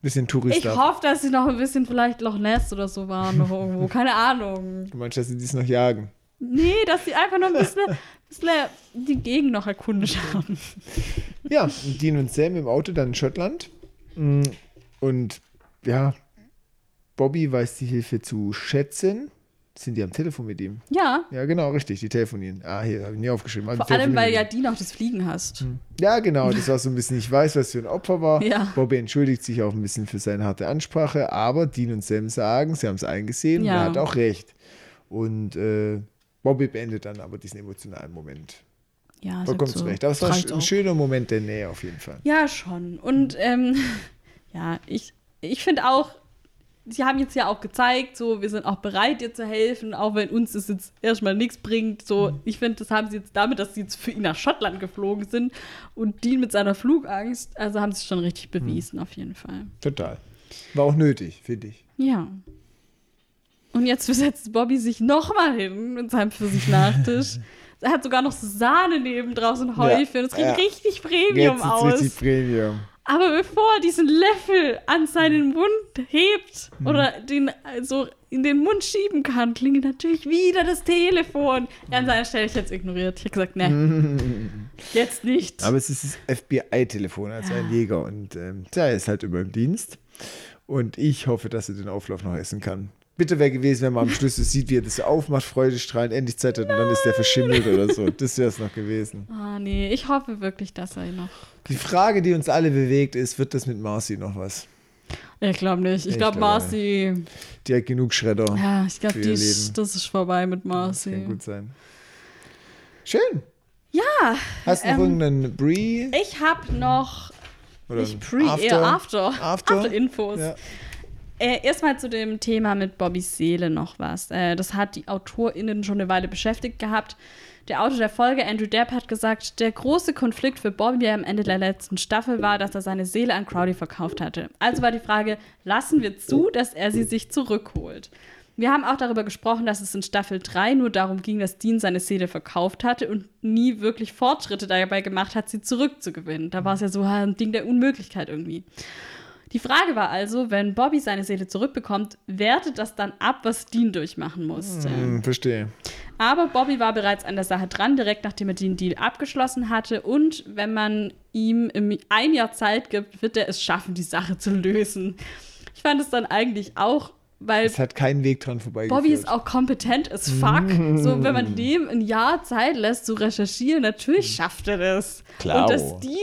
Bisschen Ich Tourist hoffe, dass sie noch ein bisschen vielleicht Loch Ness oder so waren, noch irgendwo, keine Ahnung. Du meinst, dass sie dies noch jagen? Nee, dass sie einfach noch ein bisschen, bisschen die Gegend noch erkundet haben. Ja, Dean und Sam im Auto dann in Schottland. Mm, Und ja, Bobby weiß die Hilfe zu schätzen. Sind die am Telefon mit ihm? Ja, Ja, genau, richtig. Die telefonieren. Ah, hier habe ich nie aufgeschrieben. Also vor allem, weil ja die noch das Fliegen hast. ihm. Ja, genau. Das war so ein bisschen, ich weiß, was für ein Opfer war. Ja. Bobby entschuldigt sich auch ein bisschen für seine harte Ansprache, aber Dean und Sam sagen, sie haben es eingesehen Ja. und er hat auch recht. Und äh, Bobby beendet dann aber diesen emotionalen Moment. Ja, Vollkommen so zu Recht. Aber es war ein auch. schöner Moment der Nähe auf jeden Fall. Ja, schon. Und ähm, ja, ich, ich finde auch, sie haben jetzt ja auch gezeigt, so, wir sind auch bereit, dir zu helfen, auch wenn uns das jetzt erstmal nichts bringt. So, ich finde, das haben sie jetzt damit, dass sie jetzt für ihn nach Schottland geflogen sind und Dean mit seiner Flugangst, also haben sie es schon richtig bewiesen, auf jeden Fall. Total. War auch nötig, finde ich. Ja. Und jetzt setzt Bobby sich nochmal hin mit seinem Pfirsich-Nachtisch. er hat sogar noch so Sahne neben draußen Häufchen. Ja, Das sieht ja. richtig Premium Jetzt aus. richtig Premium. Aber bevor er diesen Löffel an seinen Mund hebt Hm. oder den so in den Mund schieben kann, klingelt natürlich wieder das Telefon. Ja, an seiner Stelle ich jetzt ignoriert. Ich habe gesagt, ne, jetzt nicht. Aber es ist das FBI-Telefon, also ein Jäger. Und ähm, der ist halt immer im Dienst. Und ich hoffe, dass er den Auflauf noch essen kann. Bitte wäre gewesen, wenn man am Schluss sieht, wie er das aufmacht, freudestrahlend, endlich Zeit hat und dann ist der verschimmelt oder so. Das wäre es noch gewesen. Ah, nee, ich hoffe wirklich, dass er ihn noch. Die Frage, die uns alle bewegt, ist, wird das mit Marcy noch was? Ich glaube nicht. Ich Ich glaube, Marcy. Die hat genug Schredder. Ja, ich glaube, das ist vorbei mit Das Marcy. kann gut sein. Schön. Ja, Hast du noch ähm, irgendeinen Brie? ich habe noch Oder nicht Pre, eher After. After? Infos. Ja. Äh, Erstmal zu dem Thema mit Bobbys Seele noch was. Äh, das hat die AutorInnen schon eine Weile beschäftigt gehabt. Der Autor der Folge, Andrew Depp, hat gesagt, der große Konflikt für Bobby am Ende der letzten Staffel war, dass er seine Seele an Crowley verkauft hatte. Also war die Frage, lassen wir zu, dass er sie sich zurückholt? Wir haben auch darüber gesprochen, dass es in Staffel 3 nur darum ging, dass Dean seine Seele verkauft hatte und nie wirklich Fortschritte dabei gemacht hat, sie zurückzugewinnen. Da war es ja so ein Ding der Unmöglichkeit irgendwie. Die Frage war also, wenn Bobby seine Seele zurückbekommt, wertet das dann ab, was Dean durchmachen musste. Hm, verstehe. Aber Bobby war bereits an der Sache dran, direkt nachdem er den Deal abgeschlossen hatte. Und wenn man ihm ein Jahr Zeit gibt, wird er es schaffen, die Sache zu lösen. Ich fand es dann eigentlich auch, weil Es hat keinen Weg dran vorbeigeführt. Bobby ist auch kompetent as fuck. So, wenn man dem ein Jahr Zeit lässt zu recherchieren, natürlich schafft er das. Klar. Und dass Dean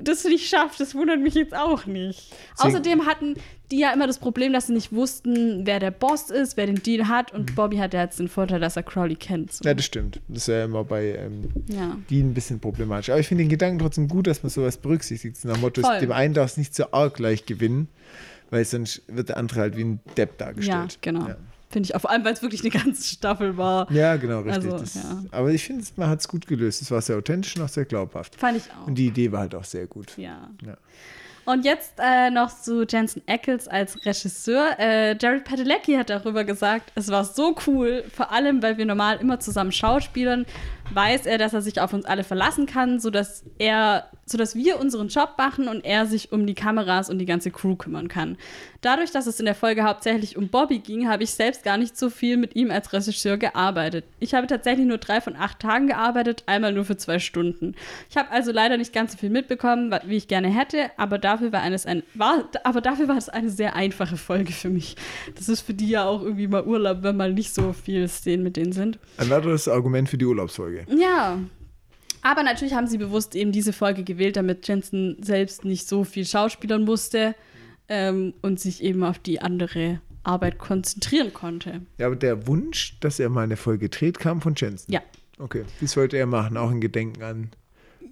das nicht schafft, das wundert mich jetzt auch nicht. Deswegen- Außerdem hatten die ja immer das Problem, dass sie nicht wussten, wer der Boss ist, wer den Deal hat. Und Bobby hat ja jetzt den Vorteil, dass er Crowley kennt. So. Ja, das stimmt. Das ist ja immer bei ähm, Ja. die ein bisschen problematisch. Aber ich finde den Gedanken trotzdem gut, dass man sowas berücksichtigt. Nach dem Motto, Voll. dem einen darf es nicht so arg gleich gewinnen, weil sonst wird der andere halt wie ein Depp Ja, dargestellt. genau. Ja, Finde ich auch, vor allem, weil es wirklich eine ganze Staffel war. ja genau, richtig. Also, das, ja. Aber ich finde, man hat es gut gelöst. Es war sehr authentisch und auch sehr glaubhaft. Fand ich auch. Und die Idee war halt auch sehr gut. Ja. Ja. Und jetzt äh, noch zu Jensen Ackles als Regisseur. Äh, Jared Padalecki hat darüber gesagt, es war so cool, vor allem, weil wir normal immer zusammen schauspielern, weiß er, dass er sich auf uns alle verlassen kann, sodass er, sodass wir unseren Job machen und er sich um die Kameras und die ganze Crew kümmern kann. Dadurch, dass es in der Folge hauptsächlich um Bobby ging, habe ich selbst gar nicht so viel mit ihm als Regisseur gearbeitet. Ich habe tatsächlich nur drei von acht Tagen gearbeitet, einmal nur für zwei Stunden. Ich habe also leider nicht ganz so viel mitbekommen, wie ich gerne hätte, aber dafür war eines ein, war, aber dafür war es eine sehr einfache Folge für mich. Das ist für die ja auch irgendwie mal Urlaub, wenn mal nicht so viel Szenen mit denen sind. Ein weiteres Argument für die Urlaubsfolge. Ja. Aber natürlich haben sie bewusst eben diese Folge gewählt, damit Jensen selbst nicht so viel schauspielern musste ähm, und sich eben auf die andere Arbeit konzentrieren konnte. Ja, aber der Wunsch, dass er mal eine Folge dreht, kam von Jensen. Ja. Okay, das wollte er machen, auch in Gedenken an.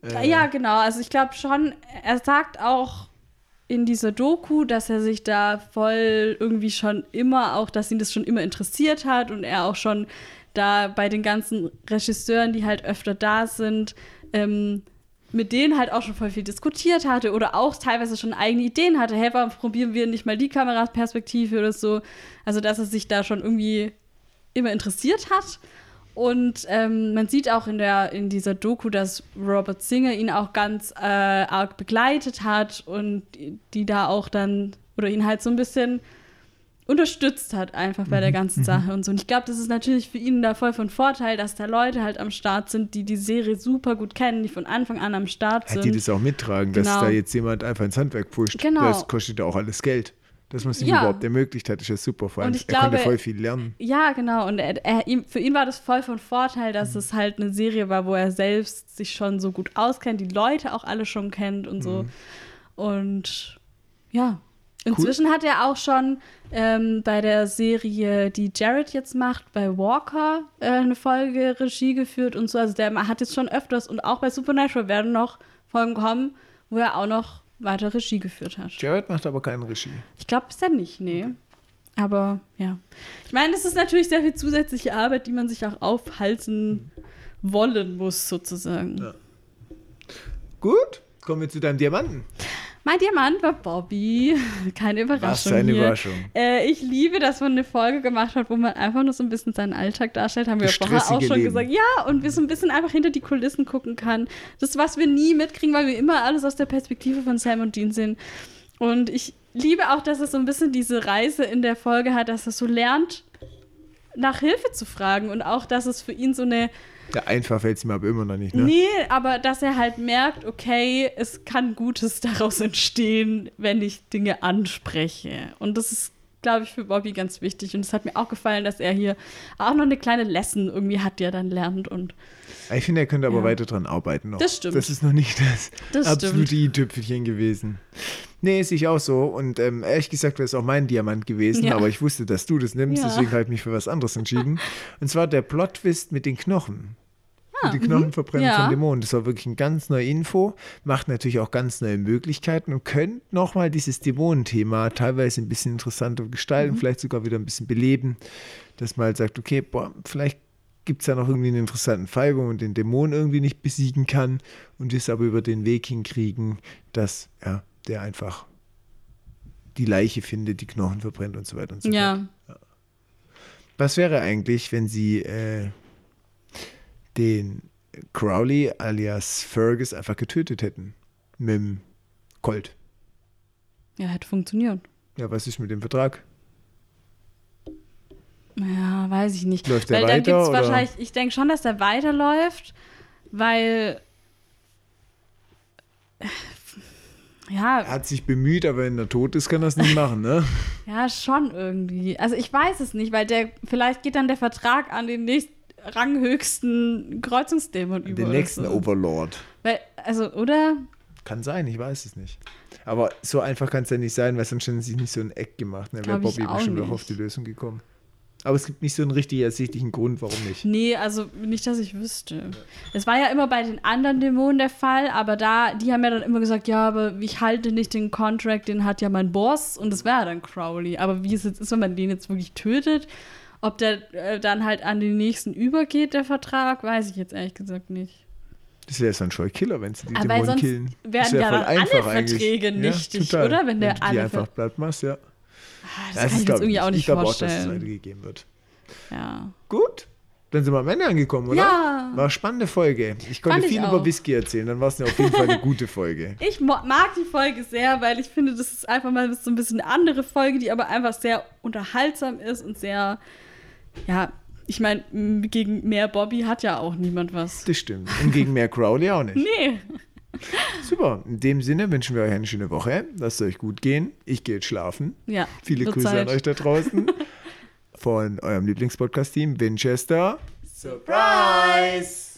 äh, Ja, genau. Also ich glaube schon, er sagt auch in dieser Doku, dass er sich da voll irgendwie schon immer auch, dass ihn das schon immer interessiert hat und er auch schon da bei den ganzen Regisseuren, die halt öfter da sind, ähm, mit denen halt auch schon voll viel diskutiert hatte oder auch teilweise schon eigene Ideen hatte. Hey, warum probieren wir nicht mal die Kameraperspektive oder so? Also, dass er sich da schon irgendwie immer interessiert hat. Und ähm, man sieht auch in, der, in dieser Doku, dass Robert Singer ihn auch ganz äh, arg begleitet hat und die, die da auch dann, oder ihn halt so ein bisschen unterstützt hat, einfach bei der ganzen Sache und so. Und ich glaube, das ist natürlich für ihn da voll von Vorteil, dass da Leute halt am Start sind, die die Serie super gut kennen, die von Anfang an am Start Hat sind. die das auch mittragen, dass Genau. da jetzt jemand einfach ins Handwerk pusht? Genau. Das kostet ja auch alles Geld. Dass man es ihm Ja. überhaupt ermöglicht hat, ist ja super. Vor allem, er konnte glaube- voll viel lernen. Ja, genau. Und er, er, für ihn war das voll von Vorteil, dass es halt eine Serie war, wo er selbst sich schon so gut auskennt, die Leute auch alle schon kennt und so. Und ja. Inzwischen hat er auch schon ähm, bei der Serie, die Jared jetzt macht, bei Walker äh, eine Folge Regie geführt und so. Also der hat jetzt schon öfters und auch bei Supernatural werden noch Folgen kommen, wo er auch noch weiter Regie geführt hat. Jared macht aber keine Regie. Ich glaube bisher nicht, nee. Aber ja. Ich meine, es ist natürlich sehr viel zusätzliche Arbeit, die man sich auch aufhalten wollen muss, sozusagen. Ja. Gut, kommen wir zu deinem Diamanten. Mein Diamant war Bobby. Keine Überraschung. Was für eine hier. Überraschung. Äh, ich liebe, dass man eine Folge gemacht hat, wo man einfach nur so ein bisschen seinen Alltag darstellt. Haben wir ja vorher auch schon Leben. gesagt. Ja, und wir so ein bisschen einfach hinter die Kulissen gucken kann. Das, was wir nie mitkriegen, weil wir immer alles aus der Perspektive von Sam und Dean sehen. Und ich liebe auch, dass es so ein bisschen diese Reise in der Folge hat, dass er so lernt, nach Hilfe zu fragen. Und auch, dass es für ihn so eine Ja, einfach fällt es mir aber immer noch nicht, ne? Nee, aber dass er halt merkt, okay, es kann Gutes daraus entstehen, wenn ich Dinge anspreche. Und das ist, glaube ich, für Bobby ganz wichtig. Und es hat mir auch gefallen, dass er hier auch noch eine kleine Lesson irgendwie hat, die er dann lernt. Und Ich finde, er könnte aber Ja. weiter dran arbeiten noch. Das stimmt. Das ist noch nicht das, Das absolute i-Tüpfelchen gewesen. Nee, ist ich auch so. Und ähm, ehrlich gesagt wäre es auch mein Diamant gewesen, Ja. aber ich wusste, dass du das nimmst, Ja. deswegen habe ich mich für was anderes entschieden. Und zwar der Plot-Twist mit den Knochen. Mit den Knochenverbrennung Ah, mhm. Ja. von Dämonen. Das war wirklich eine ganz neue Info, macht natürlich auch ganz neue Möglichkeiten und könnte nochmal dieses Dämonenthema teilweise ein bisschen interessanter gestalten, Mhm. vielleicht sogar wieder ein bisschen beleben, dass man halt sagt, okay, boah, vielleicht gibt es da noch irgendwie einen interessanten Fall, wo man den Dämon irgendwie nicht besiegen kann und es aber über den Weg hinkriegen, dass ja, der einfach die Leiche findet, die Knochen verbrennt und so weiter und so fort. ja, Was wäre eigentlich, wenn sie äh, den Crowley alias Fergus einfach getötet hätten? Mit dem Colt. ja, hätte funktioniert. Ja, was ist mit dem Vertrag? Ja, weiß ich nicht. Läuft der weil weiter, gibt's oder? wahrscheinlich, ich denke schon, dass der weiterläuft, weil ja, Er hat sich bemüht, aber wenn er tot ist, kann er es nicht machen, ne? Ja, schon irgendwie. Also ich weiß es nicht, weil der vielleicht geht dann der Vertrag an den nächsten ranghöchsten Kreuzungsdämon über. Den nächsten so. Overlord. Weil, also, oder? Kann sein, ich weiß es nicht. Aber so einfach kann es ja nicht sein, weil sonst hätten sie sich nicht so ein Eck gemacht. Ne? Wäre Bobby bestimmt auch auf die Lösung gekommen. Aber es gibt nicht so einen richtig ersichtlichen Grund, warum nicht. Nee, also nicht, dass ich wüsste. Es war ja immer bei den anderen Dämonen der Fall, aber da, die haben ja dann immer gesagt, ja, aber ich halte nicht den Contract, den hat ja mein Boss und das wäre ja dann Crowley. Aber wie es jetzt ist, wenn man den jetzt wirklich tötet, ob der äh, dann halt an den nächsten übergeht, der Vertrag, weiß ich jetzt ehrlich gesagt nicht. Das wäre so ein Scheu Killer, wenn sie die Aber Dämonen sonst killen. werden Das ja dann alle einfach eigentlich. Verträge nichtig, total. oder? Wenn der du alle die einfach platt machst, ja. Ah, Das Ja, kann ich jetzt irgendwie auch Ich nicht glaube auch, dass es vorstellen. weitergegeben wird. ja. Gut, dann sind wir am Ende angekommen, oder? Ja. War eine spannende Folge. Ich konnte Fand ich viel über auch. Whisky erzählen, dann war es ja auf jeden Fall eine gute Folge. Ich mag die Folge sehr, weil ich finde, das ist einfach mal so ein bisschen eine andere Folge, die aber einfach sehr unterhaltsam ist und sehr, ja, ich meine, gegen mehr Bobby hat ja auch niemand was. Das stimmt. Und gegen mehr Crowley auch nicht. Nee. Super. In dem Sinne wünschen wir euch eine schöne Woche. Lasst es euch gut gehen. Ich gehe jetzt schlafen. Ja. Viele Grüße Zeit. an euch da draußen. Von eurem Lieblingspodcast-Team Winchester. Surprise!